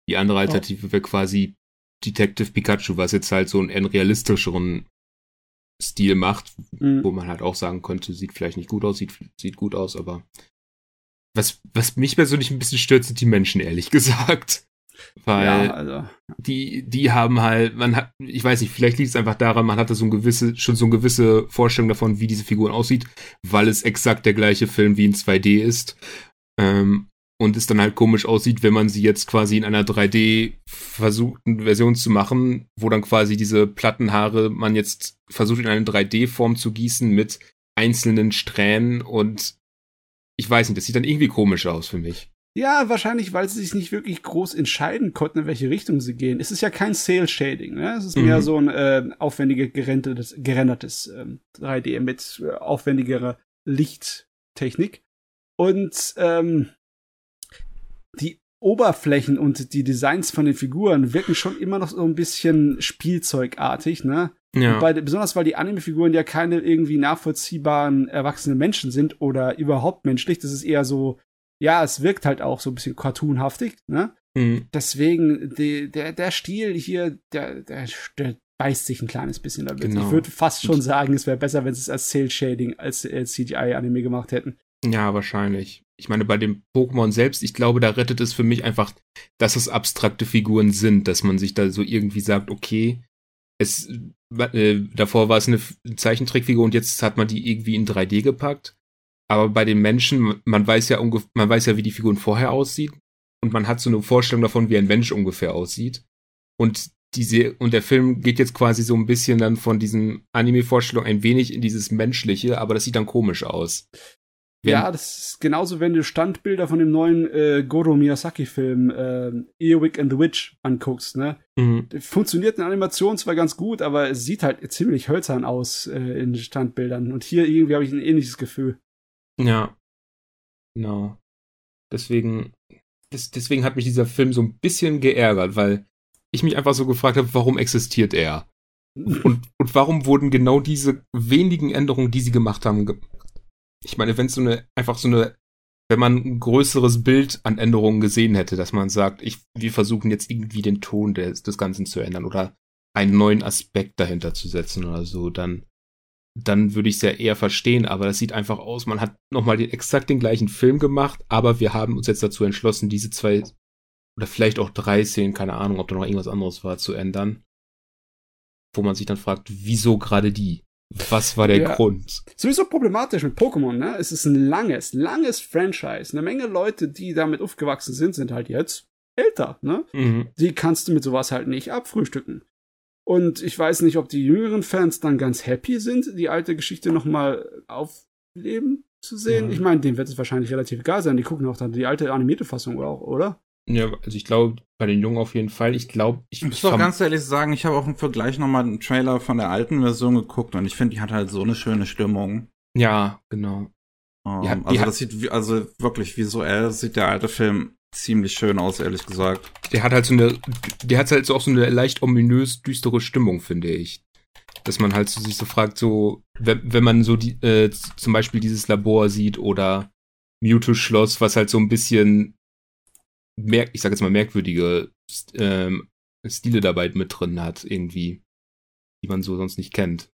Die andere Alternative wäre quasi Detective Pikachu, was jetzt halt so einen realistischeren Stil macht, Mhm. wo man halt auch sagen könnte, sieht vielleicht nicht gut aus, sieht, sieht gut aus, aber was, was mich persönlich ein bisschen stört, sind die Menschen, ehrlich gesagt. Weil Ja, also. die, die haben halt, man hat, ich weiß nicht, vielleicht liegt es einfach daran, man hatte so ein gewisse, schon so eine gewisse Vorstellung davon, wie diese Figur aussieht, weil es exakt der gleiche Film wie in 2D ist. Ähm, und es dann halt komisch aussieht, wenn man sie jetzt quasi in einer 3D versuchten Version zu machen, wo dann quasi diese Plattenhaare man jetzt versucht in eine 3D-Form zu gießen mit einzelnen Strähnen und ich weiß nicht, das sieht dann irgendwie komisch aus für mich. Ja, wahrscheinlich, weil sie sich nicht wirklich groß entscheiden konnten, in welche Richtung sie gehen. Es ist ja kein Sale Shading, ne? Es ist Mhm. mehr so ein äh, aufwendiger gerendertes, gerendertes ähm, 3D mit äh, aufwendigerer Lichttechnik. Und ähm, die Oberflächen und die Designs von den Figuren wirken schon immer noch so ein bisschen spielzeugartig, ne? Ja. Bei, besonders weil die Anime-Figuren ja keine irgendwie nachvollziehbaren erwachsenen Menschen sind oder überhaupt menschlich. Das ist eher so, ja, es wirkt halt auch so ein bisschen cartoonhaftig, ne? Mhm. Deswegen, die, der, der Stil hier, der, der, der beißt sich ein kleines bisschen damit. Genau. Ich würde fast schon sagen, es wäre besser, wenn sie es als Cell-Shading, als äh, CGI-Anime gemacht hätten. Ja, wahrscheinlich. Ich meine, bei dem Pokémon selbst, ich glaube, da rettet es für mich einfach, dass es abstrakte Figuren sind, dass man sich da so irgendwie sagt, okay, es, äh, davor war es eine Zeichentrickfigur und jetzt hat man die irgendwie in 3D gepackt. Aber bei den Menschen, man weiß ja man weiß ja, wie die Figuren vorher aussieht und man hat so eine Vorstellung davon, wie ein Mensch ungefähr aussieht. Und diese, und der Film geht jetzt quasi so ein bisschen dann von diesen Anime-Vorstellungen ein wenig in dieses Menschliche, aber das sieht dann komisch aus. Ja, das ist genauso, wenn du Standbilder von dem neuen äh, Goro Miyazaki-Film äh, Earwig and the Witch anguckst, ne? Mhm. Funktioniert in Animation zwar ganz gut, aber es sieht halt ziemlich hölzern aus äh, in Standbildern. Und hier irgendwie habe ich ein ähnliches Gefühl. Ja. Genau. Deswegen, des, deswegen hat mich dieser Film so ein bisschen geärgert, weil ich mich einfach so gefragt habe, warum existiert er? Und, und warum wurden genau diese wenigen Änderungen, die sie gemacht haben, ich meine, wenn es so eine, einfach so eine, wenn man ein größeres Bild an Änderungen gesehen hätte, dass man sagt, ich, wir versuchen jetzt irgendwie den Ton des, des Ganzen zu ändern oder einen neuen Aspekt dahinter zu setzen oder so, dann, dann würde ich es ja eher verstehen, aber das sieht einfach aus, man hat nochmal den, exakt den gleichen Film gemacht, aber wir haben uns jetzt dazu entschlossen, diese zwei oder vielleicht auch drei Szenen, keine Ahnung, ob da noch irgendwas anderes war, zu ändern. Wo man sich dann fragt, wieso gerade die? Was war der Ja. Grund? Sowieso problematisch mit Pokémon, ne? Es ist ein langes, langes Franchise. Eine Menge Leute, die damit aufgewachsen sind, sind halt jetzt älter, ne? Mhm. Die kannst du mit sowas halt nicht abfrühstücken. Und ich weiß nicht, ob die jüngeren Fans dann ganz happy sind, die alte Geschichte nochmal aufleben zu sehen. Ja. Ich meine, denen wird es wahrscheinlich relativ egal sein. Die gucken auch dann die alte animierte Fassung auch, oder? Ja, also ich glaube, bei den Jungen auf jeden Fall. Ich glaube, ich Ich muss doch ganz ehrlich sagen, ich habe auch im Vergleich nochmal einen Trailer von der alten Version geguckt und ich finde, die hat halt so eine schöne Stimmung. Ja, genau. Ähm, Die hat- also das sieht, also wirklich visuell sieht der alte Film ziemlich schön aus, ehrlich gesagt. Der hat halt so eine, der hat halt so auch so eine leicht ominös düstere Stimmung, finde ich. Dass man halt so sich so fragt, so, wenn, wenn man so die, äh, zum Beispiel dieses Labor sieht oder Mewtwo-Schloss, was halt so ein bisschen merk, ich sag jetzt mal merkwürdige ähm, Stile dabei mit drin hat, irgendwie, die man so sonst nicht kennt.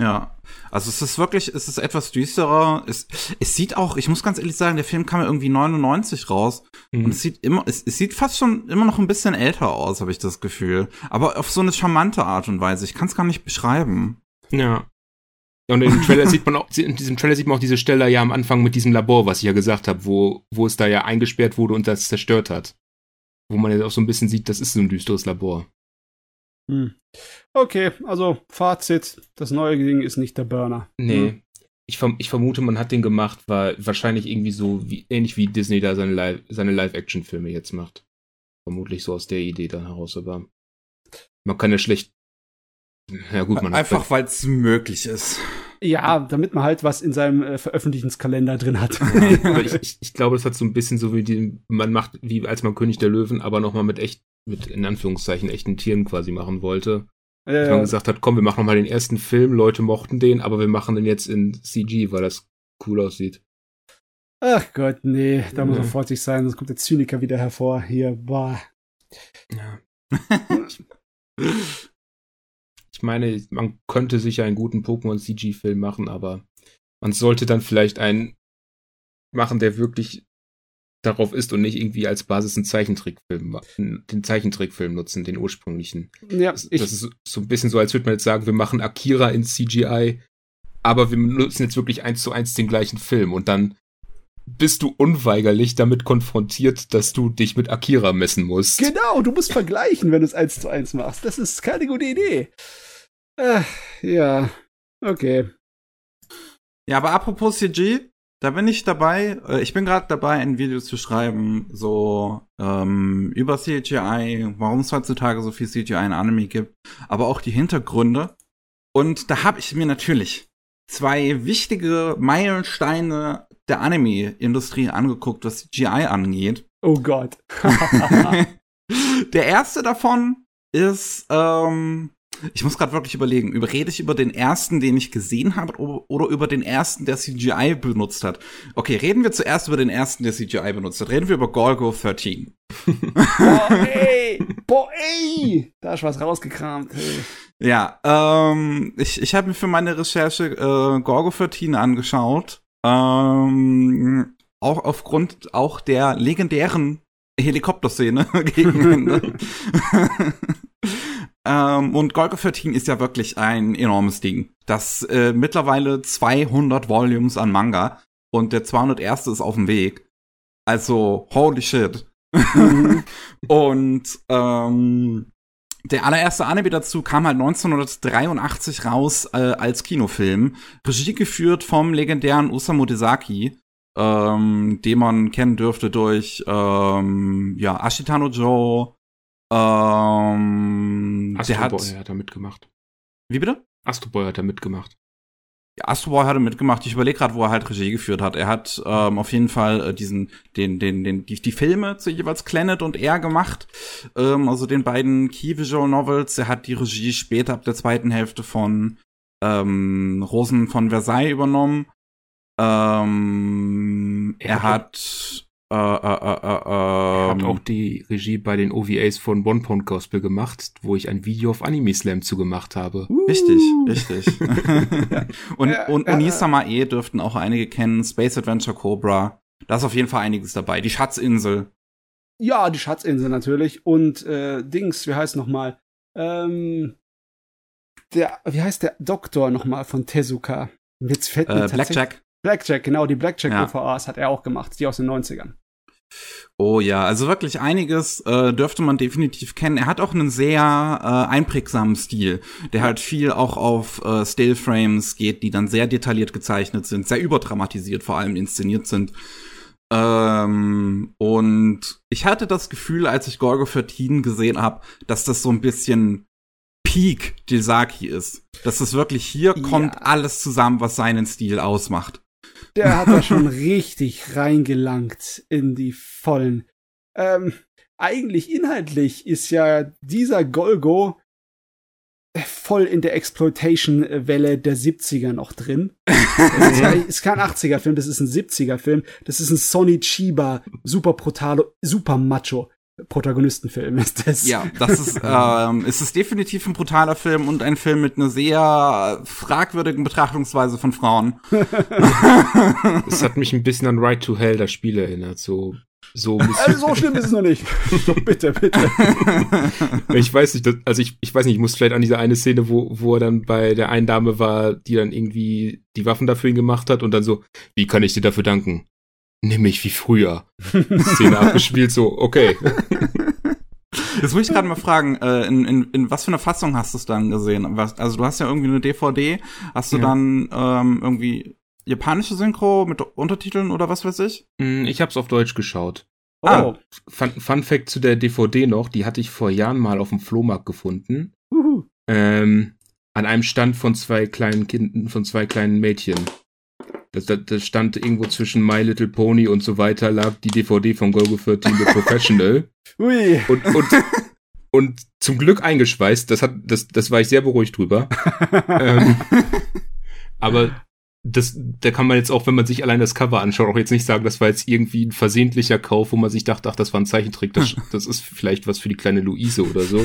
Ja, also es ist wirklich, es ist etwas düsterer. Es, es sieht auch, ich muss ganz ehrlich sagen, der Film kam ja irgendwie 99 raus mhm. und es sieht immer, es, es sieht fast schon immer noch ein bisschen älter aus, habe ich das Gefühl. Aber auf so eine charmante Art und Weise. Ich kann es gar nicht beschreiben. Ja. Und in dem Trailer sieht man auch, in diesem Trailer sieht man auch diese Stelle ja am Anfang mit diesem Labor, was ich ja gesagt habe, wo, wo es da ja eingesperrt wurde und das zerstört hat. Wo man ja auch so ein bisschen sieht, das ist so ein düsteres Labor. Hm. Okay, also Fazit, das neue Ding ist nicht der Burner. Nee. Hm. Ich, verm ich, vermute, man hat den gemacht, weil wahrscheinlich irgendwie so wie, ähnlich wie Disney da seine Live, seine Live-Action-Filme jetzt macht. Vermutlich so aus der Idee dann heraus, aber man kann ja schlecht. Ja gut, man einfach weil es möglich ist. Ja, damit man halt was in seinem äh, Veröffentlichungskalender drin hat. Ja, ich, ich, ich, glaube, das hat so ein bisschen so wie die, man macht, wie als man König der Löwen, aber nochmal mit echt mit in Anführungszeichen echten Tieren quasi machen wollte. Ja, dass man gesagt hat, komm, wir machen nochmal den ersten Film, Leute mochten den, aber wir machen den jetzt in CG, weil das cool aussieht. Ach Gott, nee, da ja. muss man vorsichtig sein, sonst kommt der Zyniker wieder hervor. Hier, boah. Ja. ich meine, man könnte sicher einen guten Pokémon-CG-Film machen, aber man sollte dann vielleicht einen machen, der wirklich darauf ist und nicht irgendwie als Basis einen Zeichentrickfilm, den Zeichentrickfilm nutzen, den ursprünglichen. Ja, das, das ist so ein bisschen so, als würde man jetzt sagen, wir machen Akira in CGI, aber wir nutzen jetzt wirklich eins zu eins den gleichen Film und dann bist du unweigerlich damit konfrontiert, dass du dich mit Akira messen musst. Genau, du musst vergleichen, wenn du es eins zu eins machst. Das ist keine gute Idee. Äh, ja, okay. Ja, aber apropos CG, da bin ich dabei. Äh, ich bin gerade dabei, ein Video zu schreiben, so ähm, über CGI, warum es heutzutage so viel CGI in Anime gibt, aber auch die Hintergründe. Und da habe ich mir natürlich zwei wichtige Meilensteine der Anime-Industrie angeguckt, was CGI angeht. Oh Gott. der erste davon ist ähm, ich muss gerade wirklich überlegen, rede ich über den ersten, den ich gesehen habe, oder über den ersten, der CGI benutzt hat? Okay, reden wir zuerst über den ersten, der CGI benutzt hat. Reden wir über Golgo 13. Boah, ey! Boah, ey! Da ist was rausgekramt. Ja, ähm, ich, ich habe mir für meine Recherche äh, Gorgo 13 angeschaut. Ähm, auch aufgrund auch der legendären Helikopterszene gegen Ende. Ähm, und Golgo 13 ist ja wirklich ein enormes Ding. Das äh, mittlerweile 200 Volumes an Manga und der 201. ist auf dem Weg. Also, holy shit. Mhm. und ähm, der allererste Anime dazu kam halt 1983 raus äh, als Kinofilm. Regie geführt vom legendären Osamu Dezaki, ähm, den man kennen dürfte durch ähm, ja, Ashitano Joe, ähm, Astro der hat, Boy hat da mitgemacht. Wie bitte? Astro Boy hat da mitgemacht. Ja, Astro Boy hat er mitgemacht. Ich überlege gerade, wo er halt Regie geführt hat. Er hat ähm, auf jeden Fall äh, diesen, den, den, den, die, die Filme zu jeweils Planet und er gemacht. Ähm, also den beiden Key Visual Novels. Er hat die Regie später ab der zweiten Hälfte von ähm, Rosen von Versailles übernommen. Ähm, er, er hat äh, äh, äh, äh, er hat ähm. auch die Regie bei den OVAs von One Pound Gospel gemacht, wo ich ein Video auf Anime Slam zugemacht habe. Uh. Richtig, richtig. und ja, und Unisama E dürften auch einige kennen. Space Adventure Cobra. Da ist auf jeden Fall einiges dabei. Die Schatzinsel. Ja, die Schatzinsel natürlich. Und äh, Dings, wie heißt noch mal? Ähm, der, wie heißt der Doktor noch mal von Tezuka? Jetzt fällt mir äh, Blackjack. Blackjack, genau, die Blackjack ja. OVAs hat er auch gemacht, die aus den 90ern. Oh ja, also wirklich einiges äh, dürfte man definitiv kennen. Er hat auch einen sehr äh, einprägsamen Stil, der halt viel auch auf äh, Stillframes geht, die dann sehr detailliert gezeichnet sind, sehr überdramatisiert vor allem inszeniert sind. Ähm, und ich hatte das Gefühl, als ich Gorgo 13 gesehen habe, dass das so ein bisschen Peak Jisaki ist. Dass es wirklich hier ja. kommt alles zusammen, was seinen Stil ausmacht. Der hat da schon richtig reingelangt in die vollen. Ähm, eigentlich inhaltlich ist ja dieser Golgo voll in der Exploitation-Welle der 70er noch drin. Ja, ist kein 80er-Film, das ist ein 70er-Film. Das ist ein Sonny Chiba, super brutalo, super macho. Protagonistenfilm ist das. Ja, das ist, ähm, es ist definitiv ein brutaler Film und ein Film mit einer sehr fragwürdigen Betrachtungsweise von Frauen. Es hat mich ein bisschen an Right to Hell, das Spiel erinnert. So, so, also so schlimm ist es noch nicht. bitte, bitte. ich weiß nicht, das, also ich, ich weiß nicht, ich muss vielleicht an diese eine Szene, wo, wo er dann bei der einen Dame war, die dann irgendwie die Waffen dafür ihn gemacht hat und dann so, wie kann ich dir dafür danken? Nimm mich wie früher. Szene abgespielt, so, okay. Das muss ich gerade mal fragen, äh, in, in, in was für einer Fassung hast du es dann gesehen? Was, also du hast ja irgendwie eine DVD, hast du Ja. dann ähm, irgendwie japanische Synchro mit Untertiteln oder was weiß ich? Hm, Ich hab's auf Deutsch geschaut. Ah. Oh. Fun, Fun Fact zu der DVD noch, die hatte ich vor Jahren mal auf dem Flohmarkt gefunden. Uhu. Ähm, an einem Stand von zwei kleinen Kindern, von zwei kleinen Mädchen. Das, das, das stand irgendwo zwischen My Little Pony und so weiter, lag die DVD von Golgo 13 The Professional. Ui. Und, und, und zum Glück eingeschweißt, das hat, das, das war ich sehr beruhigt drüber. ähm, aber das, da kann man jetzt auch, wenn man sich allein das Cover anschaut, auch jetzt nicht sagen, das war jetzt irgendwie ein versehentlicher Kauf, wo man sich dachte, ach, das war ein Zeichentrick, das, das ist vielleicht was für die kleine Luise oder so.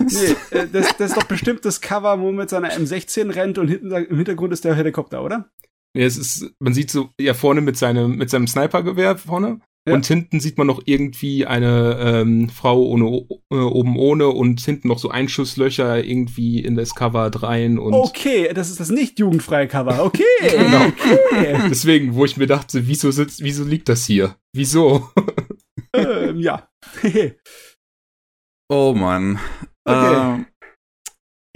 Nee, äh, das, das ist doch bestimmt das Cover, wo mit seiner M16 rennt und hinten, im Hintergrund ist der Helikopter, oder? Ja, es ist, man sieht so, ja, vorne mit seinem, mit seinem Snipergewehr vorne. Ja. Und hinten sieht man noch irgendwie eine ähm, Frau ohne, äh, oben ohne und hinten noch so Einschusslöcher irgendwie in das Cover rein und Okay, das ist das nicht jugendfreie Cover. Okay, Genau. okay. deswegen, wo ich mir dachte, wieso sitzt, wieso liegt das hier? Wieso? ähm, ja. Oh Mann. Okay. Ähm,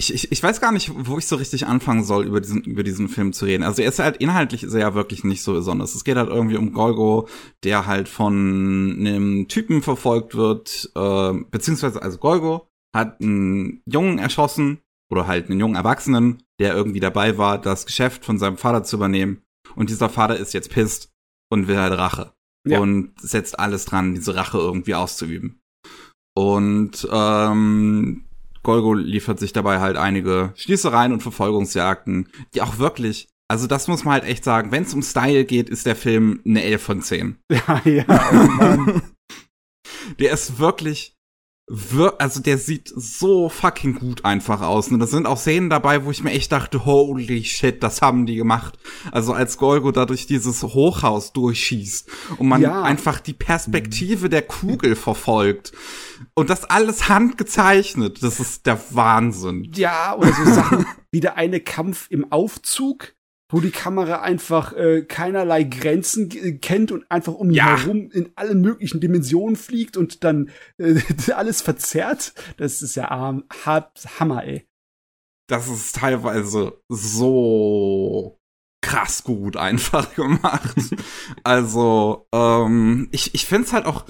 ich, ich, ich weiß gar nicht, wo ich so richtig anfangen soll, über diesen, über diesen Film zu reden. Also er ist halt inhaltlich ist er ja wirklich nicht so besonders. Es geht halt irgendwie um Golgo, der halt von einem Typen verfolgt wird, äh, beziehungsweise also Golgo hat einen Jungen erschossen oder halt einen jungen Erwachsenen, der irgendwie dabei war, das Geschäft von seinem Vater zu übernehmen. Und dieser Vater ist jetzt pisst und will halt Rache. Ja. Und setzt alles dran, diese Rache irgendwie auszuüben. Und ähm, Golgo liefert sich dabei halt einige Schließereien und Verfolgungsjagden, die auch wirklich, also das muss man halt echt sagen, wenn es um Style geht, ist der Film eine 11 von 10. Ja, ja, oh. Der ist wirklich, wir also der sieht so fucking gut einfach aus. Und da sind auch Szenen dabei, wo ich mir echt dachte, holy shit, das haben die gemacht. Also als Golgo da durch dieses Hochhaus durchschießt und man Ja. einfach die Perspektive der Kugel verfolgt. Und das alles handgezeichnet. Das ist der Wahnsinn. Ja, oder so Sachen wie der eine Kampf im Aufzug, wo die Kamera einfach äh, keinerlei Grenzen äh, kennt und einfach um ihn Ja. herum in alle möglichen Dimensionen fliegt und dann äh, alles verzerrt. Das ist ja ähm, hart Hammer, ey. Das ist teilweise so krass gut einfach gemacht. also, ähm, ich, ich find's halt auch,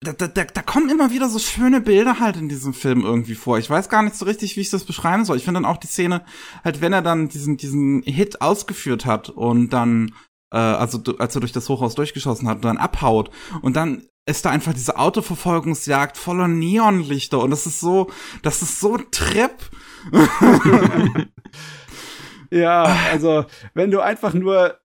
da, da, da da kommen immer wieder so schöne Bilder halt in diesem Film irgendwie vor. Ich weiß gar nicht so richtig, wie ich das beschreiben soll. Ich finde dann auch die Szene, halt, wenn er dann diesen, diesen Hit ausgeführt hat und dann, äh, also als er durch das Hochhaus durchgeschossen hat und dann abhaut und dann ist da einfach diese Autoverfolgungsjagd voller Neonlichter und das ist so, das ist so ein Trip. Ja, also wenn du einfach nur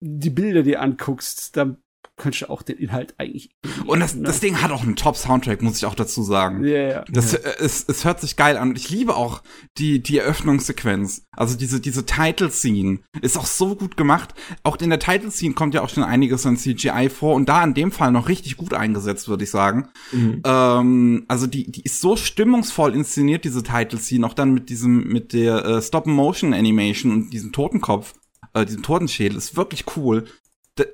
die Bilder dir anguckst, dann könntest du auch den Inhalt eigentlich. Und das, ne? das Ding hat auch einen Top-Soundtrack, muss ich auch dazu sagen. Ja, ja. Das, äh, es, es hört sich geil an. Und ich liebe auch die, die Eröffnungssequenz. Also diese, diese Title-Scene ist auch so gut gemacht. Auch in der Title-Scene kommt ja auch schon einiges an CGI vor und da in dem Fall noch richtig gut eingesetzt, würde ich sagen. Mhm. Ähm, also die, die ist so stimmungsvoll inszeniert, diese Title-Scene, auch dann mit diesem, mit der äh, Stop-Motion-Animation und diesem Totenkopf, äh, diesem Totenschädel, ist wirklich cool.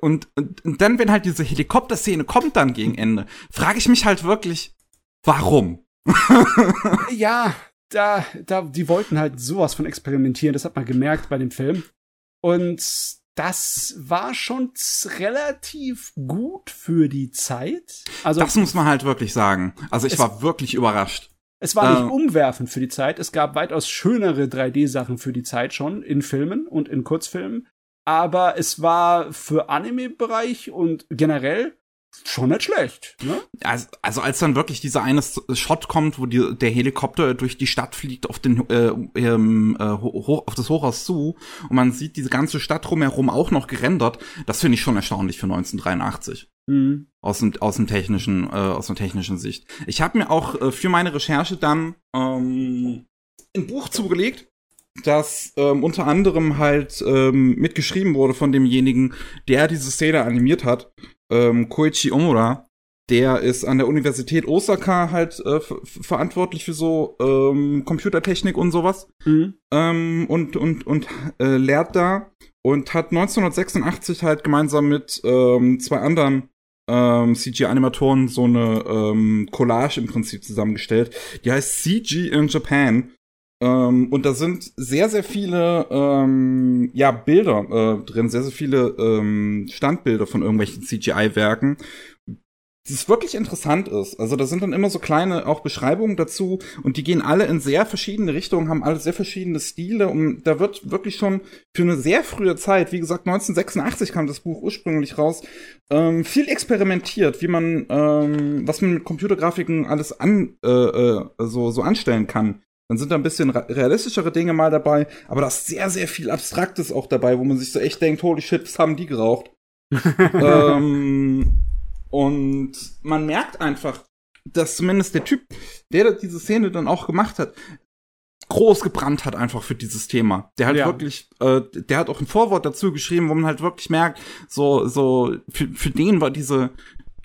Und, und, und dann, wenn halt diese Helikopter-Szene kommt dann gegen Ende, frage ich mich halt wirklich, warum? Ja, da, da, die wollten halt sowas von experimentieren, das hat man gemerkt bei dem Film. Und das war schon relativ gut für die Zeit. Also, Das muss man halt wirklich sagen. Also ich war wirklich überrascht. es war nicht ähm, umwerfend für die Zeit. Es gab weitaus schönere 3D-Sachen für die Zeit schon in Filmen und in Kurzfilmen. Aber es war für Anime-Bereich und generell schon nicht schlecht. Ne? Also, also als dann wirklich dieser eine Shot kommt, wo die, der Helikopter durch die Stadt fliegt auf den äh, ähm, äh, hoch, auf das Hochhaus zu und man sieht diese ganze Stadt drumherum auch noch gerendert, das finde ich schon erstaunlich für 1983. Mhm. Aus dem aus dem technischen äh, aus der technischen Sicht. Ich habe mir auch äh, für meine Recherche dann ähm, ein Buch zugelegt das ähm, unter anderem halt ähm, mitgeschrieben wurde von demjenigen, der diese Szene animiert hat ähm, Koichi Omura, der ist an der Universität Osaka halt äh, verantwortlich für so ähm, Computertechnik und sowas mhm. ähm, und und und äh, lehrt da und hat 1986 halt gemeinsam mit ähm, zwei anderen ähm, CG-Animatoren so eine ähm, Collage im Prinzip zusammengestellt. Die heißt CG in Japan ähm, und da sind sehr, sehr viele ähm, ja, Bilder äh, drin, sehr, sehr viele ähm, Standbilder von irgendwelchen CGI-Werken. Das wirklich interessant ist. Also da sind dann immer so kleine auch Beschreibungen dazu und die gehen alle in sehr verschiedene Richtungen, haben alle sehr verschiedene Stile und da wird wirklich schon für eine sehr frühe Zeit, wie gesagt 1986 kam das Buch ursprünglich raus, ähm, viel experimentiert, wie man, ähm, was man mit Computergrafiken alles an, äh, äh, so, so anstellen kann. Dann sind da ein bisschen realistischere Dinge mal dabei, aber da ist sehr, sehr viel Abstraktes auch dabei, wo man sich so echt denkt, holy shit, was haben die geraucht? ähm, und man merkt einfach, dass zumindest der Typ, der diese Szene dann auch gemacht hat, groß gebrannt hat einfach für dieses Thema. Der halt ja. wirklich, äh, der hat auch ein Vorwort dazu geschrieben, wo man halt wirklich merkt, so, so, für, für den war diese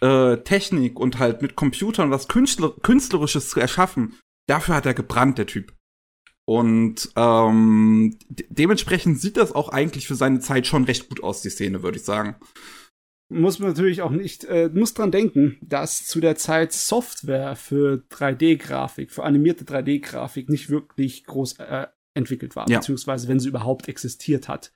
äh, Technik und halt mit Computern was Künstler, Künstlerisches zu erschaffen, dafür hat er gebrannt, der Typ. Und ähm, de dementsprechend sieht das auch eigentlich für seine Zeit schon recht gut aus, die Szene, würde ich sagen. Muss man natürlich auch nicht, äh, muss dran denken, dass zu der Zeit Software für 3D-Grafik, für animierte 3D-Grafik nicht wirklich groß äh, entwickelt war, ja. beziehungsweise wenn sie überhaupt existiert hat.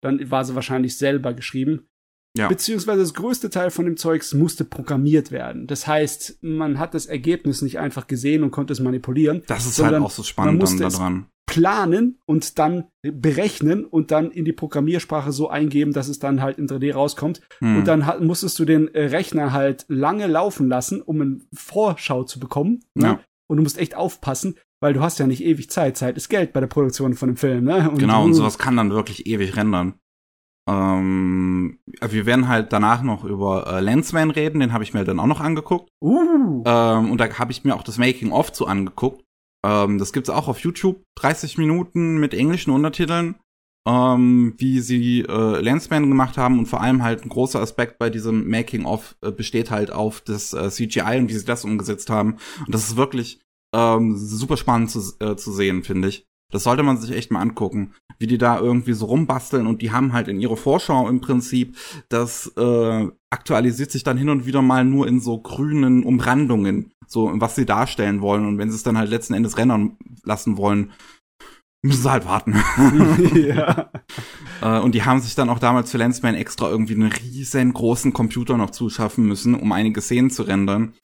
Dann war sie wahrscheinlich selber geschrieben. Ja. Beziehungsweise das größte Teil von dem Zeugs musste programmiert werden. Das heißt, man hat das Ergebnis nicht einfach gesehen und konnte es manipulieren. Das ist halt auch so spannend dann daran. Planen und dann berechnen und dann in die Programmiersprache so eingeben, dass es dann halt in 3D rauskommt. Hm. Und dann hat, musstest du den äh, Rechner halt lange laufen lassen, um eine Vorschau zu bekommen. Ne? Ja. Und du musst echt aufpassen, weil du hast ja nicht ewig Zeit. Zeit ist Geld bei der Produktion von einem Film. Ne? Und genau, und sowas kann dann wirklich ewig rendern. Ähm, wir werden halt danach noch über äh, Lensman reden, den habe ich mir dann auch noch angeguckt. Uh. Ähm, und da habe ich mir auch das Making of zu angeguckt. Ähm, das gibt's auch auf YouTube, 30 Minuten mit englischen Untertiteln, ähm, wie sie äh, Lensman gemacht haben und vor allem halt ein großer Aspekt bei diesem Making of äh, besteht halt auf das äh, CGI und wie sie das umgesetzt haben. Und das ist wirklich ähm, super spannend zu, äh, zu sehen, finde ich. Das sollte man sich echt mal angucken, wie die da irgendwie so rumbasteln und die haben halt in ihrer Vorschau im Prinzip, das äh, aktualisiert sich dann hin und wieder mal nur in so grünen Umrandungen, so was sie darstellen wollen und wenn sie es dann halt letzten Endes rennen lassen wollen, müssen sie halt warten. ja. äh, und die haben sich dann auch damals für Lensman extra irgendwie einen riesengroßen Computer noch zuschaffen müssen, um einige Szenen zu rendern.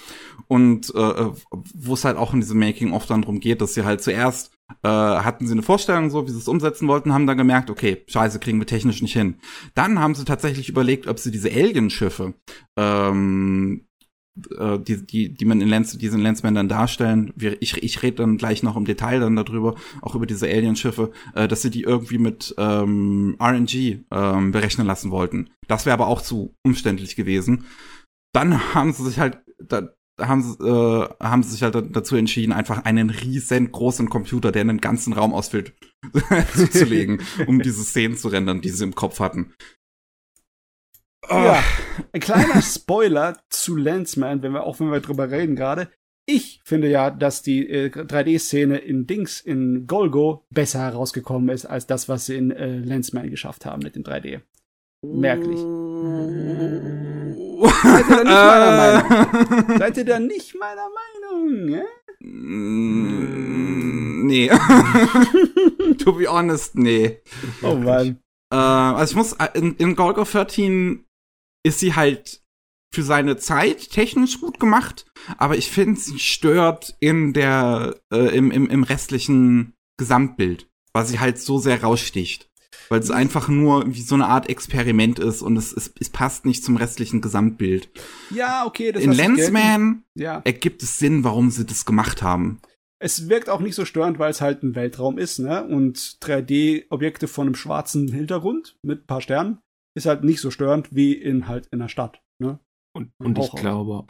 Und äh, wo es halt auch in diesem Making oft dann drum geht, dass sie halt zuerst äh, hatten sie eine Vorstellung so, wie sie es umsetzen wollten, haben dann gemerkt, okay, scheiße, kriegen wir technisch nicht hin. Dann haben sie tatsächlich überlegt, ob sie diese Alien-Schiffe ähm, äh, die, die, die man in Lens, diesen Lensman dann darstellen. Wir, ich, ich rede dann gleich noch im Detail dann darüber, auch über diese Alien-Schiffe, äh, dass sie die irgendwie mit ähm, RNG ähm, berechnen lassen wollten. Das wäre aber auch zu umständlich gewesen. Dann haben sie sich halt, da, haben sie, äh, haben sie sich halt dazu entschieden, einfach einen riesengroßen Computer, der einen ganzen Raum ausfüllt, zuzulegen, um diese Szenen zu rendern, die sie im Kopf hatten. Ja, ein kleiner Spoiler zu Lensman, wenn wir auch wenn wir drüber reden gerade. Ich finde ja, dass die äh, 3D-Szene in Dings in Golgo besser herausgekommen ist als das, was sie in äh, Lensman geschafft haben mit dem 3D. Merklich. Seid ihr da nicht meiner Meinung? Seid ihr da nicht meiner Meinung? Ja? Mm, nee. to be honest, nee. Oh Mann. Äh, also ich muss, äh, in, in Golgo 13 ist sie halt für seine Zeit technisch gut gemacht, aber ich finde, sie stört in der, äh, im, im, im restlichen Gesamtbild, weil sie halt so sehr raussticht. Weil es einfach nur wie so eine Art Experiment ist und es, es, es passt nicht zum restlichen Gesamtbild. Ja, okay. Das In. Lensman Ja. ergibt es Sinn, warum sie das gemacht haben. Es wirkt auch nicht so störend, weil es halt ein Weltraum ist, ne? Und 3D-Objekte von einem schwarzen Hintergrund mit ein paar Sternen ist halt nicht so störend wie in halt in der Stadt, ne? Und, Und und ich glaube,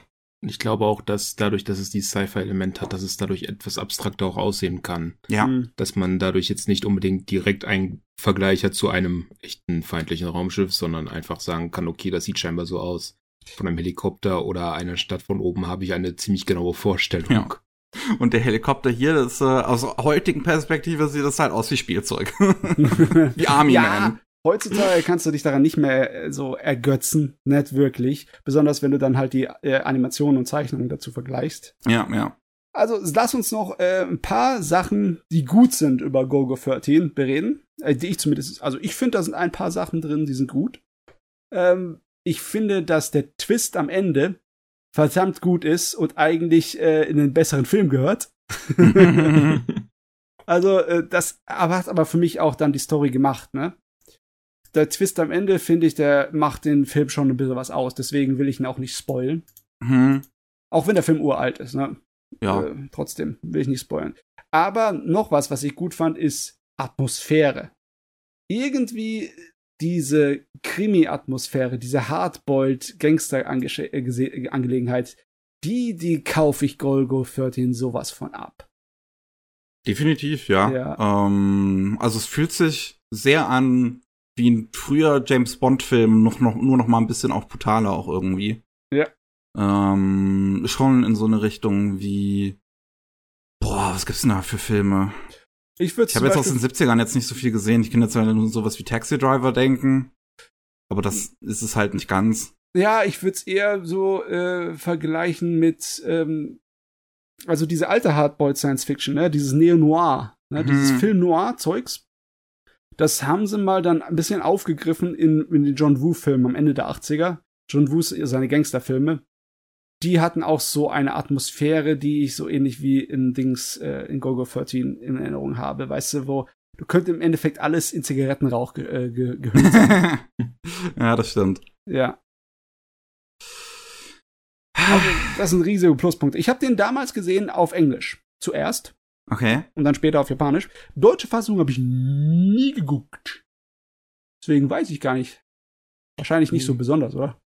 ich glaube auch, dass dadurch, dass es dieses Sci-Fi-Element hat, dass es dadurch etwas abstrakter auch aussehen kann. Ja. Hm. Dass man dadurch jetzt nicht unbedingt direkt einen Vergleich hat zu einem echten feindlichen Raumschiff, sondern einfach sagen kann, okay, das sieht scheinbar so aus. Von einem Helikopter oder einer Stadt von oben habe ich eine ziemlich genaue Vorstellung. Ja. Und der Helikopter hier, das äh, aus heutigen Perspektive sieht das halt aus wie Spielzeug. wie Army ja, Man. Heutzutage kannst du dich daran nicht mehr äh, so ergötzen, nicht wirklich. Besonders wenn du dann halt die äh, Animationen und Zeichnungen dazu vergleichst. Ja, ja. Also lass uns noch äh, ein paar Sachen, die gut sind über GoGo 13 bereden. Äh, die ich zumindest, also ich finde, da sind ein paar Sachen drin, die sind gut. Ähm, ich finde, dass der Twist am Ende verdammt gut ist und eigentlich äh, in einen besseren Film gehört. Also, äh, das hat aber für mich auch dann die Story gemacht, ne? Der Twist am Ende, finde ich, der macht den Film schon ein bisschen was aus. Deswegen will ich ihn auch nicht spoilen. Hm, Auch wenn der Film uralt ist, ne? ja. Äh, trotzdem will ich nicht spoilern. Aber noch was, was ich gut fand, ist Atmosphäre. Irgendwie diese Krimi-Atmosphäre, diese Hardboiled-Gangster-Angelegenheit, die, die kaufe ich Golgo 13 sowas von ab. Definitiv, ja. Ja. Ähm, also es fühlt sich sehr an wie ein früher James Bond-Film, noch, noch, nur noch mal ein bisschen auch brutaler auch irgendwie. Ja. Ähm, schon in so eine Richtung wie Boah, was gibt's denn da für Filme? Ich Ich habe jetzt aus den 70ern jetzt nicht so viel gesehen. Ich kann jetzt nur sowas wie Taxi Driver denken. Aber das ist es halt nicht ganz. Ja, ich würde es eher so äh, vergleichen mit, ähm, also diese alte Hardboiled Science Fiction, ne? dieses Neo-Noir, ne? Mhm. dieses Film-Noir-Zeugs. Das haben sie mal dann ein bisschen aufgegriffen in, in den John Woo-Filmen am Ende der 80er. John Woo, seine Gangsterfilme. Die hatten auch so eine Atmosphäre, die ich so ähnlich wie in Dings, äh, in Gogo 13 in Erinnerung habe. Weißt du, wo du könnte im Endeffekt alles in Zigarettenrauch ge äh, ge gehüllt sein. ja, das stimmt. Ja. Also, das sind riesige Pluspunkte. Ich habe den damals gesehen auf Englisch. Zuerst Okay. und dann später auf Japanisch. Deutsche Fassung habe ich nie geguckt. Deswegen weiß ich gar nicht. Wahrscheinlich nicht so besonders, oder?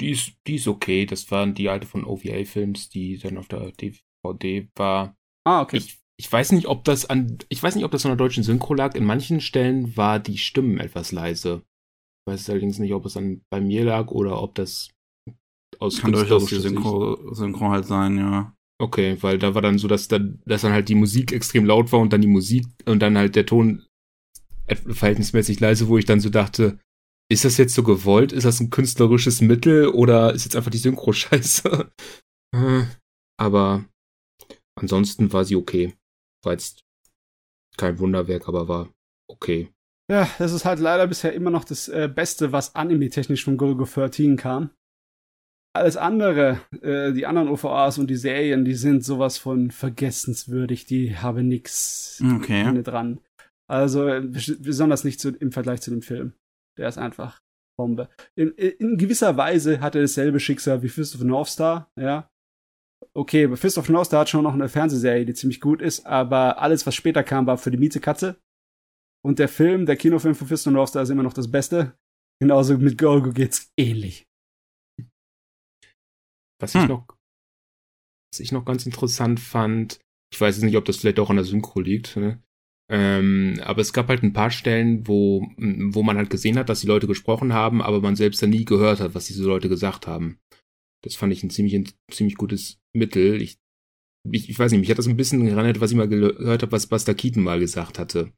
Die ist, die ist okay. Das waren die alte von OVA-Films, die dann auf der DVD war. Ah, okay. Ich, ich weiß nicht, ob das an, ich weiß nicht, ob das an der deutschen Synchro lag. In manchen Stellen war die Stimmen etwas leise. Ich weiß allerdings nicht, ob es an bei mir lag oder ob das aus Kann durchaus die Synchro, Synchro halt sein, ja. Okay, weil da war dann so, dass dann, dass dann halt die Musik extrem laut war und dann die Musik und dann halt der Ton verhältnismäßig leise, wo ich dann so dachte, ist das jetzt so gewollt? Ist das ein künstlerisches Mittel oder ist jetzt einfach die Synchro scheiße? Äh, aber ansonsten war sie okay. War jetzt kein Wunderwerk, aber war okay. Ja, das ist halt leider bisher immer noch das äh, Beste, was anime-technisch von Golgo 13 kam. Alles andere, äh, die anderen OVAs und die Serien, die sind sowas von vergessenswürdig, die haben nix Okay. dran. Also bes- besonders nicht zu, im Vergleich zu dem Film. Der ist einfach Bombe. In, in gewisser Weise hat er dasselbe Schicksal wie Fist of the North Star, ja. Okay, aber Fist of the North Star hat schon noch eine Fernsehserie, die ziemlich gut ist, aber alles, was später kam, war für die Miete Katze. Und der Film, der Kinofilm von Fist of the North Star ist immer noch das Beste. Genauso mit Golgo geht's ähnlich. Was Hm. ich noch, was ich noch ganz interessant fand, ich weiß jetzt nicht, ob das vielleicht auch an der Synchro liegt, ne? ähm, aber es gab halt ein paar Stellen, wo, wo man halt gesehen hat, dass die Leute gesprochen haben, aber man selbst dann nie gehört hat, was diese Leute gesagt haben. Das fand ich ein ziemlich, ein ziemlich gutes Mittel. Ich, ich, ich weiß nicht, mich hat das ein bisschen erinnert, was ich mal gehört habe, was Buster Keaton mal gesagt hatte.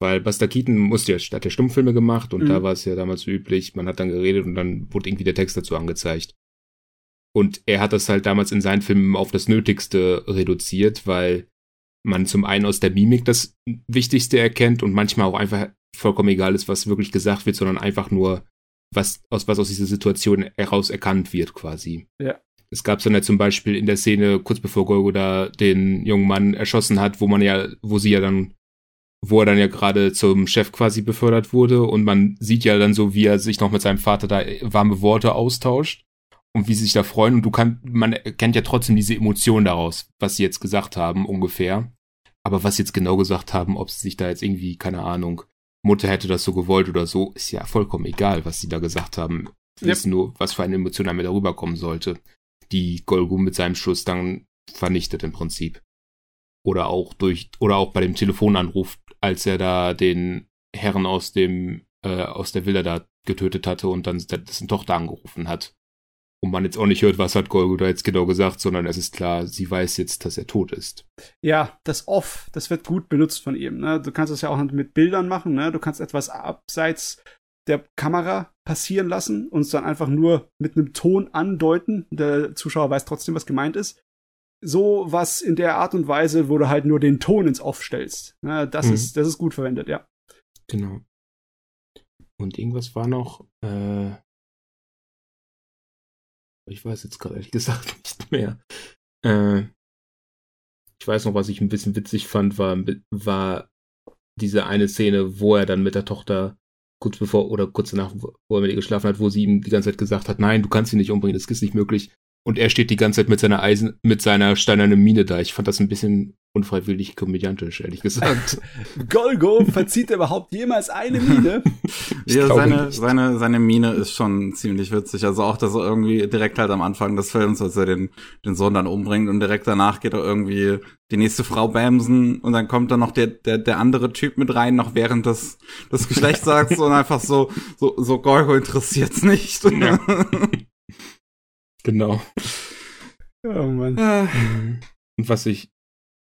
Weil Buster Keaton musste ja, hat ja Stummfilme gemacht und Mhm. da war es ja damals üblich, man hat dann geredet und dann wurde irgendwie der Text dazu angezeigt. Und er hat das halt damals in seinen Filmen auf das Nötigste reduziert, weil man zum einen aus der Mimik das Wichtigste erkennt und manchmal auch einfach vollkommen egal ist, was wirklich gesagt wird, sondern einfach nur, was aus, was aus dieser Situation heraus erkannt wird, quasi. Ja. Es gab dann ja zum Beispiel in der Szene, kurz bevor Golgo da den jungen Mann erschossen hat, wo man ja, wo sie ja dann wo er dann ja gerade zum Chef quasi befördert wurde und man sieht ja dann so, wie er sich noch mit seinem Vater da warme Worte austauscht und wie sie sich da freuen und du kannst, man erkennt ja trotzdem diese Emotion daraus, was sie jetzt gesagt haben ungefähr. Aber was sie jetzt genau gesagt haben, ob sie sich da jetzt irgendwie, keine Ahnung, Mutter hätte das so gewollt oder so, ist ja vollkommen egal, was sie da gesagt haben. Yep. Ist nur, was für eine Emotion damit darüber kommen sollte, die Golgu mit seinem Schuss dann vernichtet im Prinzip. Oder auch durch, oder auch bei dem Telefonanruf, als er da den Herren aus dem, äh, aus der Villa da getötet hatte und dann dessen Tochter angerufen hat. Und man jetzt auch nicht hört, was hat Golgo da jetzt genau gesagt, sondern es ist klar, sie weiß jetzt, dass er tot ist. Ja, das Off, das wird gut benutzt von ihm. Ne? Du kannst es ja auch mit Bildern machen. Ne? Du kannst etwas abseits der Kamera passieren lassen und es dann einfach nur mit einem Ton andeuten. Der Zuschauer weiß trotzdem, was gemeint ist. So was in der Art und Weise, wo du halt nur den Ton ins Off stellst. Ne? Das, mhm. ist, das ist gut verwendet, ja. Genau. Und irgendwas war noch, äh, ich weiß jetzt gerade ehrlich gesagt nicht mehr. Äh, ich weiß noch, was ich ein bisschen witzig fand, war, war diese eine Szene, wo er dann mit der Tochter kurz bevor oder kurz danach, wo er mit ihr geschlafen hat, wo sie ihm die ganze Zeit gesagt hat, nein, du kannst sie nicht umbringen, das ist nicht möglich. Und er steht die ganze Zeit mit seiner Eisen, mit seiner steinernen Mine da. Ich fand das ein bisschen unfreiwillig komödiantisch, ehrlich gesagt. Golgo verzieht überhaupt jemals eine Mine? ja, seine, seine, seine Mine ist schon ziemlich witzig. Also auch, dass er irgendwie direkt halt am Anfang des Films, als er den, den Sohn dann umbringt und direkt danach geht er irgendwie die nächste Frau bämsen und dann kommt dann noch der, der, der andere Typ mit rein, noch während des, des Geschlechtsakts und einfach so, so, so Golgo interessiert's nicht. Ja. Genau. Oh Mann. Ah. Und was ich,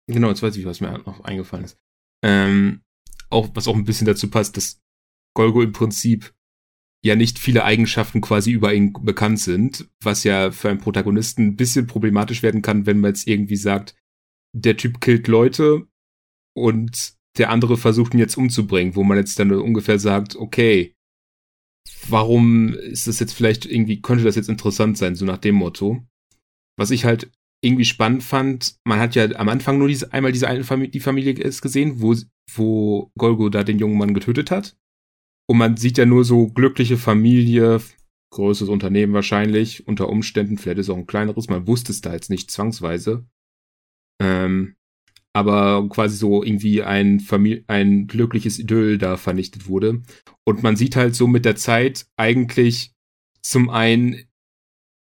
genau, jetzt weiß ich, was mir noch eingefallen ist. Ähm, auch, was auch ein bisschen dazu passt, dass Golgo im Prinzip ja nicht viele Eigenschaften quasi über ihn bekannt sind, was ja für einen Protagonisten ein bisschen problematisch werden kann, wenn man jetzt irgendwie sagt, der Typ killt Leute und der andere versucht ihn jetzt umzubringen, wo man jetzt dann ungefähr sagt, okay, warum ist das jetzt vielleicht irgendwie, könnte das jetzt interessant sein, so nach dem Motto. Was ich halt irgendwie spannend fand, man hat ja am Anfang nur diese, einmal diese eine Familie, die Familie ist gesehen, wo, wo Golgo da den jungen Mann getötet hat. Und man sieht ja nur so glückliche Familie, größeres Unternehmen wahrscheinlich, unter Umständen, vielleicht ist auch ein kleineres, man wusste es da jetzt nicht zwangsweise. Ähm, aber quasi so irgendwie ein, Famili ein glückliches Idyll da vernichtet wurde. Und man sieht halt so mit der Zeit eigentlich zum einen,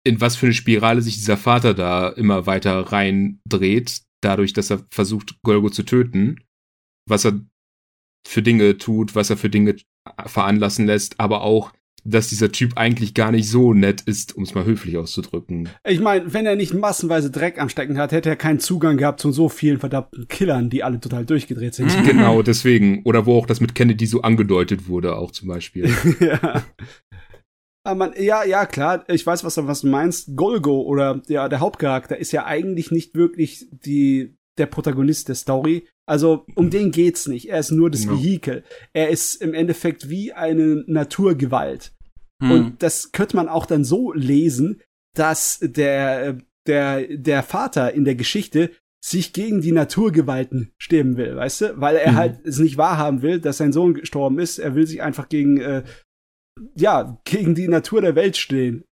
in was für eine Spirale sich dieser Vater da immer weiter reindreht, dadurch, dass er versucht, Golgo zu töten, was er für Dinge tut, was er für Dinge veranlassen lässt, aber auch dass dieser Typ eigentlich gar nicht so nett ist, um es mal höflich auszudrücken. Ich meine, wenn er nicht massenweise Dreck am Stecken hat, hätte er keinen Zugang gehabt zu so vielen verdammten Killern, die alle total durchgedreht sind. Genau, deswegen. Oder wo auch das mit Kennedy so angedeutet wurde, auch zum Beispiel. ja. Aber man, ja, ja, klar, ich weiß, was, was du meinst. Golgo oder ja, der Hauptcharakter ist ja eigentlich nicht wirklich die, der Protagonist der Story. Also um den geht's nicht. Er ist nur das no. Vehikel. Er ist im Endeffekt wie eine Naturgewalt. Hm. Und das könnte man auch dann so lesen, dass der der der Vater in der Geschichte sich gegen die Naturgewalten stemmen will, weißt du? Weil er hm. halt es nicht wahrhaben will, dass sein Sohn gestorben ist. Er will sich einfach gegen äh, ja gegen die Natur der Welt stehen.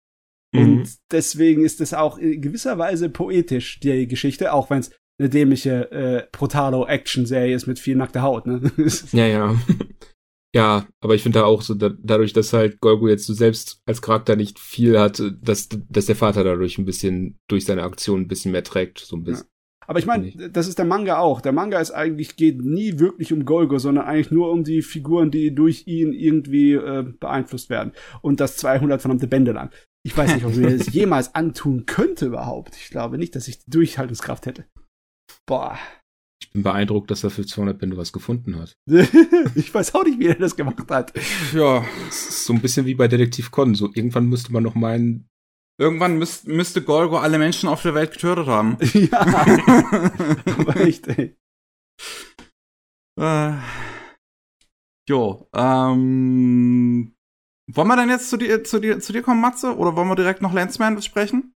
Mhm. Und deswegen ist es auch in gewisser Weise poetisch, die Geschichte, auch wenn es eine dämliche äh, Brutalo-Action-Serie ist mit viel nackter Haut, ne? ja, ja. Ja, aber ich finde da auch so, da, dadurch, dass halt Golgo jetzt so selbst als Charakter nicht viel hat, dass, dass der Vater dadurch ein bisschen, durch seine Aktion ein bisschen mehr trägt, so ein bisschen. Ja. Aber ich meine, das ist der Manga auch. Der Manga ist eigentlich, geht nie wirklich um Golgo, sondern eigentlich nur um die Figuren, die durch ihn irgendwie äh, beeinflusst werden. Und das 200 verdammte Bände lang. Ich weiß nicht, ob ich mir das jemals antun könnte überhaupt. Ich glaube nicht, dass ich die Durchhaltungskraft hätte. Boah. Ich bin beeindruckt, dass er für 200 Bände was gefunden hat. ich weiß auch nicht, wie er das gemacht hat. Ja, so ein bisschen wie bei Detektiv Con. So irgendwann müsste man noch meinen. Irgendwann müsst, müsste Golgo alle Menschen auf der Welt getötet haben. ja. Aber echt, ey. Äh, jo, ähm. Wollen wir dann jetzt zu dir, zu dir, zu dir kommen, Matze? Oder wollen wir direkt noch Landsman besprechen?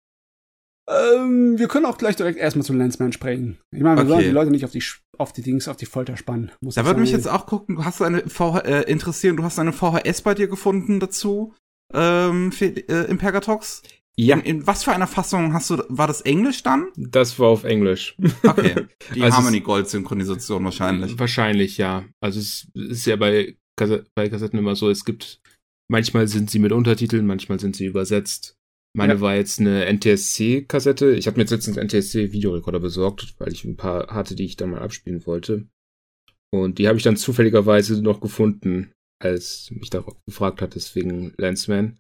Ähm, wir können auch gleich direkt erstmal zu Lensman sprechen. Ich meine, wir okay. sollen die Leute nicht auf die auf die Dings, auf die Folter spannen. Muss da würde mich jetzt auch gucken, du hast eine VH, äh, interessieren, du hast eine VHS bei dir gefunden dazu, ähm, für, äh, im Pergatox? Ja. In, in, was für einer Fassung hast du, war das Englisch dann? Das war auf Englisch. Okay. Die also Harmony Gold Synchronisation wahrscheinlich. Wahrscheinlich, ja. Also es ist ja bei, bei Kassetten immer so, es gibt, manchmal sind sie mit Untertiteln, manchmal sind sie übersetzt. Meine ja. war jetzt eine NTSC-Kassette. Ich habe mir jetzt letztens NTSC-Videorekorder besorgt, weil ich ein paar hatte, die ich dann mal abspielen wollte. Und die habe ich dann zufälligerweise noch gefunden, als mich darauf gefragt hat, deswegen Landsman.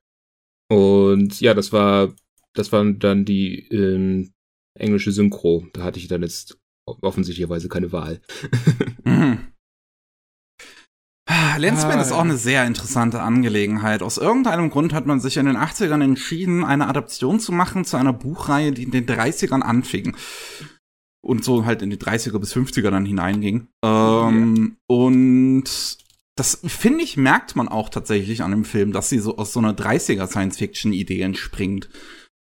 Und ja, das war, das waren dann die ähm, englische Synchro. Da hatte ich dann jetzt offensichtlicherweise keine Wahl. mhm. Lensman ah, ist auch eine sehr interessante Angelegenheit. Aus irgendeinem Grund hat man sich in den 80ern entschieden, eine Adaption zu machen zu einer Buchreihe, die in den 30ern anfing. Und so halt in die 30er bis 50er dann hineinging. Ähm, ja. Und das finde ich, merkt man auch tatsächlich an dem Film, dass sie so aus so einer 30er Science-Fiction-Idee entspringt.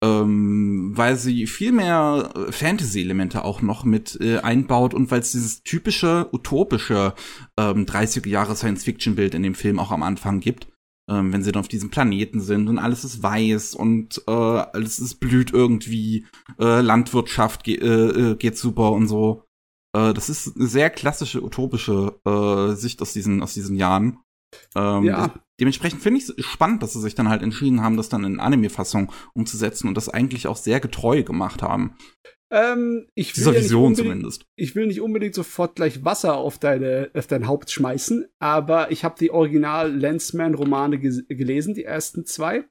Ähm, weil sie viel mehr äh, Fantasy-Elemente auch noch mit äh, einbaut und weil es dieses typische, utopische ähm, 30er Jahre Science-Fiction-Bild in dem Film auch am Anfang gibt. Ähm, wenn sie dann auf diesem Planeten sind und alles ist weiß und äh, alles ist blüht irgendwie, äh, Landwirtschaft ge äh, äh geht super und so. Äh, das ist eine sehr klassische, utopische äh, Sicht aus diesen, aus diesen Jahren. Ähm, ja. Dementsprechend finde ich es spannend, dass sie sich dann halt entschieden haben, das dann in Anime-Fassung umzusetzen und das eigentlich auch sehr getreu gemacht haben. Ähm, ich Dieser ja Vision zumindest. Ich will nicht unbedingt sofort gleich Wasser auf, deine, auf dein Haupt schmeißen, aber ich habe die Original Lensman-Romane gelesen, die ersten zwei.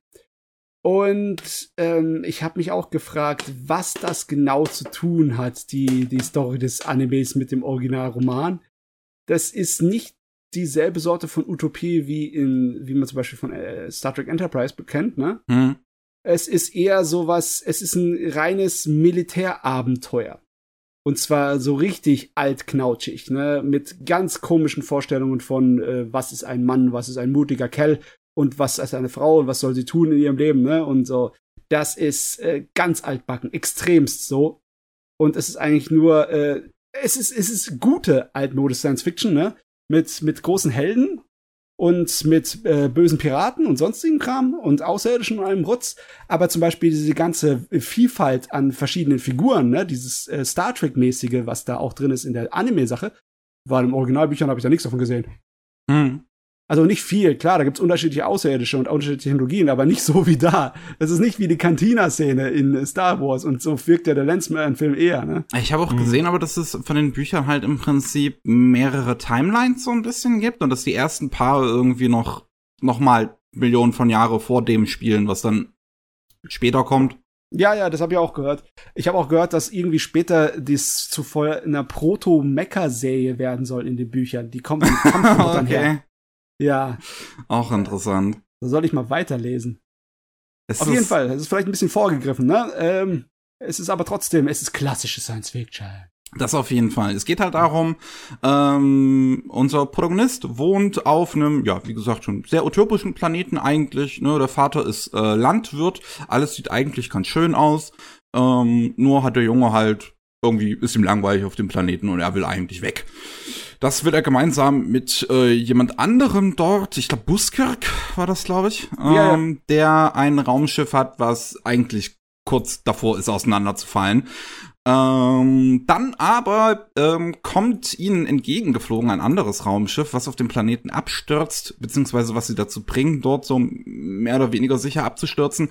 Und ähm, ich habe mich auch gefragt, was das genau zu tun hat, die, die Story des Animes mit dem Originalroman. Das ist nicht dieselbe Sorte von Utopie wie in, wie man zum Beispiel von äh, Star Trek Enterprise kennt, ne? Mhm. Es ist eher sowas, es ist ein reines Militärabenteuer. Und zwar so richtig altknautschig, ne? Mit ganz komischen Vorstellungen von, äh, was ist ein Mann, was ist ein mutiger Kerl und was ist eine Frau und was soll sie tun in ihrem Leben, ne? Und so. Das ist äh, ganz altbacken, extremst so. Und es ist eigentlich nur, äh, es ist, es ist gute altmodische Science Fiction, ne? Mit, mit großen Helden und mit äh, bösen Piraten und sonstigen Kram und Außerirdischen und allem Rutz. Aber zum Beispiel diese ganze Vielfalt an verschiedenen Figuren, ne? Dieses äh, Star Trek-mäßige, was da auch drin ist in der Anime-Sache, war in Originalbüchern habe ich da nichts davon gesehen. Mhm. Also nicht viel, klar, da gibt's unterschiedliche Außerirdische und unterschiedliche Technologien, aber nicht so wie da. Das ist nicht wie die Cantina-Szene in Star Wars und so wirkt ja der Lensman-Film eher, ne? Ich habe auch mhm. gesehen, aber dass es von den Büchern halt im Prinzip mehrere Timelines so ein bisschen gibt und dass die ersten paar irgendwie noch, noch mal Millionen von Jahre vor dem spielen, was dann später kommt. Ja, ja, das habe ich auch gehört. Ich habe auch gehört, dass irgendwie später dies zuvor in einer Proto-Mecha-Serie werden soll in den Büchern. Die kommen dann okay. her. Ja. Auch interessant. Da soll ich mal weiterlesen. Es Auf jeden Fall, es ist vielleicht ein bisschen vorgegriffen, ne? Ähm, es ist aber trotzdem, es ist klassische Science Fiction. Das auf jeden Fall. Es geht halt darum, ähm, unser Protagonist wohnt auf einem, ja, wie gesagt, schon sehr utopischen Planeten eigentlich. Ne? Der Vater ist äh, Landwirt, alles sieht eigentlich ganz schön aus. Ähm, nur hat der Junge halt irgendwie ist ihm langweilig auf dem Planeten und er will eigentlich weg. Das will er gemeinsam mit äh, jemand anderem dort, ich glaube Buskirk war das, glaube ich, ähm, ja, der ein Raumschiff hat, was eigentlich kurz davor ist, auseinanderzufallen. Ähm, dann aber ähm, kommt ihnen entgegengeflogen ein anderes Raumschiff, was auf dem Planeten abstürzt, beziehungsweise was sie dazu bringt, dort so mehr oder weniger sicher abzustürzen.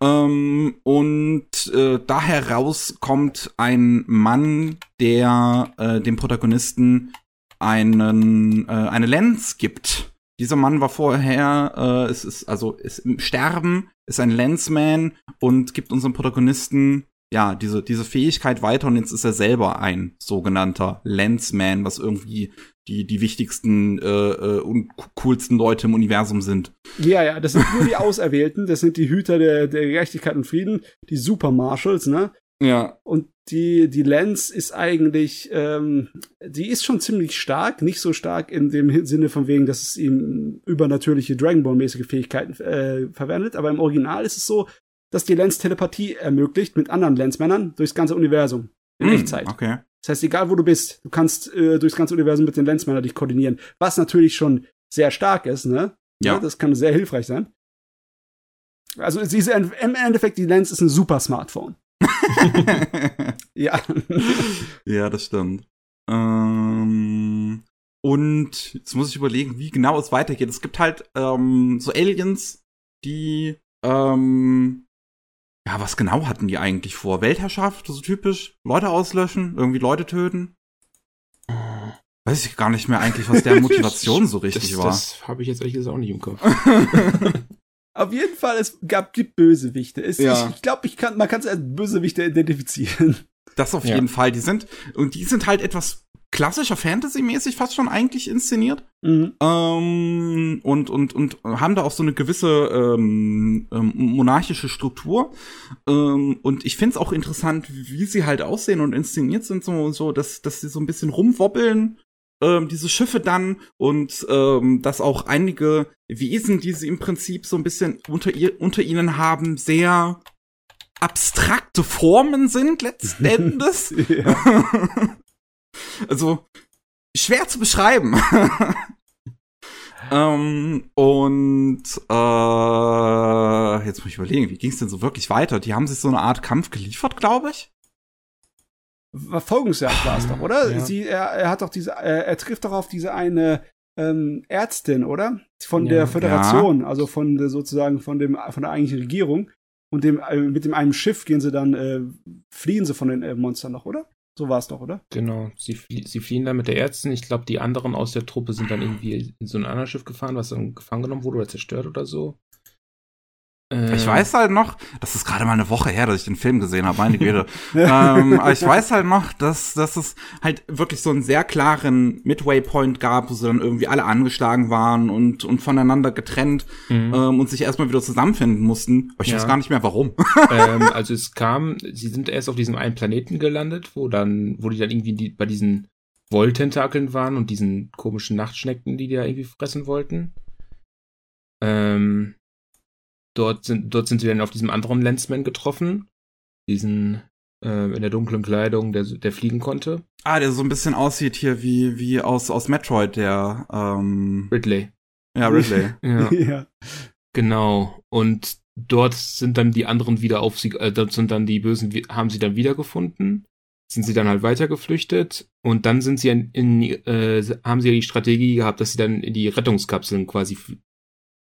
Ähm, und äh, da heraus kommt ein Mann, der äh, dem Protagonisten einen äh, eine Lens gibt. Dieser Mann war vorher, äh, es ist also ist im Sterben, ist ein Lensman und gibt unserem Protagonisten ja diese diese Fähigkeit weiter und jetzt ist er selber ein sogenannter Lensman, was irgendwie die die wichtigsten äh, äh, und coolsten Leute im Universum sind. Ja, ja, das sind nur die Auserwählten, das sind die Hüter der, der Gerechtigkeit und Frieden, die Super Marshals, ne? Ja. Und die, die Lens ist eigentlich, ähm, die ist schon ziemlich stark, nicht so stark in dem Sinne von wegen, dass es ihm übernatürliche Dragon Ball-mäßige Fähigkeiten äh, verwendet, aber im Original ist es so, dass die Lens Telepathie ermöglicht mit anderen Lensmännern durchs ganze Universum in mm, Echtzeit. Okay. Das heißt, egal wo du bist, du kannst äh, durchs ganze Universum mit den Lensmanner dich koordinieren. Was natürlich schon sehr stark ist, ne? Ja. Das kann sehr hilfreich sein. Also diese, im Endeffekt, die Lens ist ein super Smartphone. ja. ja, das stimmt. Ähm, und jetzt muss ich überlegen, wie genau es weitergeht. Es gibt halt ähm, so Aliens, die ähm, ja, was genau hatten die eigentlich vor? Weltherrschaft, so typisch? Leute auslöschen, irgendwie Leute töten? Weiß ich gar nicht mehr eigentlich, was der Motivation so richtig das, war. Das habe ich jetzt ehrlich gesagt auch nicht im Kopf. Auf jeden Fall, es gab gibt Bösewichte. Es, Ja. Ich, ich glaube, ich kann, man kann es als Bösewichte identifizieren. Das auf Ja. jeden Fall. Die sind, und die sind halt etwas klassischer Fantasy-mäßig fast schon eigentlich inszeniert. Mhm. Ähm, und, und, und haben da auch so eine gewisse ähm, ähm, monarchische Struktur. Ähm, und ich find's auch interessant, wie sie halt aussehen und inszeniert sind, so, so dass, dass sie so ein bisschen rumwobbeln, ähm, diese Schiffe dann und ähm, dass auch einige Wesen, die sie im Prinzip so ein bisschen unter, ihr, unter ihnen haben, sehr abstrakte Formen sind letzten Endes. Ja. also schwer zu beschreiben. ähm, und äh, jetzt muss ich überlegen, wie ging es denn so wirklich weiter? Die haben sich so eine Art Kampf geliefert, glaube ich. Verfolgungsjagd war es doch, oder? Ja. Sie, er, er hat doch diese, er, er trifft doch auf diese eine ähm, Ärztin, oder? Von Ja. der Föderation, also von der, sozusagen von dem von der eigentlichen Regierung. Und dem, äh, mit dem einem Schiff gehen sie dann, äh, fliehen sie von den äh, Monstern noch, oder? So war es doch, oder? Genau, sie, flie sie fliehen dann mit der Ärztin. Ich glaube, die anderen aus der Truppe sind dann irgendwie in so ein anderes Schiff gefahren, was dann gefangen genommen wurde oder zerstört oder so. Ich weiß halt noch, das ist gerade mal eine Woche her, dass ich den Film gesehen habe, meine Güte. ähm, aber ich weiß halt noch, dass, dass es halt wirklich so einen sehr klaren Midway-Point gab, wo sie dann irgendwie alle angeschlagen waren und, und voneinander getrennt Mhm. ähm, und sich erstmal wieder zusammenfinden mussten. Aber ich Ja. weiß gar nicht mehr warum. ähm, also es kam, sie sind erst auf diesem einen Planeten gelandet, wo dann, wo die dann irgendwie die, bei diesen Wolltentakeln waren und diesen komischen Nachtschnecken, die die da irgendwie fressen wollten. Ähm, dort sind, dort sind sie dann auf diesem anderen Lensman getroffen. Diesen, äh, in der dunklen Kleidung, der, der fliegen konnte. Ah, der so ein bisschen aussieht hier wie, wie aus, aus Metroid, der, ähm, Ridley. ja, Ridley. Ja. ja. Genau. Und dort sind dann die anderen wieder auf sie, äh, dort sind dann die Bösen, haben sie dann wiedergefunden, sind sie dann halt weiter geflüchtet und dann sind sie in, in äh, haben sie die Strategie gehabt, dass sie dann in die Rettungskapseln quasi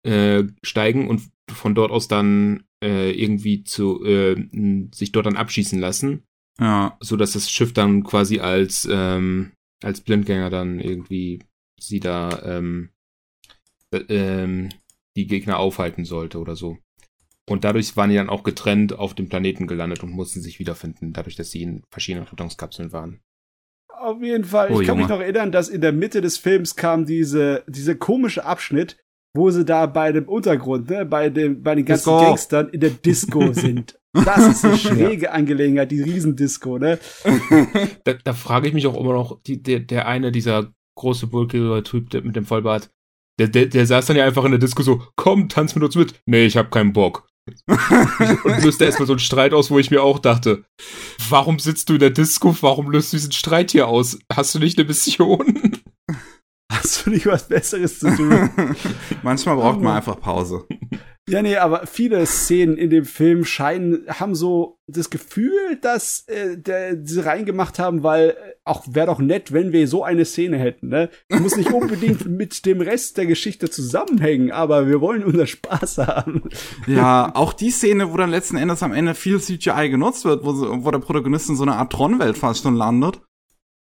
äh, steigen und von dort aus dann äh, irgendwie zu äh, sich dort dann abschießen lassen, ja. so dass das Schiff dann quasi als ähm, als Blindgänger dann irgendwie sie da ähm, äh, ähm, die Gegner aufhalten sollte oder so. Und dadurch waren die dann auch getrennt auf dem Planeten gelandet und mussten sich wiederfinden, dadurch, dass sie in verschiedenen Rettungskapseln waren. Auf jeden Fall. Oh, ich kann mich Junge. noch erinnern, dass in der Mitte des Films kam diese, diese komische Abschnitt, wo sie da bei dem Untergrund, ne, bei dem, bei den ganzen Disco. Gangstern in der Disco sind. Das ist eine schräge Angelegenheit, die Riesendisco, ne? Da, da frage ich mich auch immer noch, die, der, der eine, dieser große bulkige Typ der, mit dem Vollbart, der, der, der saß dann ja einfach in der Disco so, komm, tanz mit uns mit. Nee, ich hab keinen Bock. und löste erstmal so einen Streit aus, wo ich mir auch dachte, warum sitzt du in der Disco? Warum löst du diesen Streit hier aus? Hast du nicht eine Mission? Hast du nicht was Besseres zu tun? Manchmal braucht man einfach Pause. Ja, nee, aber viele Szenen in dem Film scheinen, haben so das Gefühl, dass äh, der, sie reingemacht haben, weil äh, auch wäre doch nett, wenn wir so eine Szene hätten, ne? Muss nicht unbedingt mit dem Rest der Geschichte zusammenhängen, aber wir wollen unser Spaß haben. Ja, auch die Szene, wo dann letzten Endes am Ende viel CGI genutzt wird, wo, wo der Protagonist in so einer Art Tron-Welt fast schon landet,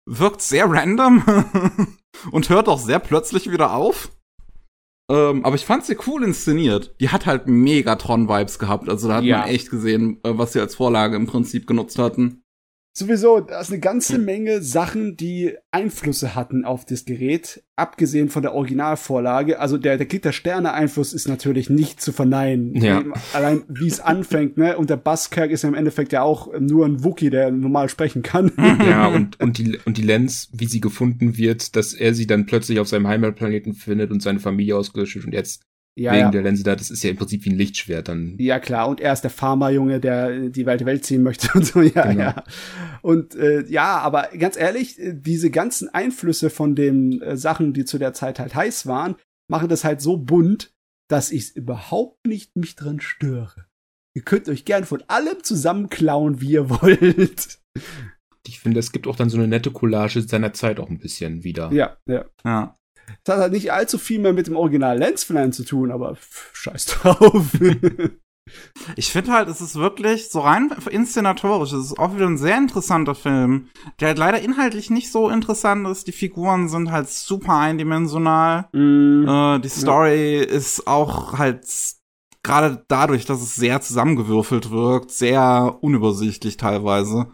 wirkt sehr random und hört auch sehr plötzlich wieder auf. Ähm, aber ich fand sie cool inszeniert. Die hat halt mega Tron-Vibes gehabt. Also da hat Ja. man echt gesehen, äh, was sie als Vorlage im Prinzip genutzt hatten. Sowieso, da ist eine ganze Menge Sachen, die Einflüsse hatten auf das Gerät, abgesehen von der Originalvorlage. Also der, der Krieg der Sterne-Einfluss ist natürlich nicht zu verneinen. Ja. Allein wie es anfängt, ne? Und der Buzzkirk ist ja im Endeffekt ja auch nur ein Wookie, der normal sprechen kann. Ja, und, und, die, und die Lens, wie sie gefunden wird, dass er sie dann plötzlich auf seinem Heimatplaneten findet und seine Familie ausgelöscht wird und jetzt Ja, wegen ja. der Linse da. Das ist ja im Prinzip wie ein Lichtschwert dann. Ja, klar. Und er ist der Pharma-Junge, der die Welt Welt ziehen möchte und so. Ja, Genau. ja. Und äh, ja, aber ganz ehrlich, äh, diese ganzen Einflüsse von den äh, Sachen, die zu der Zeit halt heiß waren, machen das halt so bunt, dass ich überhaupt nicht mich dran störe. Ihr könnt euch gern von allem zusammenklauen, wie ihr wollt. Ich finde, es gibt auch dann so eine nette Collage seiner Zeit auch ein bisschen wieder. Ja, ja. Ja. Das hat halt nicht allzu viel mehr mit dem Original Lensflare zu tun, aber pff, scheiß drauf. Ich finde halt, es ist wirklich so rein inszenatorisch. Es ist auch wieder ein sehr interessanter Film, der halt leider inhaltlich nicht so interessant ist. Die Figuren sind halt super eindimensional. Mm, Äh, die Story ist auch halt gerade dadurch, dass es sehr zusammengewürfelt wirkt, sehr unübersichtlich teilweise.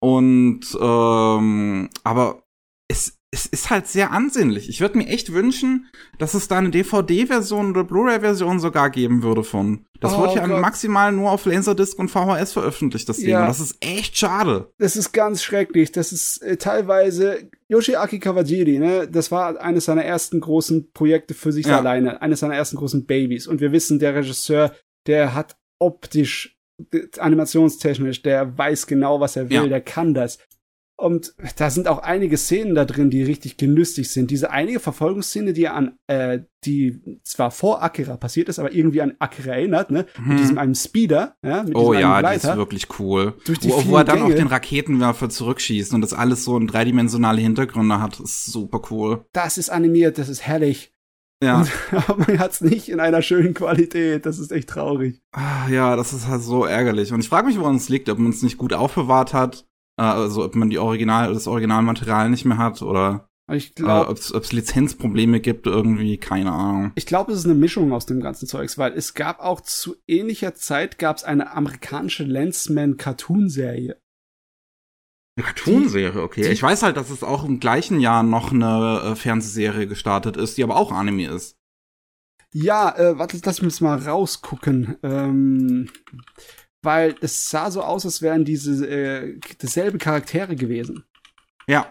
Und ähm, aber es, es ist halt sehr ansehnlich. Ich würde mir echt wünschen, dass es da eine DVD-Version oder Blu-ray-Version sogar geben würde von. Das Oh wird ja Gott. maximal nur auf Laserdisc und VHS veröffentlicht, das Ding. Ja. Das ist echt schade. das ist ganz schrecklich. Das ist äh, teilweise Yoshiaki Kawajiri, ne? Das war eines seiner ersten großen Projekte für sich Ja. alleine, eines seiner ersten großen Babys. Und wir wissen, der Regisseur, der hat optisch, animationstechnisch, der weiß genau, was er will, Ja. der kann das. Und da sind auch einige Szenen da drin, die richtig genüssig sind. Diese einige Verfolgungsszene, die an, äh, die zwar vor Akira passiert ist, aber irgendwie an Akira erinnert, ne? Mit diesem einem Speeder, ja, mit Oh ja, einen die ist Gleiter. wirklich cool. Durch die wo, wo er dann Gänge. auch den Raketenwerfer zurückschießt und das alles so in dreidimensionale Hintergründe hat, ist super cool. Das ist animiert, das ist herrlich. Ja. Aber man hat's nicht in einer schönen Qualität. Das ist echt traurig. Ah, Ja, das ist halt so ärgerlich. Und ich frage mich, woran es liegt, ob man es nicht gut aufbewahrt hat, also ob man die Original, das Originalmaterial nicht mehr hat oder Ich äh, ob es Lizenzprobleme gibt irgendwie, keine Ahnung. ich glaube, es ist eine Mischung aus dem ganzen Zeugs, weil es gab auch zu ähnlicher Zeit gab's eine amerikanische Lensman Cartoon Serie. Eine Cartoonserie, okay. ich weiß halt, dass es auch im gleichen Jahr noch eine äh, Fernsehserie gestartet ist, die aber auch Anime ist. Ja, äh, warte, lass mich mal rausgucken. Ähm, weil es sah so aus, als wären diese äh, dieselben Charaktere gewesen. Ja,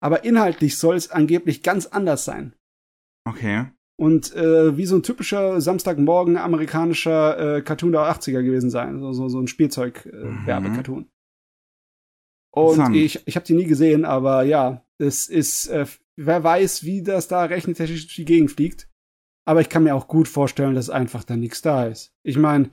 Aber inhaltlich soll es angeblich ganz anders sein. okay. und äh, wie so ein typischer Samstagmorgen amerikanischer äh, Cartoon der 80er gewesen sein. So, so, so ein Spielzeug-Werbecartoon. Und Interessant. ich, ich habe die nie gesehen, aber ja, es ist, äh, wer weiß, wie das da rechnetechnisch durch die Gegend fliegt. Aber ich kann mir auch gut vorstellen, dass einfach da nichts da ist. Ich meine,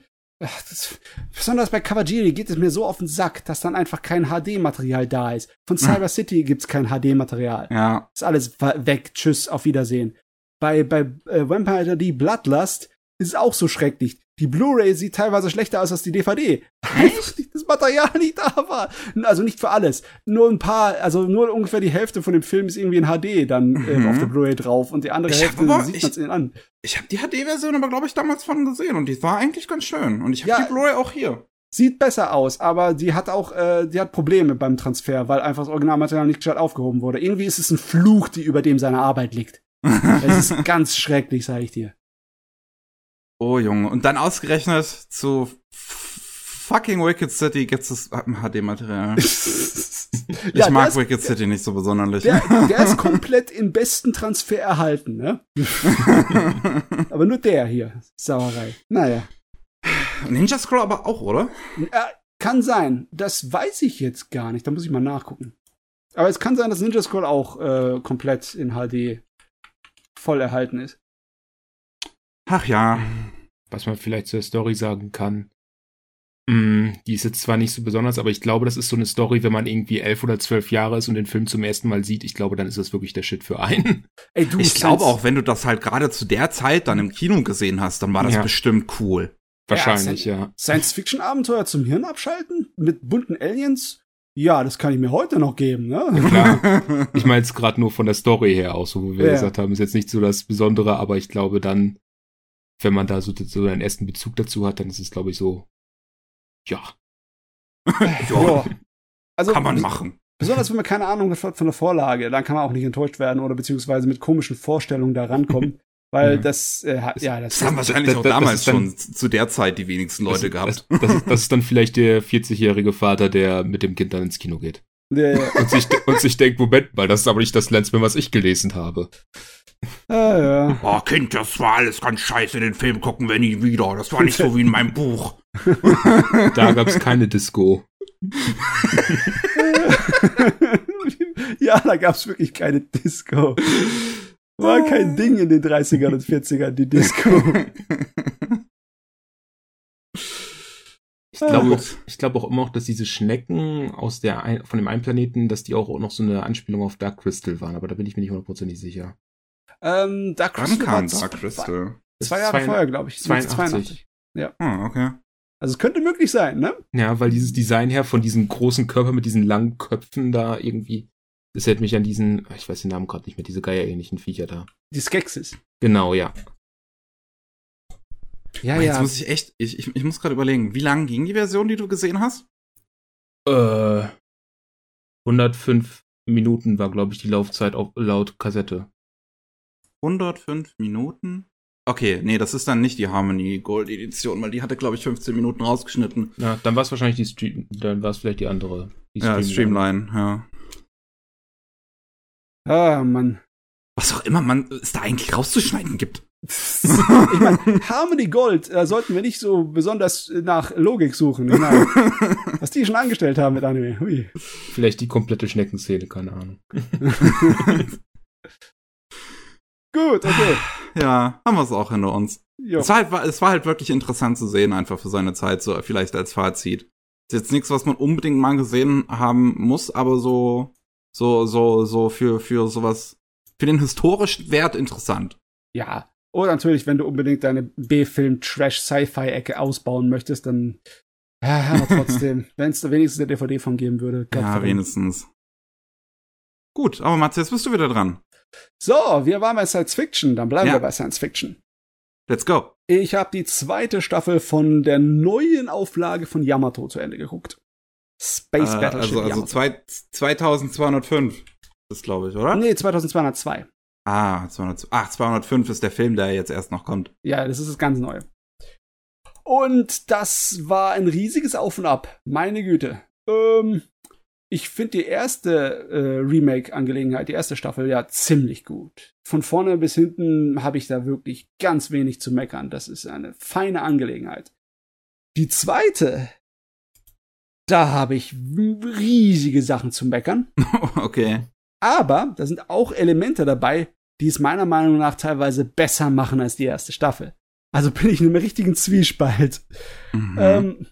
besonders bei Kawajiri geht es mir so auf den Sack, dass dann einfach kein HD-Material da ist. Von Cyber City gibt's kein HD-Material. Ja, Ist alles weg. Tschüss, auf Wiedersehen. Bei, bei äh, Vampire D Bloodlust ist auch so schrecklich. Die Blu-ray sieht teilweise schlechter aus als die DVD. Einfach das Material nicht da war. Also nicht für alles. Nur ein paar, also nur ungefähr die Hälfte von dem Film ist irgendwie in HD dann äh, Mhm. auf der Blu-ray drauf und die andere Ich Hälfte aber- sieht man es an. ich habe die HD-Version aber, glaube ich, damals von gesehen und die war eigentlich ganz schön. Und ich habe Ja. die Blu-ray auch hier. Sieht besser aus, aber die hat auch, äh, die hat Probleme beim Transfer, weil einfach das Originalmaterial nicht gescheit aufgehoben wurde. Irgendwie ist es ein Fluch, die über dem seine Arbeit liegt. Es ist ganz schrecklich, sage ich dir. Oh, Junge. Und dann ausgerechnet zu fucking Wicked City gibt's das HD-Material. Ich Ja, mag der ist- Wicked City nicht so besonders. Der, der ist komplett in besten Transfer erhalten, ne? Aber nur der hier. Sauerei. Naja. Ninja Scroll aber auch, oder? Äh, kann sein. Das weiß ich jetzt gar nicht. Da muss ich mal nachgucken. Aber es kann sein, dass Ninja Scroll auch äh, komplett in HD voll erhalten ist. Ach ja. Was man vielleicht zur Story sagen kann. Mm, die ist jetzt zwar nicht so besonders, aber ich glaube, das ist so eine Story, wenn man irgendwie elf oder zwölf Jahre ist und den Film zum ersten Mal sieht. Ich glaube, dann ist das wirklich der Shit für einen. Ey, du Ich glaube auch, wenn du das halt gerade zu der Zeit dann im Kino gesehen hast, dann war das Ja. bestimmt cool. Wahrscheinlich, ja. Science-Fiction-Abenteuer zum Hirn abschalten? Mit bunten Aliens? Ja, das kann ich mir heute noch geben, ne? Klar. Ich meine jetzt gerade nur von der Story her auch, so wo wir Ja. gesagt haben, ist jetzt nicht so das Besondere, aber ich glaube dann, wenn man da so, so einen ersten Bezug dazu hat, dann ist es, glaube ich, so, ja. Ja. Also, Kann man machen. Besonders wenn man keine Ahnung hat von der Vorlage, dann kann man auch nicht enttäuscht werden oder beziehungsweise mit komischen Vorstellungen da rankommen. Weil Mhm. das, äh, ja, das, Das haben wahrscheinlich das- auch das damals dann- schon zu der Zeit die wenigsten Leute das, gehabt. Das, das, ist, das ist dann vielleicht der 40-jährige Vater, der mit dem Kind dann ins Kino geht. Ja, ja. Und sich, und sich denkt, Moment mal, das ist aber nicht das Lensman, was ich gelesen habe. Ah, ja. Oh, Kind, das war alles ganz scheiße. Den Film gucken wir nie wieder. Das war nicht so wie in meinem Buch. Da gab's keine Disco. ja, da gab's wirklich keine Disco. War kein Ding in den 30ern und 40ern, die Disco. Ich glaube Gut. auch, ich glaube auch immer noch, dass diese Schnecken aus der ein, von dem einen Planeten, dass die auch noch so eine Anspielung auf Dark Crystal waren, aber da bin ich mir nicht hundertprozentig sicher. ähm, Dark Wann Crystal kam war Dark zwei- Crystal? Zwei Jahre Zwei- vorher, glaube ich. 82. Ah, okay. Also es könnte möglich sein, ne? Ja, weil dieses Design her von diesem großen Körper mit diesen langen Köpfen da irgendwie, das hält mich an diesen, ich weiß den Namen gerade nicht mehr, diese geierähnlichen Viecher da. Die Skeksis. Genau, ja. Ja, Aber Jetzt muss ich echt, ich, ich, ich muss gerade überlegen, wie lang ging die Version, die du gesehen hast? Äh, 105 Minuten war, glaube ich, die Laufzeit auf, laut Kassette. 105 Minuten? Okay, nee, das ist dann nicht die Harmony Gold Edition, weil die hatte, glaube ich, 15 Minuten rausgeschnitten. Na, dann war es wahrscheinlich die Stream, dann war es vielleicht die andere. Die ja, Streamline, ja. Ah, Mann. Was auch immer man es da eigentlich rauszuschneiden gibt. Ich meine, Harmony Gold, da sollten wir nicht so besonders nach Logik suchen. Ich meine, was die schon angestellt haben mit Anime. Hui. Vielleicht die komplette Schneckenszene, keine Ahnung. Gut, okay. Ja, haben wir es auch hinter uns. Jo. Es war, halt, war- es war halt wirklich interessant zu sehen, einfach für seine Zeit, so vielleicht als Fazit. Ist jetzt nichts, was man unbedingt mal gesehen haben muss, aber so, so, so, so für, für sowas, für den historischen Wert interessant. Ja. Oder natürlich, wenn du unbedingt deine B-Film-Trash-Sci-Fi-Ecke ausbauen möchtest, dann ja, aber trotzdem, wenn es da wenigstens eine DVD von geben würde. Ja, Gottverdammt. wenigstens. Gut, aber Mats, jetzt bist du wieder dran. So, wir waren bei Science Fiction, dann bleiben Ja. wir bei Science Fiction. Let's go. Ich habe die zweite Staffel von der neuen Auflage von Yamato zu Ende geguckt. Space Äh, Battleship also, also zwei, 2205 ist, glaube ich, oder? Nee, 2202. Ah, 200, ach, 205 ist der Film, der jetzt erst noch kommt. Ja, das ist das ganz Neue. Und das war ein riesiges Auf und Ab. Meine Güte. Ähm, ich finde die erste äh, Remake-Angelegenheit, die erste Staffel, ja ziemlich gut. Von vorne bis hinten habe ich da wirklich ganz wenig zu meckern. Das ist eine feine Angelegenheit. Die zweite, da habe ich riesige Sachen zu meckern. okay. Aber da sind auch Elemente dabei, die es meiner Meinung nach teilweise besser machen als die erste Staffel. Also bin ich in einem richtigen Zwiespalt. Mhm. Ähm,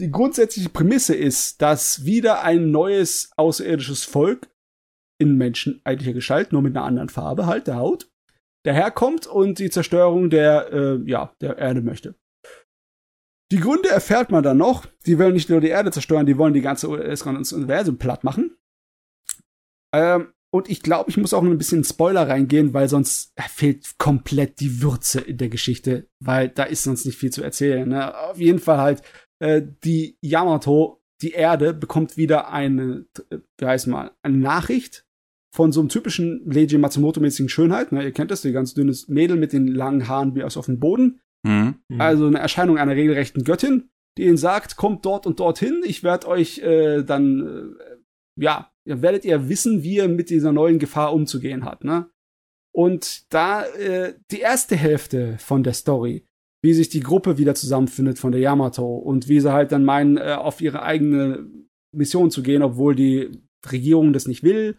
die grundsätzliche Prämisse ist, dass wieder ein neues außerirdisches Volk in menscheneiglicher Gestalt, nur mit einer anderen Farbe halt, der Haut, daherkommt und die Zerstörung der, äh, ja, der Erde möchte. Die Gründe erfährt man dann noch. Die wollen nicht nur die Erde zerstören, die wollen die ganze das ganze Universum platt machen. Ähm, und ich glaube, ich muss auch ein bisschen Spoiler reingehen, weil sonst fehlt komplett die Würze in der Geschichte, weil da ist sonst nicht viel zu erzählen. Ne? Auf jeden Fall halt, äh, die Yamato, die Erde, bekommt wieder eine, äh, wie heißt mal, eine Nachricht von so einem typischen Leiji Matsumoto-mäßigen Schönheit. Ne? Ihr kennt das, die ganz dünnes Mädel mit den langen Haaren wie aus auf dem Boden. Mhm. Also eine Erscheinung einer regelrechten Göttin, die ihnen sagt, kommt dort und dorthin, ich werde euch äh, dann, äh, ja, werdet ihr wissen, wie ihr mit dieser neuen Gefahr umzugehen habt, ne? Und da äh, die erste Hälfte von der Story, wie sich die Gruppe wieder zusammenfindet von der Yamato und wie sie halt dann meinen, äh, auf ihre eigene Mission zu gehen, obwohl die Regierung das nicht will.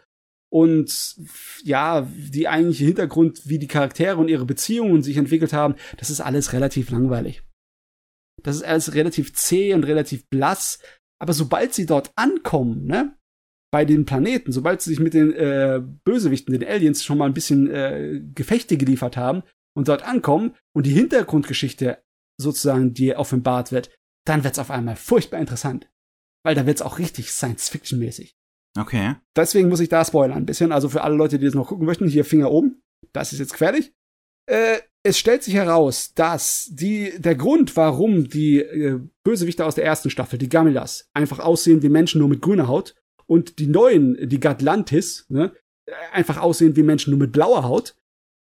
Und ja, die eigentliche Hintergrund, wie die Charaktere und ihre Beziehungen sich entwickelt haben, das ist alles relativ langweilig. Das ist alles relativ zäh und relativ blass. Aber sobald sie dort ankommen, ne, bei den Planeten, sobald sie sich mit den äh, Bösewichten, den Aliens, schon mal ein bisschen äh, Gefechte geliefert haben und dort ankommen und die Hintergrundgeschichte sozusagen, die offenbart wird, dann wird's auf einmal furchtbar interessant. Weil da wird's auch richtig Science-Fiction-mäßig. Okay. Deswegen muss ich da spoilern ein bisschen. Also für alle Leute, die das noch gucken möchten, hier Finger oben. Das ist jetzt fertig. Äh, es stellt sich heraus, dass die, der Grund, warum die äh, Bösewichte aus der ersten Staffel, die Gamilas, einfach aussehen wie Menschen nur mit grüner Haut und die neuen, die Gatlantis, ne, einfach aussehen wie Menschen nur mit blauer Haut.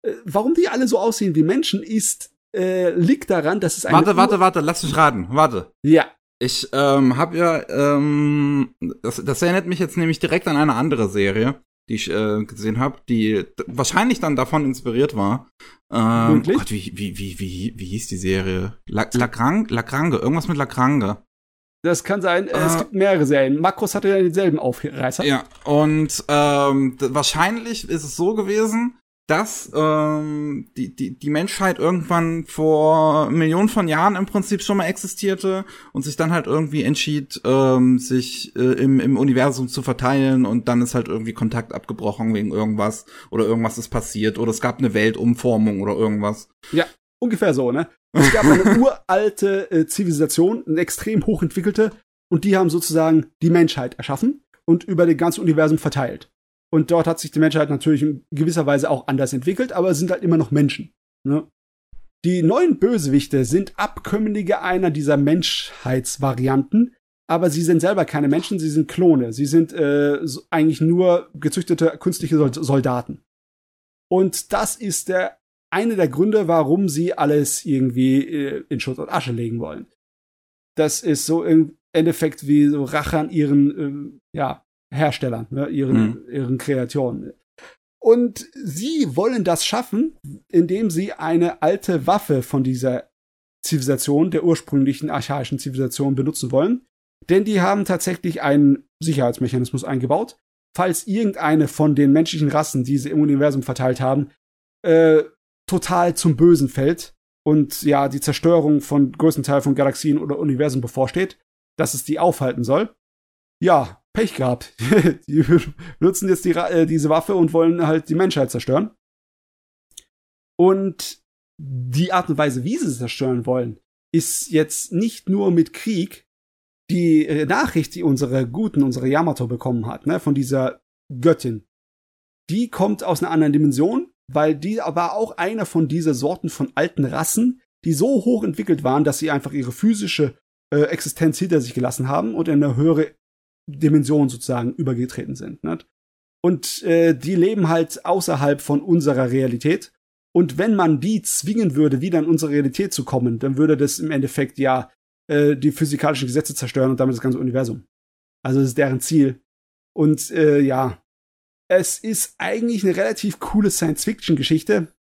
Äh, warum die alle so aussehen wie Menschen, ist, äh, liegt daran, dass es eine Warte, warte, warte, lass mich raten. Warte. Ja, Ich ähm, habe ja, ähm, das, das erinnert mich jetzt nämlich direkt an eine andere Serie, die ich äh, gesehen habe, die wahrscheinlich dann davon inspiriert war. Ähm, oh Gott, wie, wie, wie, wie, wie hieß die Serie? La, Lagrange? Lagrange, irgendwas mit Lagrange. Das kann sein. Äh, es gibt mehrere Serien. Makros hatte ja denselben Aufreißer. Ja, und ähm, wahrscheinlich ist es so gewesen, dass ähm, die, die, die Menschheit irgendwann vor Millionen von Jahren im Prinzip schon mal existierte und sich dann halt irgendwie entschied, ähm, sich äh, im, im Universum zu verteilen und dann ist halt irgendwie Kontakt abgebrochen wegen irgendwas oder irgendwas ist passiert oder es gab eine Weltumformung oder irgendwas. Ja, ungefähr so, ne? Es gab eine uralte äh, Zivilisation, eine extrem hochentwickelte und die haben sozusagen die Menschheit erschaffen und über das ganze Universum verteilt. Und dort hat sich die Menschheit natürlich in gewisser Weise auch anders entwickelt, aber es sind halt immer noch Menschen. Ne? Die neuen Bösewichte sind Abkömmlinge einer dieser Menschheitsvarianten, aber sie sind selber keine Menschen, sie sind Klone. Sie sind äh, eigentlich nur gezüchtete künstliche Soldaten. Und das ist der eine der Gründe, warum sie alles irgendwie äh, in Schutt und Asche legen wollen. Das ist so im Endeffekt wie so Rache an ihren äh, ja, Herstellern, ne, ihren, mhm. ihren Kreationen. Und sie wollen das schaffen, indem sie eine alte Waffe von dieser Zivilisation, der ursprünglichen archaischen Zivilisation benutzen wollen. Denn die haben tatsächlich einen Sicherheitsmechanismus eingebaut. Falls irgendeine von den menschlichen Rassen, die sie im Universum verteilt haben, äh, total zum Bösen fällt und ja, die Zerstörung von größten Teil von Galaxien oder Universen bevorsteht, dass es die aufhalten soll. Ja, Pech gehabt. die nutzen jetzt die, äh, diese Waffe und wollen halt die Menschheit zerstören. Und die Art und Weise, wie sie es zerstören wollen, ist jetzt nicht nur mit Krieg. Die äh, Nachricht, die unsere Guten, unsere Yamato bekommen hat, ne, von dieser Göttin, die kommt aus einer anderen Dimension, weil die war auch einer von dieser Sorten von alten Rassen, die so hoch entwickelt waren, dass sie einfach ihre physische äh, Existenz hinter sich gelassen haben und in eine höhere Dimension sozusagen übergetreten sind. Nicht? Und äh, die leben halt außerhalb von unserer Realität. Und wenn man die zwingen würde, wieder in unsere Realität zu kommen, dann würde das im Endeffekt ja äh, die physikalischen Gesetze zerstören und damit das ganze Universum. Also das ist deren Ziel. Und äh, ja, es ist eigentlich eine relativ coole Science-Fiction-Geschichte.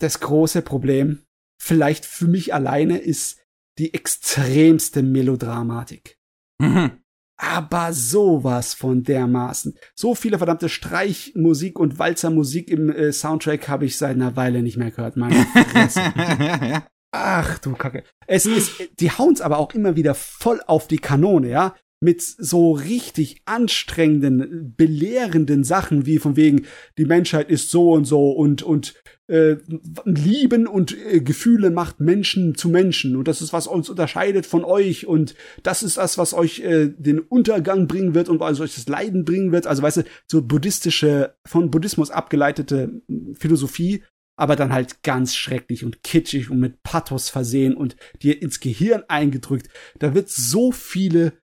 Das große Problem, vielleicht für mich alleine, ist die extremste Melodramatik. Mhm aber sowas von dermaßen. So viele verdammte Streichmusik und Walzermusik im äh, Soundtrack habe ich seit einer Weile nicht mehr gehört. Meine Ach du Kacke. Es ist, die hauen aber auch immer wieder voll auf die Kanone, ja mit so richtig anstrengenden, belehrenden Sachen wie von wegen, die Menschheit ist so und so und, und äh, Lieben und äh, Gefühle macht Menschen zu Menschen und das ist, was uns unterscheidet von euch und das ist das, was euch äh, den Untergang bringen wird und was euch das Leiden bringen wird. Also weißt du, so buddhistische, von Buddhismus abgeleitete Philosophie, aber dann halt ganz schrecklich und kitschig und mit Pathos versehen und dir ins Gehirn eingedrückt. Da wird so viele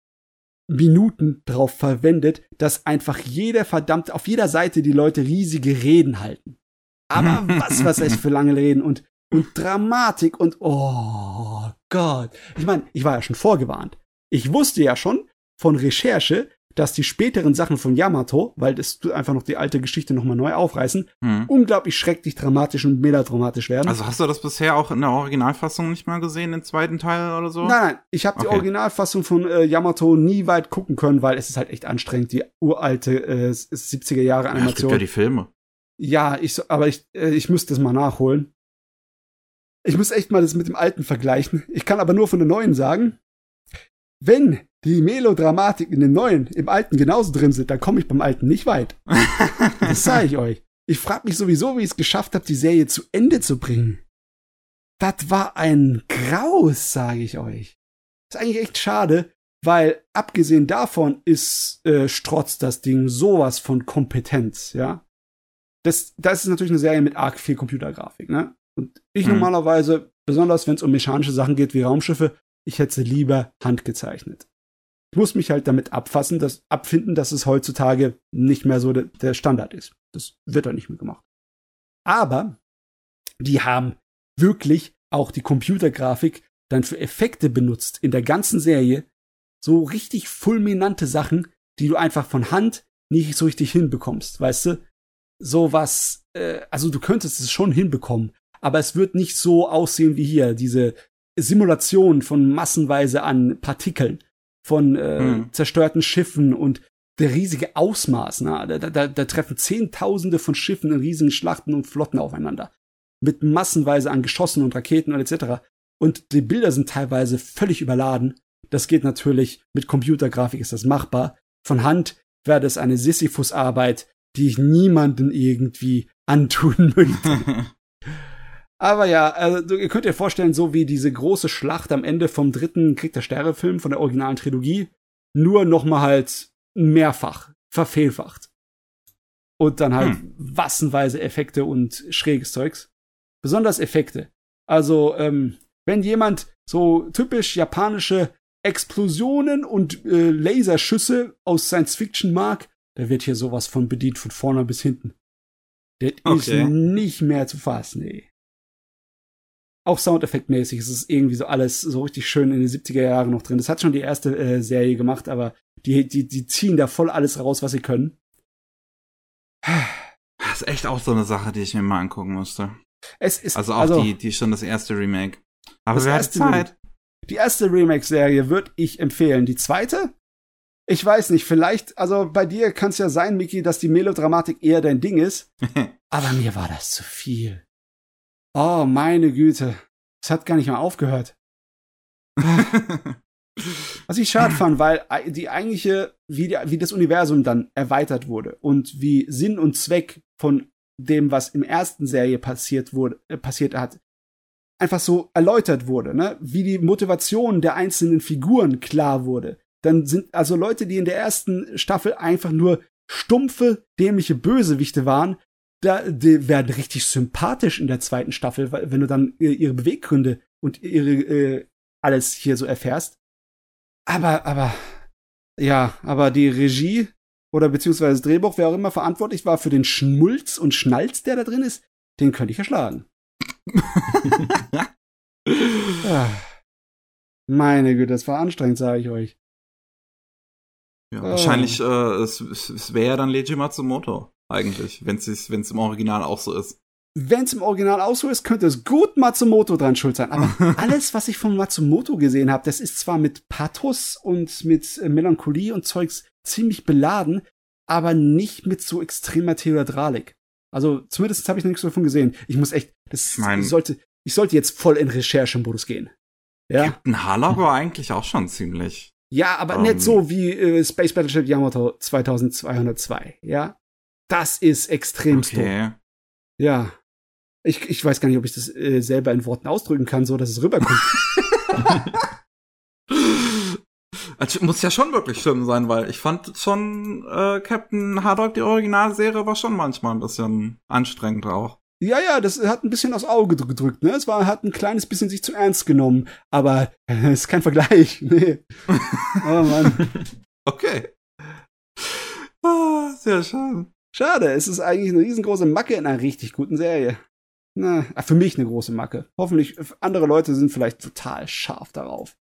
Minuten drauf verwendet, dass einfach jeder verdammt auf jeder Seite die Leute riesige Reden halten. Aber was, was echt für lange Reden und, und Dramatik und oh Gott. Ich meine, ich war ja schon vorgewarnt. Ich wusste ja schon von Recherche, dass die späteren Sachen von Yamato, weil das einfach noch die alte Geschichte nochmal neu aufreißen, hm. unglaublich schrecklich dramatisch und melodramatisch werden. Also hast du das bisher auch in der Originalfassung nicht mal gesehen, den zweiten Teil oder so? Nein, nein, ich habe okay. die Originalfassung von äh, Yamato nie weit gucken können, weil es ist halt echt anstrengend, die uralte äh, 70er Jahre Animation. Ja, es gibt ja die Filme. Ja, ich, aber ich, äh, ich müsste das mal nachholen. Ich muss echt mal das mit dem alten vergleichen. Ich kann aber nur von der neuen sagen, wenn die Melodramatik in dem neuen, im alten genauso drin sind, dann komme ich beim alten nicht weit. das sage ich euch. Ich frage mich sowieso, wie ich es geschafft habe, die Serie zu Ende zu bringen. Das war ein Graus, sage ich euch. Ist eigentlich echt schade, weil abgesehen davon ist äh, Strotz das Ding sowas von Kompetenz, ja. Das, das ist natürlich eine Serie mit arg viel Computergrafik, ne? Und ich mhm. normalerweise, besonders wenn es um mechanische Sachen geht wie Raumschiffe, ich hätte sie lieber handgezeichnet. Ich muss mich halt damit abfassen, dass, abfinden, dass es heutzutage nicht mehr so de, der Standard ist. Das wird dann nicht mehr gemacht. Aber die haben wirklich auch die Computergrafik dann für Effekte benutzt in der ganzen Serie so richtig fulminante Sachen, die du einfach von Hand nicht so richtig hinbekommst, weißt du? So was, äh, also du könntest es schon hinbekommen, aber es wird nicht so aussehen wie hier, diese Simulation von massenweise an Partikeln, von äh, hm. zerstörten Schiffen und der riesige Ausmaß. Na, da, da, da treffen Zehntausende von Schiffen in riesigen Schlachten und Flotten aufeinander. Mit massenweise an Geschossen und Raketen und etc. Und die Bilder sind teilweise völlig überladen. Das geht natürlich, mit Computergrafik ist das machbar. Von Hand wäre das eine Sisyphus-Arbeit, die ich niemanden irgendwie antun möchte. Aber ja, also, ihr könnt ihr vorstellen, so wie diese große Schlacht am Ende vom dritten Krieg der Sterne-Film von der originalen Trilogie, nur noch mal halt mehrfach, verfehlfacht. Und dann halt hm. wassenweise Effekte und schräges Zeugs. Besonders Effekte. Also, ähm, wenn jemand so typisch japanische Explosionen und äh, Laserschüsse aus Science Fiction mag, der wird hier sowas von bedient von vorne bis hinten. Der okay. ist nicht mehr zu fassen, ey auch Soundeffektmäßig ist es irgendwie so alles so richtig schön in den 70er Jahren noch drin. Das hat schon die erste äh, Serie gemacht, aber die, die, die ziehen da voll alles raus, was sie können. Das ist echt auch so eine Sache, die ich mir mal angucken musste. Es ist, also auch also, die, die schon das erste Remake. Aber wer hat Zeit? Die erste Remake-Serie würde ich empfehlen. Die zweite? Ich weiß nicht, vielleicht, also bei dir kann es ja sein, Miki, dass die Melodramatik eher dein Ding ist. aber mir war das zu viel. Oh, meine Güte. Es hat gar nicht mal aufgehört. Was ich schade fand, weil die eigentliche, wie, die, wie das Universum dann erweitert wurde und wie Sinn und Zweck von dem, was im ersten Serie passiert wurde, äh, passiert hat, einfach so erläutert wurde, ne? Wie die Motivation der einzelnen Figuren klar wurde. Dann sind also Leute, die in der ersten Staffel einfach nur stumpfe, dämliche Bösewichte waren, da, die werden richtig sympathisch in der zweiten Staffel, wenn du dann ihre Beweggründe und ihre äh, alles hier so erfährst. Aber, aber, ja, aber die Regie oder beziehungsweise das Drehbuch, wer auch immer verantwortlich war für den Schmulz und Schnalz, der da drin ist, den könnte ich erschlagen. ah. Meine Güte, das war anstrengend, sage ich euch. Ja, oh. wahrscheinlich, äh, es, es wäre ja dann Leiji Matsumoto eigentlich, wenn es wenn es im Original auch so ist. Wenn es im Original auch so ist, könnte es gut Matsumoto dran schuld sein. Aber alles, was ich von Matsumoto gesehen habe, das ist zwar mit Pathos und mit äh, Melancholie und Zeugs ziemlich beladen, aber nicht mit so extremer Theatralik. Also zumindest habe ich noch nichts davon gesehen. Ich muss echt, das ich mein, sollte, ich sollte jetzt voll in Recherchemodus gehen. Ja. Captain Harlock war eigentlich auch schon ziemlich. Ja, aber um, nicht ähm, so wie äh, Space Battleship Yamato 2202, ja. Das ist extrem okay. Ja. Ich, ich weiß gar nicht, ob ich das äh, selber in Worten ausdrücken kann, so dass es rüberkommt. also muss ja schon wirklich schlimm sein, weil ich fand schon äh, Captain Haddock, die Originalserie, war schon manchmal ein bisschen anstrengend auch. Ja, ja, das hat ein bisschen aufs Auge gedrückt, ne? Es war, hat ein kleines bisschen sich zu ernst genommen, aber es äh, ist kein Vergleich, nee. oh Mann. Okay. Ah, sehr schön. Schade, es ist eigentlich eine riesengroße Macke in einer richtig guten Serie. Na, ah, für mich eine große Macke. Hoffentlich, andere Leute sind vielleicht total scharf darauf.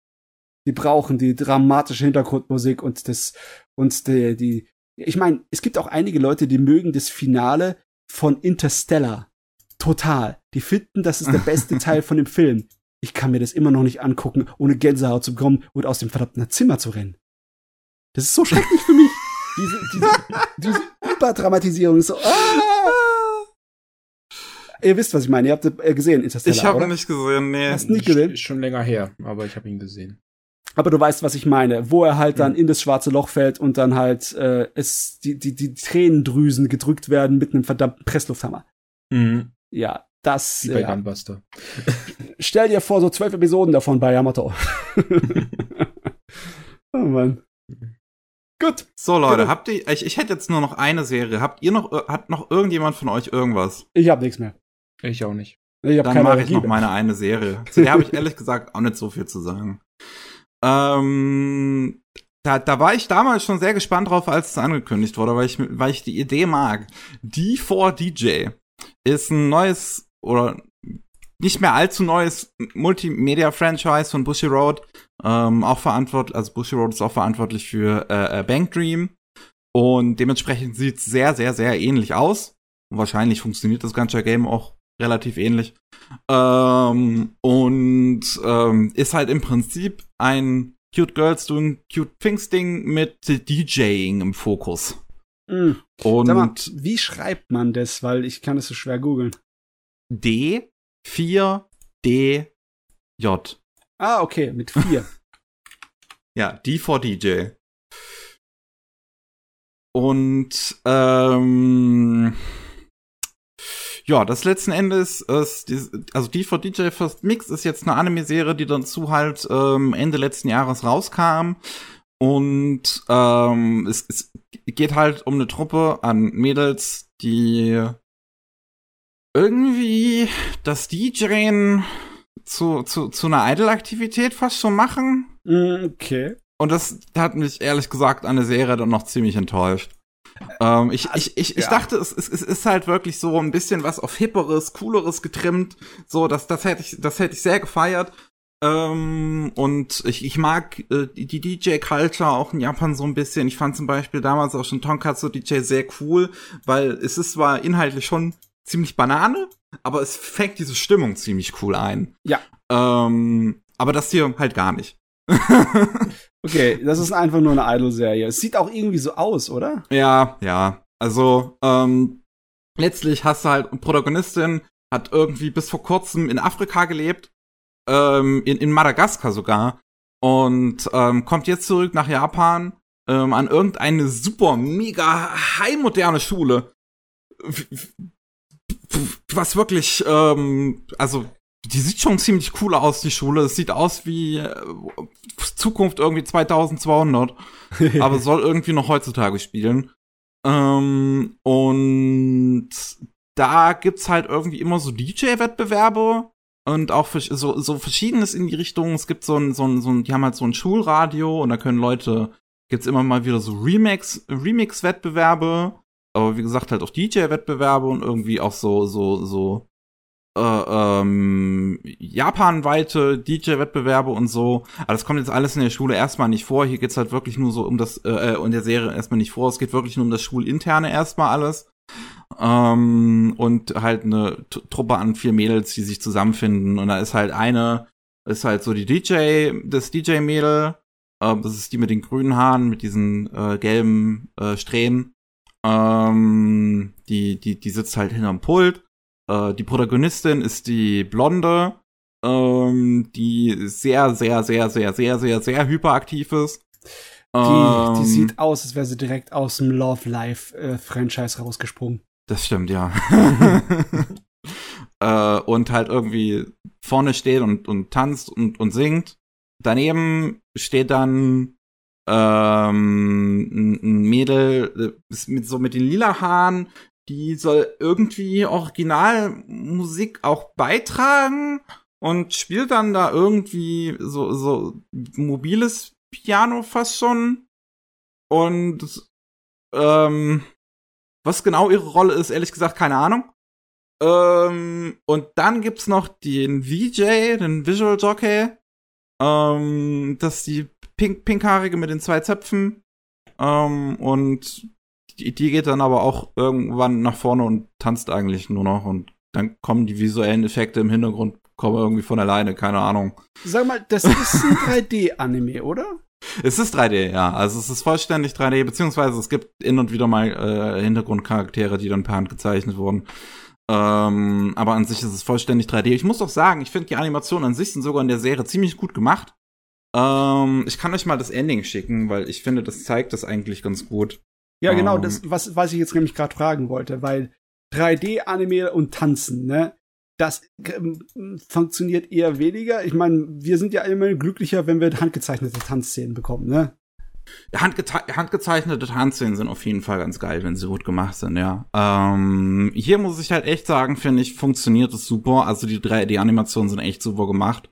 Die brauchen die dramatische Hintergrundmusik und das, und die, die, ich meine, es gibt auch einige Leute, die mögen das Finale von Interstellar. Total. Die finden, das ist der beste Teil von dem Film. Ich kann mir das immer noch nicht angucken, ohne Gänsehaut zu bekommen und aus dem verdammten Zimmer zu rennen. Das ist so schrecklich für mich. Diese, diese, diese Überdramatisierung ist so. Ah! Ihr wisst, was ich meine. Ihr habt äh, gesehen, Interstellar, Ich habe nicht gesehen, nee. Hast nicht gesehen? Ist schon länger her, aber ich habe ihn gesehen. Aber du weißt, was ich meine, wo er halt dann mhm. in das schwarze Loch fällt und dann halt äh, es die die die Tränendrüsen gedrückt werden mit einem verdammten Presslufthammer. Mhm. Ja, das. Wie bei ja. Gunbuster. Stell dir vor, so zwölf Episoden davon bei Yamato. oh Mann. Gut. So, Leute, genau. habt ihr, ich, ich hätte jetzt nur noch eine Serie. Habt ihr noch, hat noch irgendjemand von euch irgendwas? Ich hab nichts mehr. Ich auch nicht. Ich hab Dann mache ich noch meine eine Serie. Zu der habe ich ehrlich gesagt auch nicht so viel zu sagen. Ähm, da, da war ich damals schon sehr gespannt drauf, als es angekündigt wurde, weil ich, weil ich die Idee mag. D4DJ ist ein neues oder nicht mehr allzu neues Multimedia-Franchise von Bushy Road. Ähm, auch verantwortlich, also Bushy Road ist auch verantwortlich für äh, äh Bank Dream. Und dementsprechend sieht es sehr, sehr, sehr ähnlich aus. Und wahrscheinlich funktioniert das ganze Game auch relativ ähnlich. Ähm, und ähm, ist halt im Prinzip ein Cute Girls Doing Cute Things Ding mit DJing im Fokus. Mhm. Und mal, wie schreibt man das? Weil ich kann es so schwer googeln. D 4 D J. Ah, okay, mit 4. ja, D 4 DJ. Und ähm, ja, das letzten Endes ist, also die for DJ First Mix ist jetzt eine Anime-Serie, die dazu halt ähm, Ende letzten Jahres rauskam. Und ähm, es, es geht halt um eine Truppe an Mädels, die irgendwie das DJing zu, zu, zu einer Idol-Aktivität fast schon machen. Mm, okay. Und das hat mich ehrlich gesagt an der Serie dann noch ziemlich enttäuscht. Ähm, ich, ich, ich, ich ja. dachte, es, es, es ist halt wirklich so ein bisschen was auf hipperes, cooleres getrimmt. So, das, das hätte ich, das hätte ich sehr gefeiert. Ähm, und ich, ich mag äh, die DJ-Culture auch in Japan so ein bisschen. Ich fand zum Beispiel damals auch schon Tonkatsu DJ sehr cool, weil es ist zwar inhaltlich schon ziemlich Banane, aber es fängt diese Stimmung ziemlich cool ein. Ja. Ähm, aber das hier halt gar nicht. okay, das ist einfach nur eine Idol-Serie. Es sieht auch irgendwie so aus, oder? Ja, ja. Also, ähm, letztlich hast du halt eine Protagonistin, hat irgendwie bis vor kurzem in Afrika gelebt, ähm, in, in Madagaskar sogar, und ähm, kommt jetzt zurück nach Japan ähm, an irgendeine super, mega high moderne Schule. Was wirklich, ähm, also die sieht schon ziemlich cool aus, die Schule. Es sieht aus wie äh, Zukunft irgendwie 2200, aber soll irgendwie noch heutzutage spielen. Ähm, und da gibt's halt irgendwie immer so DJ-Wettbewerbe und auch so, so verschiedenes in die Richtung. Es gibt so ein, so ein, so ein, die haben halt so ein Schulradio und da können Leute, gibt's immer mal wieder so Remix, Remix-Wettbewerbe. Aber wie gesagt, halt auch DJ-Wettbewerbe und irgendwie auch so, so, so äh, ähm, japanweite DJ-Wettbewerbe und so. Aber das kommt jetzt alles in der Schule erstmal nicht vor. Hier geht's halt wirklich nur so um das, äh, und äh, der Serie erstmal nicht vor. Es geht wirklich nur um das Schulinterne erstmal alles. Ähm, und halt eine Truppe an vier Mädels, die sich zusammenfinden. Und da ist halt eine, ist halt so die DJ, das DJ-Mädel. Äh, das ist die mit den grünen Haaren, mit diesen äh, gelben äh, Strähnen. Ähm, die, die, die sitzt halt hinterm Pult äh, die Protagonistin ist die Blonde, ähm, die sehr, sehr, sehr, sehr, sehr, sehr, sehr hyperaktiv ist. Die, ähm, die sieht aus, als wäre sie direkt aus dem Love Life äh, Franchise rausgesprungen. Das stimmt, ja. äh, und halt irgendwie vorne steht und, und tanzt und, und singt. Daneben steht dann ähm, ein Mädel äh, mit so mit den lila Haaren, die soll irgendwie Originalmusik auch beitragen und spielt dann da irgendwie so, so mobiles Piano fast schon. Und ähm, was genau ihre Rolle ist, ehrlich gesagt, keine Ahnung. Ähm, und dann gibt's noch den VJ, den Visual Jockey. Ähm, das ist die pink pinkhaarige mit den zwei Zöpfen. Ähm, und die, die geht dann aber auch irgendwann nach vorne und tanzt eigentlich nur noch und dann kommen die visuellen Effekte im Hintergrund kommen irgendwie von alleine, keine Ahnung. Sag mal, das ist ein 3D-Anime, oder? Es ist 3D, ja. Also es ist vollständig 3D, beziehungsweise es gibt hin und wieder mal äh, Hintergrundcharaktere, die dann per Hand gezeichnet wurden. Ähm, aber an sich ist es vollständig 3D. Ich muss doch sagen, ich finde die Animationen an sich sind sogar in der Serie ziemlich gut gemacht. Ähm, ich kann euch mal das Ending schicken, weil ich finde, das zeigt das eigentlich ganz gut. Ja, genau, um. das, was, was ich jetzt nämlich gerade fragen wollte, weil 3D-Anime und Tanzen, ne? Das ähm, funktioniert eher weniger. Ich meine, wir sind ja immer glücklicher, wenn wir handgezeichnete Tanzszenen bekommen, ne? handgezeichnete Tanzszenen sind auf jeden Fall ganz geil, wenn sie gut gemacht sind, ja. Ähm, hier muss ich halt echt sagen, finde ich, funktioniert es super. Also die 3D-Animationen sind echt super gemacht.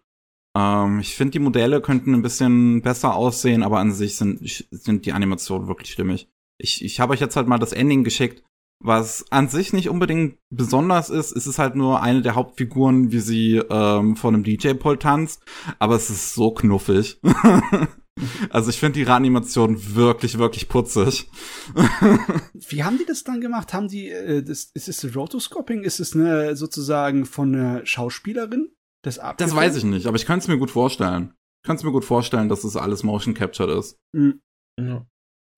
Ähm, ich finde, die Modelle könnten ein bisschen besser aussehen, aber an sich sind, sind die Animationen wirklich stimmig. Ich, ich habe euch jetzt halt mal das Ending geschickt was an sich nicht unbedingt besonders ist. Es ist halt nur eine der Hauptfiguren, wie sie ähm, vor einem DJ-Pult tanzt, aber es ist so knuffig. also ich finde die Animation wirklich, wirklich putzig. Wie haben die das dann gemacht? Haben die, äh, das, ist es Rotoscoping? Ist es eine sozusagen von einer Schauspielerin? Das, das weiß ich nicht, aber ich kann es mir gut vorstellen. Ich kann es mir gut vorstellen, dass es alles Motion Captured ist. Mhm. Ja.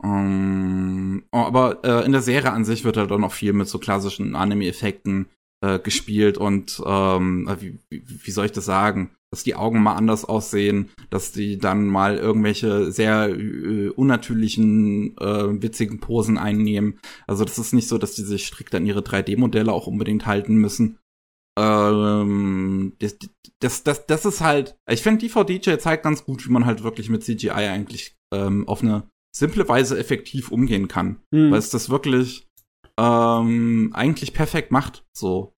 Um, ähm, oh, aber äh, in der Serie an sich wird halt auch noch viel mit so klassischen Anime-Effekten äh, gespielt und ähm, äh, wie, wie, wie soll ich das sagen? Dass die Augen mal anders aussehen, dass die dann mal irgendwelche sehr äh, unnatürlichen, äh, witzigen Posen einnehmen. Also das ist nicht so, dass die sich strikt an ihre 3D-Modelle auch unbedingt halten müssen. Ähm, das, das, das, das ist halt, ich finde, DVD zeigt ganz gut, wie man halt wirklich mit CGI eigentlich ähm, auf eine simple Weise effektiv umgehen kann. Mhm. Weil es das wirklich ähm, eigentlich perfekt macht. So.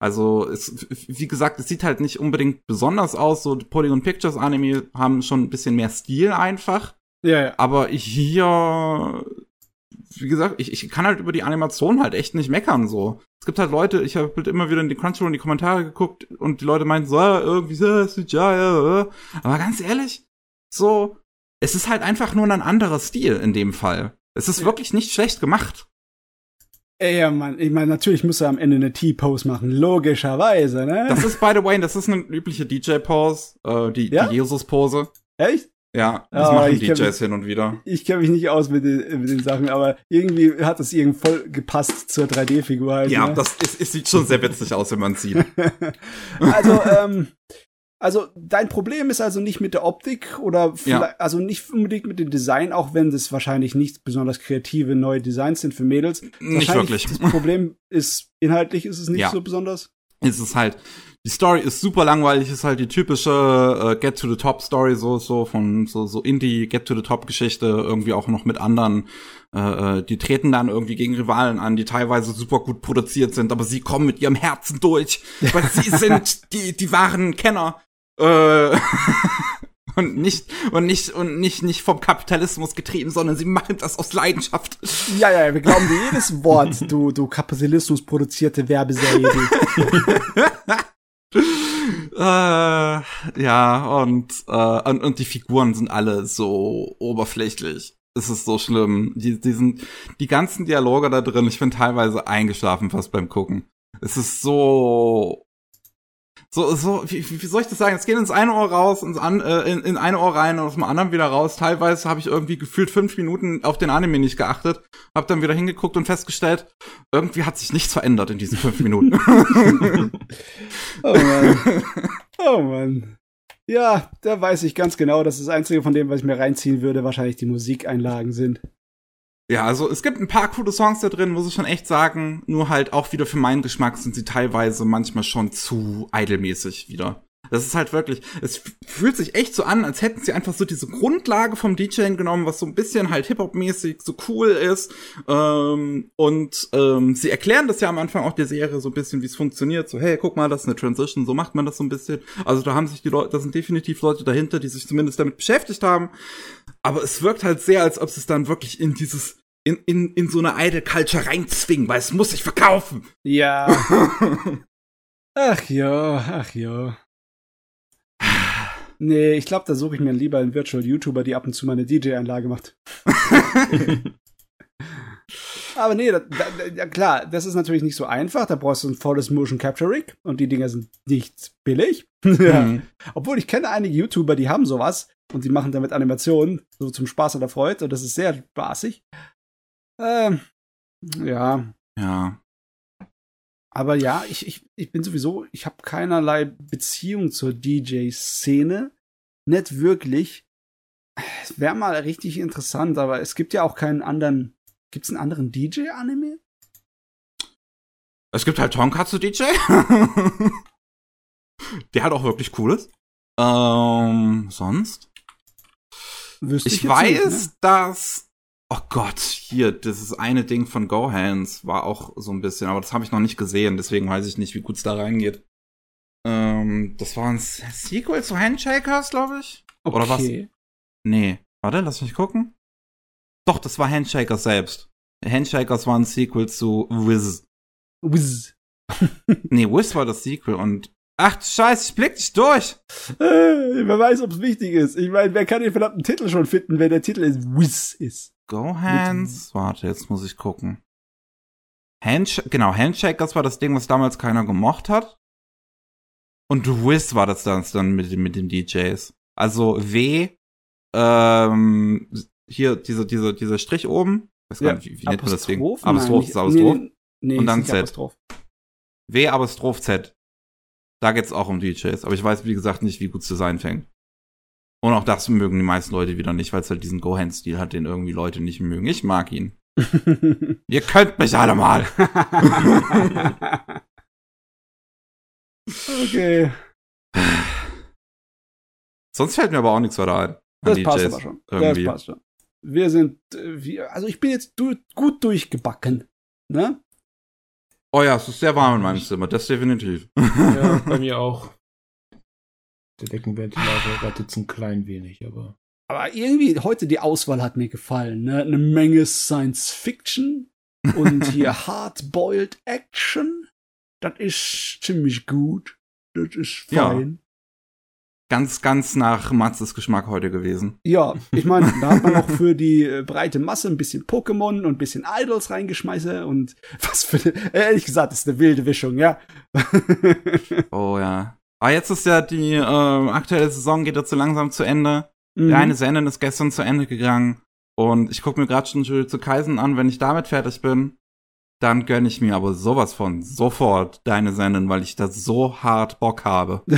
Also, es, wie gesagt, es sieht halt nicht unbedingt besonders aus. So, Polygon Pictures Anime haben schon ein bisschen mehr Stil einfach. Ja, ja. Aber hier, wie gesagt, ich, ich kann halt über die Animation halt echt nicht meckern, so. Es gibt halt Leute, ich habe halt immer wieder in die Crunchyroll in die Kommentare geguckt und die Leute meinten so, irgendwie so, ja, ja, ja. Aber ganz ehrlich, so, es ist halt einfach nur ein anderer Stil in dem Fall. Es ist ja. wirklich nicht schlecht gemacht. Ja, Mann, ich meine, natürlich muss er am Ende eine T-Pose machen, logischerweise, ne? Das ist, by the way, das ist eine übliche DJ-Pose, äh, die, ja? die Jesus-Pose. Echt? Ja, das oh, machen DJs mich, hin und wieder. Ich kenne mich nicht aus mit den, mit den Sachen, aber irgendwie hat das irgendwie voll gepasst zur 3D-Figur halt. Ja, ne? das ist, es sieht schon sehr witzig aus, wenn man sieht. also, ähm, also dein Problem ist also nicht mit der Optik oder ja. also nicht unbedingt mit dem Design, auch wenn das wahrscheinlich nicht besonders kreative neue Designs sind für Mädels. Nicht wirklich. Das Problem ist inhaltlich ist es nicht ja. so besonders. Es ist halt die Story ist super langweilig, ist halt die typische äh, Get to the Top Story so so von so so Indie Get to the Top Geschichte irgendwie auch noch mit anderen äh, äh, die treten dann irgendwie gegen Rivalen an, die teilweise super gut produziert sind, aber sie kommen mit ihrem Herzen durch, weil sie sind die die wahren Kenner äh, und nicht und nicht und nicht nicht vom Kapitalismus getrieben, sondern sie machen das aus Leidenschaft. Ja, ja, wir glauben dir jedes Wort, du du Kapitalismus produzierte Werbeserie. äh, ja, und, äh, und, und die Figuren sind alle so oberflächlich. Es ist so schlimm. Die, die, sind, die ganzen Dialoge da drin, ich bin teilweise eingeschlafen fast beim Gucken. Es ist so so, so, wie, wie soll ich das sagen? Es geht ins eine Ohr raus, ins an, äh, in, in eine Ohr rein und aus dem anderen wieder raus. Teilweise habe ich irgendwie gefühlt fünf Minuten auf den Anime nicht geachtet, habe dann wieder hingeguckt und festgestellt, irgendwie hat sich nichts verändert in diesen fünf Minuten. oh Mann. Oh Mann. Ja, da weiß ich ganz genau, dass das Einzige von dem, was ich mir reinziehen würde, wahrscheinlich die Musikeinlagen sind. Ja, also es gibt ein paar coole Songs da drin, muss ich schon echt sagen. Nur halt auch wieder für meinen Geschmack sind sie teilweise manchmal schon zu idolmäßig wieder. Das ist halt wirklich, es fühlt sich echt so an, als hätten sie einfach so diese Grundlage vom DJing genommen, was so ein bisschen halt Hip-Hop-mäßig so cool ist. Ähm, und ähm, sie erklären das ja am Anfang auch der Serie so ein bisschen, wie es funktioniert. So, hey, guck mal, das ist eine Transition, so macht man das so ein bisschen. Also da haben sich die Leute, da sind definitiv Leute dahinter, die sich zumindest damit beschäftigt haben. Aber es wirkt halt sehr, als ob es dann wirklich in dieses in, in, in so eine Idol Culture reinzwingen, weil es muss sich verkaufen. Ja. ach ja, ach ja. Nee, ich glaube, da suche ich mir lieber einen Virtual YouTuber, die ab und zu meine DJ-Einlage macht. Aber nee, da, da, ja klar, das ist natürlich nicht so einfach. Da brauchst du ein volles Motion Capture Rig und die Dinger sind nicht billig. Mhm. Obwohl ich kenne einige YouTuber, die haben sowas und die machen damit Animationen, so zum Spaß oder Freude und das ist sehr spaßig. Ähm, ja. Ja. Aber ja, ich, ich, ich bin sowieso, ich habe keinerlei Beziehung zur DJ-Szene. Nicht wirklich. Es wäre mal richtig interessant, aber es gibt ja auch keinen anderen. Gibt es einen anderen DJ-Anime? Es gibt halt Tonkatsu DJ. Der hat auch wirklich cooles. Ähm, sonst? Wüsste ich, ich weiß, nicht, ne? dass Oh Gott, hier, das ist eine Ding von Gohans war auch so ein bisschen, aber das habe ich noch nicht gesehen, deswegen weiß ich nicht, wie gut es da reingeht. Ähm, das war ein Sequel zu Handshakers, glaube ich. Okay. Oder was? Nee. Warte, lass mich gucken. Doch, das war Handshakers selbst. Handshakers war ein Sequel zu Wiz. Wiz. nee, Wiz war das Sequel und Ach, scheiße, ich blick dich durch. Äh, wer weiß, ob es wichtig ist. Ich meine, wer kann den verdammten Titel schon finden, wenn der Titel ist Wiz ist? Go Hands. Warte, jetzt muss ich gucken. Handsh genau, Handshakers war das Ding, was damals keiner gemocht hat. Und Wiz war das dann, mit, mit den DJs. Also W, ähm, hier diese, diese, dieser Strich oben. Ich weiß gar Ja, nicht, wie, wie nennt man das Ding? Apostroph? Ist Apostroph. Nee, nee, Und dann Z. Apostroph. W, Apostroph Z. Da geht's auch um DJs. Aber ich weiß, wie gesagt, nicht, wie gut es sein fängt. Und auch das mögen die meisten Leute wieder nicht, weil es halt diesen Go-Hand-Stil hat, den irgendwie Leute nicht mögen. Ich mag ihn. Ihr könnt mich alle mal. okay, Sonst fällt mir aber auch nichts weiter ein. das passt aber schon. irgendwie. Das passt schon. Wir sind, äh, wir, also ich bin jetzt du, gut durchgebacken. Ne? Oh ja, es ist sehr warm in meinem Zimmer, das definitiv. Ja, bei mir auch. Der Deckenventilator rettet ein klein wenig, aber. Aber irgendwie heute die Auswahl hat mir gefallen. Ne? Eine Menge Science Fiction und hier Hard-Boiled Action. Das ist ziemlich gut. Das ist Ja. fein. Ganz, ganz nach Matzes Geschmack heute gewesen. Ja, ich meine, da hat man noch für die äh, breite Masse ein bisschen Pokémon und ein bisschen Idols reingeschmeißen und was für, ehrlich gesagt, ist eine wilde Wischung, ja. Oh ja. Ah, jetzt ist ja die äh, aktuelle Saison geht jetzt so langsam zu Ende. Mhm. Der eine Senden ist gestern zu Ende gegangen. Und ich gucke mir gerade schon Jujutsu Kaisen an. Wenn ich damit fertig bin, dann gönne ich mir aber sowas von sofort deine Senden, weil ich da so hart Bock habe.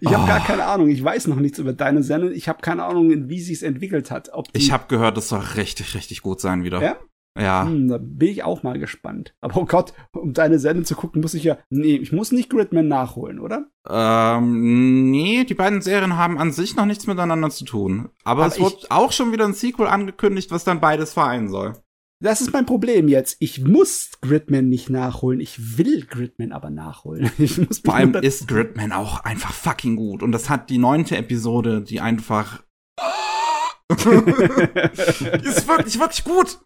ich habe Oh. gar keine Ahnung. Ich weiß noch nichts über deine Sendung. Ich habe keine Ahnung, wie sie es entwickelt hat. Ich habe gehört, das soll richtig, richtig gut sein wieder. Ja? Ja. Hm, da bin ich auch mal gespannt. Aber oh Gott, um deine Sendung zu gucken, muss ich ja. Nee, ich muss nicht Gridman nachholen, oder? Ähm, nee, die beiden Serien haben an sich noch nichts miteinander zu tun. Aber, Aber es wird auch schon wieder ein Sequel angekündigt, was dann beides vereinen soll. Das ist mein Problem jetzt. Ich muss Gridman nicht nachholen. Ich will Gridman aber nachholen. Ich muss Vor allem ist Gridman auch einfach fucking gut. Und das hat die neunte Episode, die einfach. die ist wirklich, wirklich gut.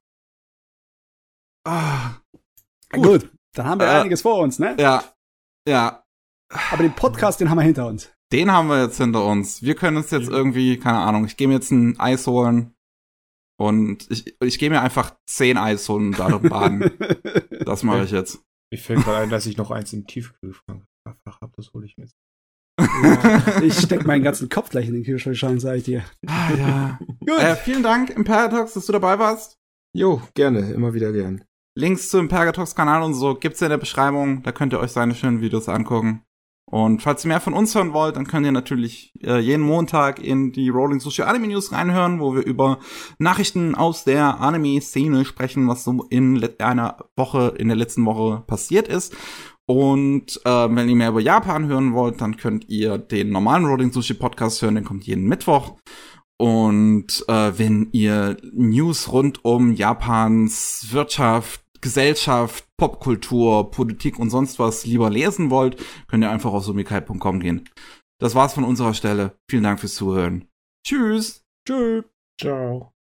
Ah, Gut, dann haben wir Äh, einiges vor uns, ne? ja, ja. Aber den Podcast, den haben wir hinter uns. Den haben wir jetzt hinter uns. Wir können uns jetzt irgendwie, keine Ahnung, ich gehe mir jetzt ein Eis holen. Und ich, ich gehe mir einfach zehn Eis holen und darin baden. Das mache ich jetzt. Mir fällt gerade ein, dass ich noch eins im Tiefkühlfach habe. Das hole ich mir jetzt. Ich steck meinen ganzen Kopf gleich in den Kühlschrank, sag ich dir. Ah, ja. Gut. Äh, vielen Dank, Imperatox, dass du dabei warst. Jo, gerne, immer wieder gern. Links zu Imperatox Kanal und so gibt's in der Beschreibung. Da könnt ihr euch seine schönen Videos angucken. Und falls ihr mehr von uns hören wollt, dann könnt ihr natürlich äh, jeden Montag in die Rolling Sushi Anime News reinhören, wo wir über Nachrichten aus der Anime-Szene sprechen, was so in einer Woche, in der letzten Woche passiert ist. Und äh, wenn ihr mehr über Japan hören wollt, dann könnt ihr den normalen Rolling Sushi Podcast hören, der kommt jeden Mittwoch. Und äh, wenn ihr News rund um Japans Wirtschaft, Gesellschaft, Popkultur, Politik und sonst was lieber lesen wollt, könnt ihr einfach auf sumikai.com gehen. Das war's von unserer Stelle. Vielen Dank fürs Zuhören. Tschüss. Tschüss. Ciao.